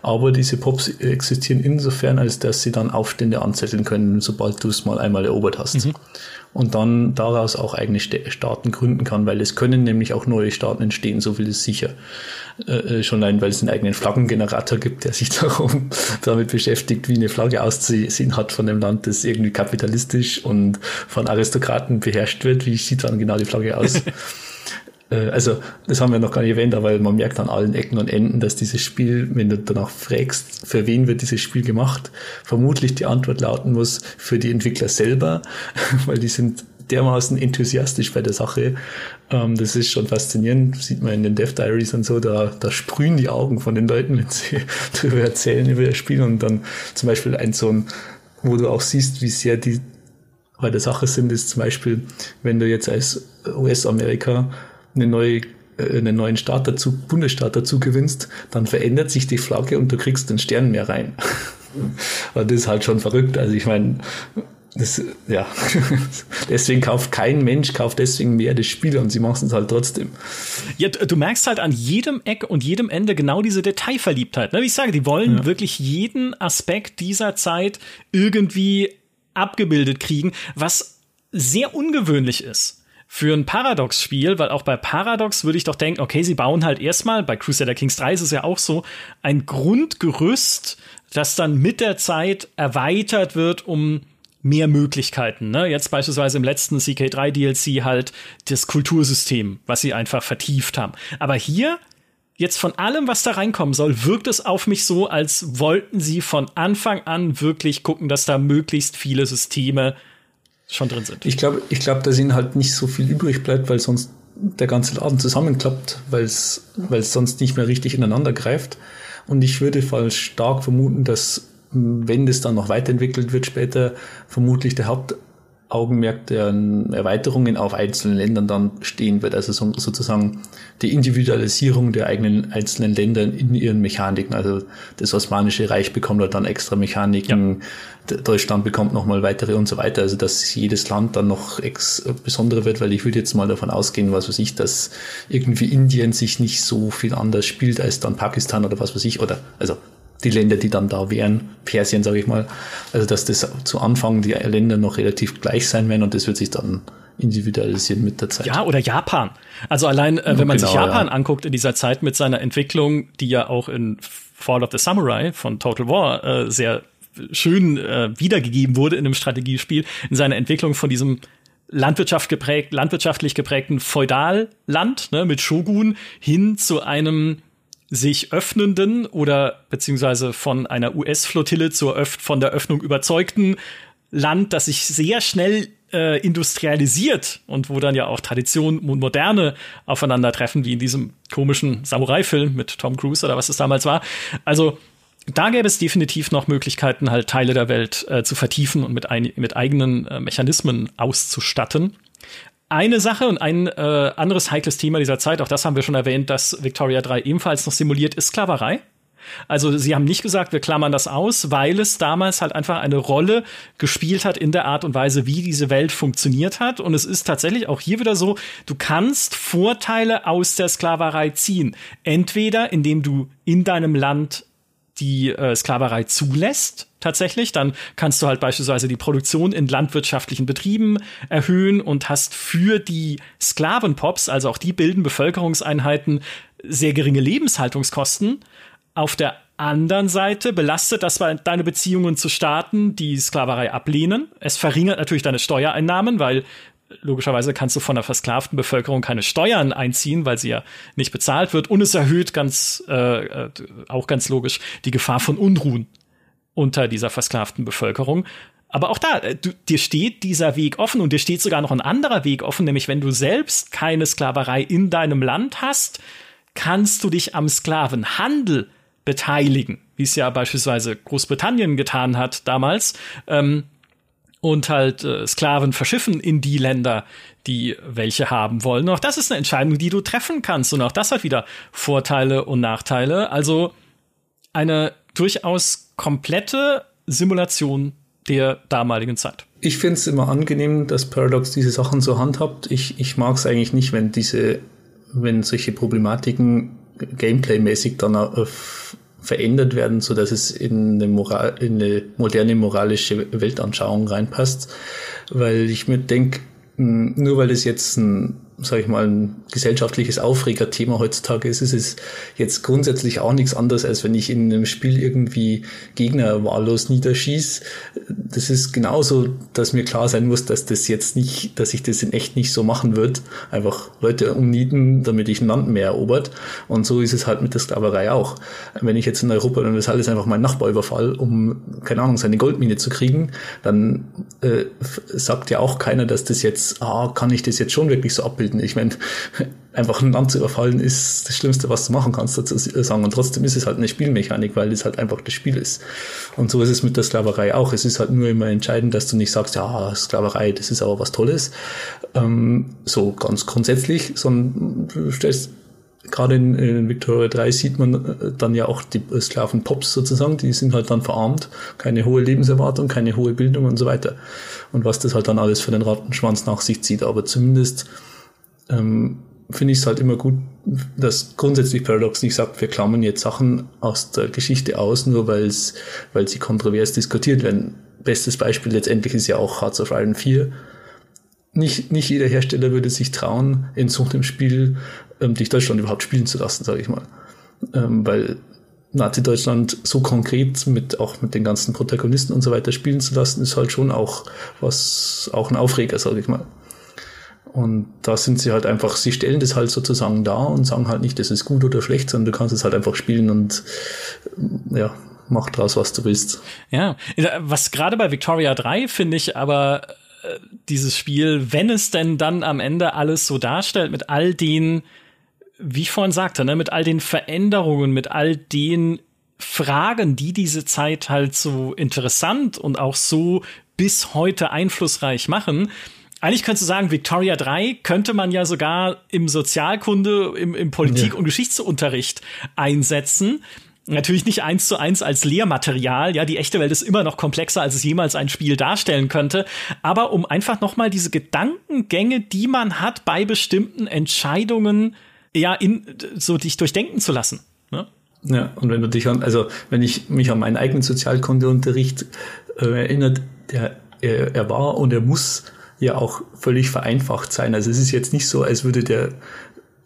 Aber diese Pops existieren insofern, als dass sie dann Aufstände anzetteln können, sobald du es mal einmal erobert hast. Mhm und dann daraus auch eigene Staaten gründen kann, weil es können nämlich auch neue Staaten entstehen, so viel ist sicher. Äh, äh, schon allein, weil es einen eigenen Flaggengenerator gibt, der sich darum damit beschäftigt, wie eine Flagge auszusehen hat von einem Land, das irgendwie kapitalistisch und von Aristokraten beherrscht wird. Wie sieht dann genau die Flagge aus? Äh, also, das haben wir noch gar nicht erwähnt, aber man merkt an allen Ecken und Enden, dass dieses Spiel, wenn du danach fragst, für wen wird dieses Spiel gemacht, vermutlich die Antwort lauten muss, für die Entwickler selber, weil die sind dermaßen enthusiastisch bei der Sache. Ähm, das ist schon faszinierend, sieht man in den Dev Diaries und so, da, da sprühen die Augen von den Leuten, wenn sie darüber erzählen, über das Spiel und dann zum Beispiel ein so ein, wo du auch siehst, wie sehr die bei der Sache sind, ist zum Beispiel, wenn du jetzt als US-Amerika eine neue äh, einen neuen Staat dazu, Bundesstaat dazu gewinnst, dann verändert sich die Flagge und du kriegst den Stern mehr rein. Und das ist halt schon verrückt. Also ich meine, das, ja, deswegen kauft kein Mensch, kauft deswegen mehr das Spiel und sie machen es halt trotzdem. Ja, du merkst halt an jedem Eck und jedem Ende genau diese Detailverliebtheit. Ne? Wie ich sage, die wollen ja. wirklich jeden Aspekt dieser Zeit irgendwie abgebildet kriegen, was sehr ungewöhnlich ist für ein Paradox-Spiel, weil auch bei Paradox würde ich doch denken, okay, sie bauen halt erstmal, bei Crusader Kings 3 ist es ja auch so, ein Grundgerüst, das dann mit der Zeit erweitert wird um mehr Möglichkeiten. Ne? Jetzt beispielsweise im letzten CK3 DLC halt das Kultursystem, was sie einfach vertieft haben. Aber hier jetzt von allem, was da reinkommen soll, wirkt es auf mich so, als wollten sie von Anfang an wirklich gucken, dass da möglichst viele Systeme schon drin sind. Ich glaube, ich glaube, dass ihnen halt nicht so viel übrig bleibt, weil sonst der ganze Laden zusammenklappt, weil es sonst nicht mehr richtig ineinander greift. Und ich würde voll stark vermuten, dass wenn das dann noch weiterentwickelt wird später, vermutlich der Hauptaugenmerk der Erweiterungen auf einzelnen Ländern dann stehen wird. Also so, sozusagen die Individualisierung der eigenen einzelnen Länder in ihren Mechaniken. Also das Osmanische Reich bekommt halt dann extra Mechaniken, ja. Deutschland bekommt nochmal weitere und so weiter. Also dass jedes Land dann noch ex besonderer wird, weil ich würde jetzt mal davon ausgehen, was weiß ich, dass irgendwie Indien sich nicht so viel anders spielt als dann Pakistan oder was weiß ich. Oder also die Länder, die dann da wären, Persien, sage ich mal. Also dass das zu Anfang die Länder noch relativ gleich sein werden und das wird sich dann individualisieren mit der Zeit. Ja, oder Japan. Also allein, äh, wenn man genau, sich Japan ja. anguckt in dieser Zeit mit seiner Entwicklung, die ja auch in Fall of the Samurai von Total War äh, sehr schön äh, wiedergegeben wurde in einem Strategiespiel, in seiner Entwicklung von diesem Landwirtschaft geprägt, landwirtschaftlich geprägten Feudalland ne, mit Shogun hin zu einem sich öffnenden oder beziehungsweise von einer US-Flottille zur Öff von der Öffnung überzeugten Land, das sich sehr schnell äh, industrialisiert und wo dann ja auch Tradition und Moderne aufeinandertreffen, wie in diesem komischen Samurai-Film mit Tom Cruise oder was es damals war. Also da gäbe es definitiv noch Möglichkeiten, halt Teile der Welt äh, zu vertiefen und mit, ein, mit eigenen äh, Mechanismen auszustatten. Eine Sache und ein äh, anderes heikles Thema dieser Zeit, auch das haben wir schon erwähnt, dass Victoria 3 ebenfalls noch simuliert, ist Sklaverei. Also sie haben nicht gesagt, wir klammern das aus, weil es damals halt einfach eine Rolle gespielt hat in der Art und Weise, wie diese Welt funktioniert hat. Und es ist tatsächlich auch hier wieder so, du kannst Vorteile aus der Sklaverei ziehen. Entweder indem du in deinem Land die äh, Sklaverei zulässt, tatsächlich, dann kannst du halt beispielsweise die Produktion in landwirtschaftlichen Betrieben erhöhen und hast für die Sklavenpops, also auch die bilden Bevölkerungseinheiten, sehr geringe Lebenshaltungskosten. Auf der anderen Seite belastet das deine Beziehungen zu Staaten, die Sklaverei ablehnen. Es verringert natürlich deine Steuereinnahmen, weil logischerweise kannst du von der versklavten Bevölkerung keine Steuern einziehen, weil sie ja nicht bezahlt wird. Und es erhöht ganz, äh, äh, auch ganz logisch, die Gefahr von Unruhen unter dieser versklavten Bevölkerung. Aber auch da, äh, du, dir steht dieser Weg offen und dir steht sogar noch ein anderer Weg offen, nämlich wenn du selbst keine Sklaverei in deinem Land hast, kannst du dich am Sklavenhandel beteiligen, wie es ja beispielsweise Großbritannien getan hat damals. Ähm, und halt äh, Sklaven verschiffen in die Länder, die welche haben wollen. Und auch das ist eine Entscheidung, die du treffen kannst. Und auch das hat wieder Vorteile und Nachteile. Also eine durchaus komplette Simulation der damaligen Zeit. Ich finde es immer angenehm, dass Paradox diese Sachen so handhabt. Ich, ich mag es eigentlich nicht, wenn diese, wenn solche Problematiken gameplay-mäßig dann auf verändert werden, so dass es in eine, Moral, in eine moderne moralische Weltanschauung reinpasst. Weil ich mir denke, nur weil es jetzt ein sage ich mal, ein gesellschaftliches Aufregerthema heutzutage ist, ist es jetzt grundsätzlich auch nichts anderes, als wenn ich in einem Spiel irgendwie Gegner wahllos niederschieß. Das ist genauso, dass mir klar sein muss, dass das jetzt nicht, dass ich das in echt nicht so machen wird. Einfach Leute umnieten, damit ich ein Land mehr erobert. Und so ist es halt mit der Sklaverei auch. Wenn ich jetzt in Europa dann das alles einfach meinen Nachbar überfall, um, keine Ahnung, seine Goldmine zu kriegen, dann äh, sagt ja auch keiner, dass das jetzt, ah, kann ich das jetzt schon wirklich so abbilden bilden. Ich meine, einfach ein Land zu überfallen ist das Schlimmste, was du machen kannst, dazu sagen. Und trotzdem ist es halt eine Spielmechanik, weil es halt einfach das Spiel ist. Und so ist es mit der Sklaverei auch. Es ist halt nur immer entscheidend, dass du nicht sagst, ja, Sklaverei, das ist aber was Tolles. Ähm, so ganz grundsätzlich, sondern du stellst gerade in, in Victoria 3 sieht man äh, dann ja auch die Sklaven-Pops sozusagen, die sind halt dann verarmt, keine hohe Lebenserwartung, keine hohe Bildung und so weiter. Und was das halt dann alles für den Rattenschwanz nach sich zieht. Aber zumindest ähm, finde ich es halt immer gut, dass grundsätzlich Paradox nicht sagt, wir klammern jetzt Sachen aus der Geschichte aus, nur weil weil sie kontrovers diskutiert werden. Bestes Beispiel letztendlich ist ja auch Hearts of Iron 4. Nicht, nicht jeder Hersteller würde sich trauen, in so einem Spiel ähm, dich Deutschland überhaupt spielen zu lassen, sage ich mal. Ähm, weil Nazi-Deutschland so konkret mit auch mit den ganzen Protagonisten und so weiter spielen zu lassen, ist halt schon auch was, auch ein Aufreger, sage ich mal. Und da sind sie halt einfach, sie stellen das halt sozusagen da und sagen halt nicht, das ist gut oder schlecht, sondern du kannst es halt einfach spielen und ja, mach draus, was du willst. Ja, was gerade bei Victoria 3 finde ich aber äh, dieses Spiel, wenn es denn dann am Ende alles so darstellt mit all den, wie ich vorhin sagte, ne, mit all den Veränderungen, mit all den Fragen, die diese Zeit halt so interessant und auch so bis heute einflussreich machen, eigentlich könntest du sagen, Victoria 3 könnte man ja sogar im Sozialkunde, im, im Politik- ja. und Geschichtsunterricht einsetzen. Natürlich nicht eins zu eins als Lehrmaterial. Ja, die echte Welt ist immer noch komplexer, als es jemals ein Spiel darstellen könnte. Aber um einfach noch mal diese Gedankengänge, die man hat bei bestimmten Entscheidungen, ja, in, so dich durchdenken zu lassen. Ne? Ja, und wenn du dich an, also wenn ich mich an meinen eigenen Sozialkundeunterricht äh, erinnert, der er, er war und er muss ja auch völlig vereinfacht sein. Also es ist jetzt nicht so, als würde der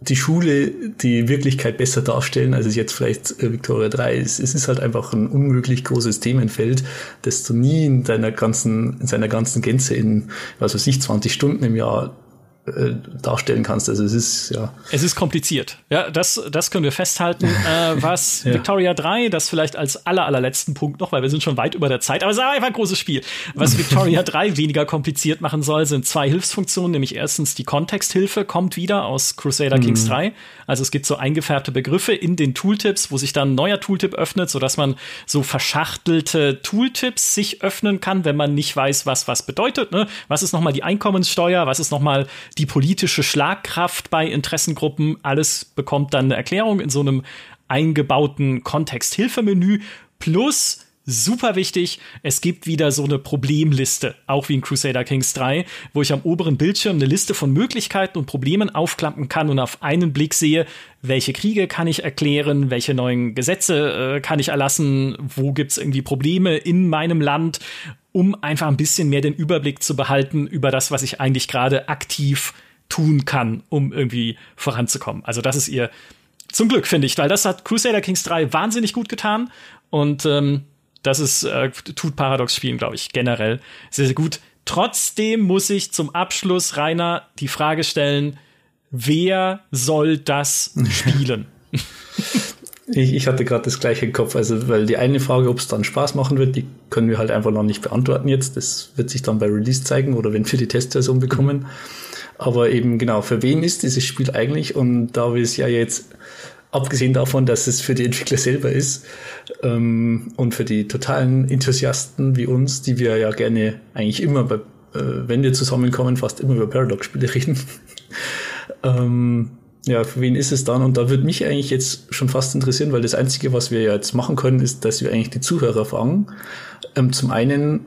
die Schule die Wirklichkeit besser darstellen, als es jetzt vielleicht äh, Victoria 3 ist. Es ist halt einfach ein unmöglich großes Themenfeld, das du nie in deiner ganzen, in seiner ganzen Gänze in, was weiß ich, 20 Stunden im Jahr äh, darstellen kannst. Also es ist ja. Es ist kompliziert. Ja, das, das können wir festhalten. äh, was ja. Victoria 3, das vielleicht als aller, allerletzten Punkt noch, weil wir sind schon weit über der Zeit, aber es ist einfach ein großes Spiel. Was Victoria 3 weniger kompliziert machen soll, sind zwei Hilfsfunktionen, nämlich erstens die Kontexthilfe kommt wieder aus Crusader mhm. Kings 3. Also es gibt so eingefärbte Begriffe in den Tooltips, wo sich dann ein neuer Tooltip öffnet, sodass man so verschachtelte Tooltips sich öffnen kann, wenn man nicht weiß, was was bedeutet. Ne? Was ist nochmal die Einkommenssteuer? Was ist nochmal die politische Schlagkraft bei Interessengruppen, alles bekommt dann eine Erklärung in so einem eingebauten Kontexthilfemenü plus Super wichtig, es gibt wieder so eine Problemliste, auch wie in Crusader Kings 3, wo ich am oberen Bildschirm eine Liste von Möglichkeiten und Problemen aufklappen kann und auf einen Blick sehe, welche Kriege kann ich erklären, welche neuen Gesetze äh, kann ich erlassen, wo gibt's irgendwie Probleme in meinem Land um einfach ein bisschen mehr den Überblick zu behalten über das, was ich eigentlich gerade aktiv tun kann, um irgendwie voranzukommen. Also das ist ihr zum Glück, finde ich, weil das hat Crusader Kings 3 wahnsinnig gut getan und ähm, das ist, äh, tut Paradox spielen, glaube ich, generell sehr, sehr gut. Trotzdem muss ich zum Abschluss, Rainer, die Frage stellen, wer soll das spielen? Ich, ich hatte gerade das gleiche im Kopf, also weil die eine Frage, ob es dann Spaß machen wird, die können wir halt einfach noch nicht beantworten jetzt. Das wird sich dann bei Release zeigen oder wenn wir die Testversion bekommen. Aber eben genau, für wen ist dieses Spiel eigentlich? Und da wir es ja jetzt, abgesehen davon, dass es für die Entwickler selber ist ähm, und für die totalen Enthusiasten wie uns, die wir ja gerne eigentlich immer, bei, äh, wenn wir zusammenkommen, fast immer über Paradox-Spiele reden. ähm, ja, für wen ist es dann? Und da würde mich eigentlich jetzt schon fast interessieren, weil das Einzige, was wir jetzt machen können, ist, dass wir eigentlich die Zuhörer fragen. Ähm, zum einen,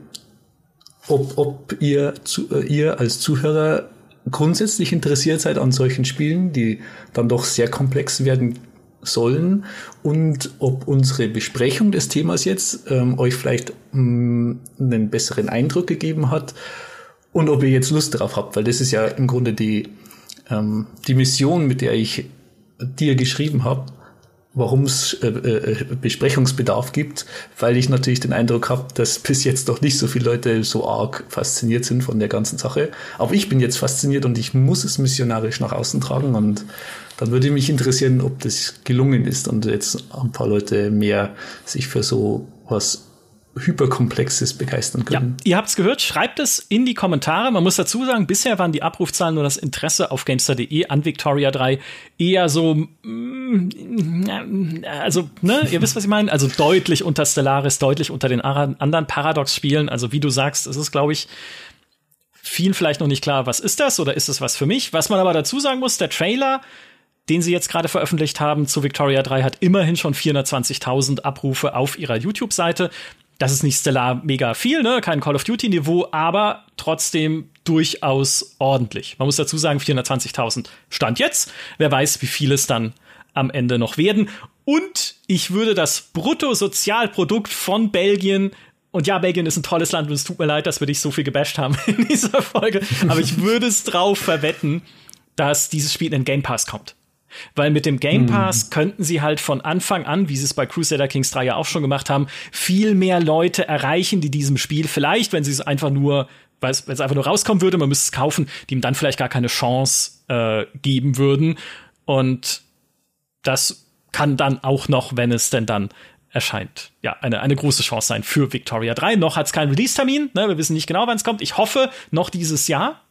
ob, ob ihr, zu, äh, ihr als Zuhörer grundsätzlich interessiert seid an solchen Spielen, die dann doch sehr komplex werden sollen und ob unsere Besprechung des Themas jetzt ähm, euch vielleicht mh, mm, einen besseren Eindruck gegeben hat und ob ihr jetzt Lust darauf habt, weil das ist ja im Grunde die ähm, die Mission, mit der ich dir geschrieben habe, warum es äh, äh, Besprechungsbedarf gibt, weil ich natürlich den Eindruck habe, dass bis jetzt noch nicht so viele Leute so arg fasziniert sind von der ganzen Sache. Aber ich bin jetzt fasziniert und ich muss es missionarisch nach außen tragen und dann würde mich interessieren, ob das gelungen ist und jetzt ein paar Leute mehr sich für so was Hyperkomplexes begeistern können. Ja, ihr habt es gehört, schreibt es in die Kommentare. Man muss dazu sagen, bisher waren die Abrufzahlen nur das Interesse auf Gamestar.de an Victoria 3 eher so, mm, also, ne, ihr wisst, was ich meine? Also deutlich unter Stellaris, deutlich unter den anderen Paradox-Spielen. Also, wie du sagst, es ist, glaube ich, vielen vielleicht noch nicht klar, was ist das oder ist es was für mich? Was man aber dazu sagen muss, der Trailer den sie jetzt gerade veröffentlicht haben zu Victoria 3, hat immerhin schon 420.000 Abrufe auf ihrer YouTube-Seite. Das ist nicht stellar mega viel, ne? kein Call of Duty-Niveau, aber trotzdem durchaus ordentlich. Man muss dazu sagen, 420.000 Stand jetzt. Wer weiß, wie viel es dann am Ende noch werden. Und ich würde das Bruttosozialprodukt von Belgien und ja, Belgien ist ein tolles Land und es tut mir leid, dass wir dich so viel gebasht haben in dieser Folge. Aber ich würde es drauf verwetten, dass dieses Spiel in Game Pass kommt. Weil mit dem Game hm. Pass hm. könnten sie halt von Anfang an, wie sie es bei Crusader Kings 3 ja auch schon gemacht haben, viel mehr Leute erreichen, die diesem Spiel vielleicht, wenn sie es einfach nur, weil es einfach nur rauskommen würde, man müsste es kaufen, die ihm dann vielleicht gar keine Chance äh, geben würden. Und das kann dann auch noch, wenn es denn dann erscheint, ja, eine, eine große Chance sein für Victoria 3. Noch hat es keinen Release-Termin, ne? wir wissen nicht genau, wann es kommt. Ich hoffe, noch dieses Jahr.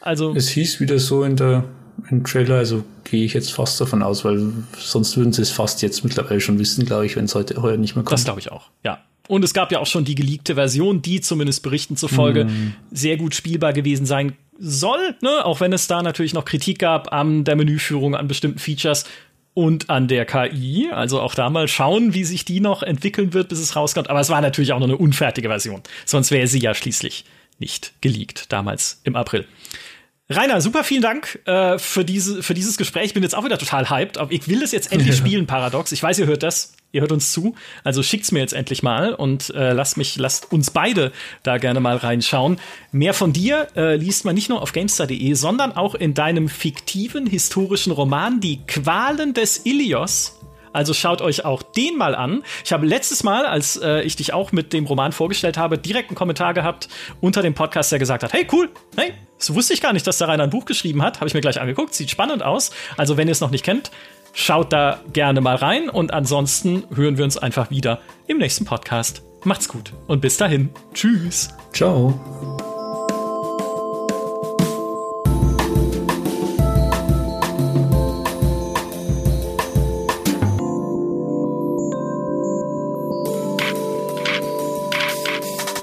Also. Es hieß wieder so in der im Trailer, also gehe ich jetzt fast davon aus, weil sonst würden sie es fast jetzt mittlerweile schon wissen, glaube ich, wenn es heute heuer nicht mehr kommt. Das glaube ich auch, ja. Und es gab ja auch schon die geleakte Version, die zumindest Berichten zufolge mm. sehr gut spielbar gewesen sein soll, ne? auch wenn es da natürlich noch Kritik gab an der Menüführung, an bestimmten Features und an der KI. Also auch da mal schauen, wie sich die noch entwickeln wird, bis es rauskommt. Aber es war natürlich auch noch eine unfertige Version. Sonst wäre sie ja schließlich nicht geleakt, damals im April. Rainer, super vielen Dank äh, für, diese, für dieses Gespräch. Ich bin jetzt auch wieder total hyped. Aber ich will das jetzt endlich spielen, Paradox. Ich weiß, ihr hört das. Ihr hört uns zu. Also schickt's mir jetzt endlich mal und äh, lasst mich, lasst uns beide da gerne mal reinschauen. Mehr von dir äh, liest man nicht nur auf GameStar.de, sondern auch in deinem fiktiven historischen Roman Die Qualen des Ilios also schaut euch auch den mal an. Ich habe letztes Mal, als äh, ich dich auch mit dem Roman vorgestellt habe, direkt einen Kommentar gehabt unter dem Podcast, der gesagt hat: Hey, cool, hey, das wusste ich gar nicht, dass der Rainer ein Buch geschrieben hat. Habe ich mir gleich angeguckt. Sieht spannend aus. Also, wenn ihr es noch nicht kennt, schaut da gerne mal rein. Und ansonsten hören wir uns einfach wieder im nächsten Podcast. Macht's gut und bis dahin. Tschüss. Ciao.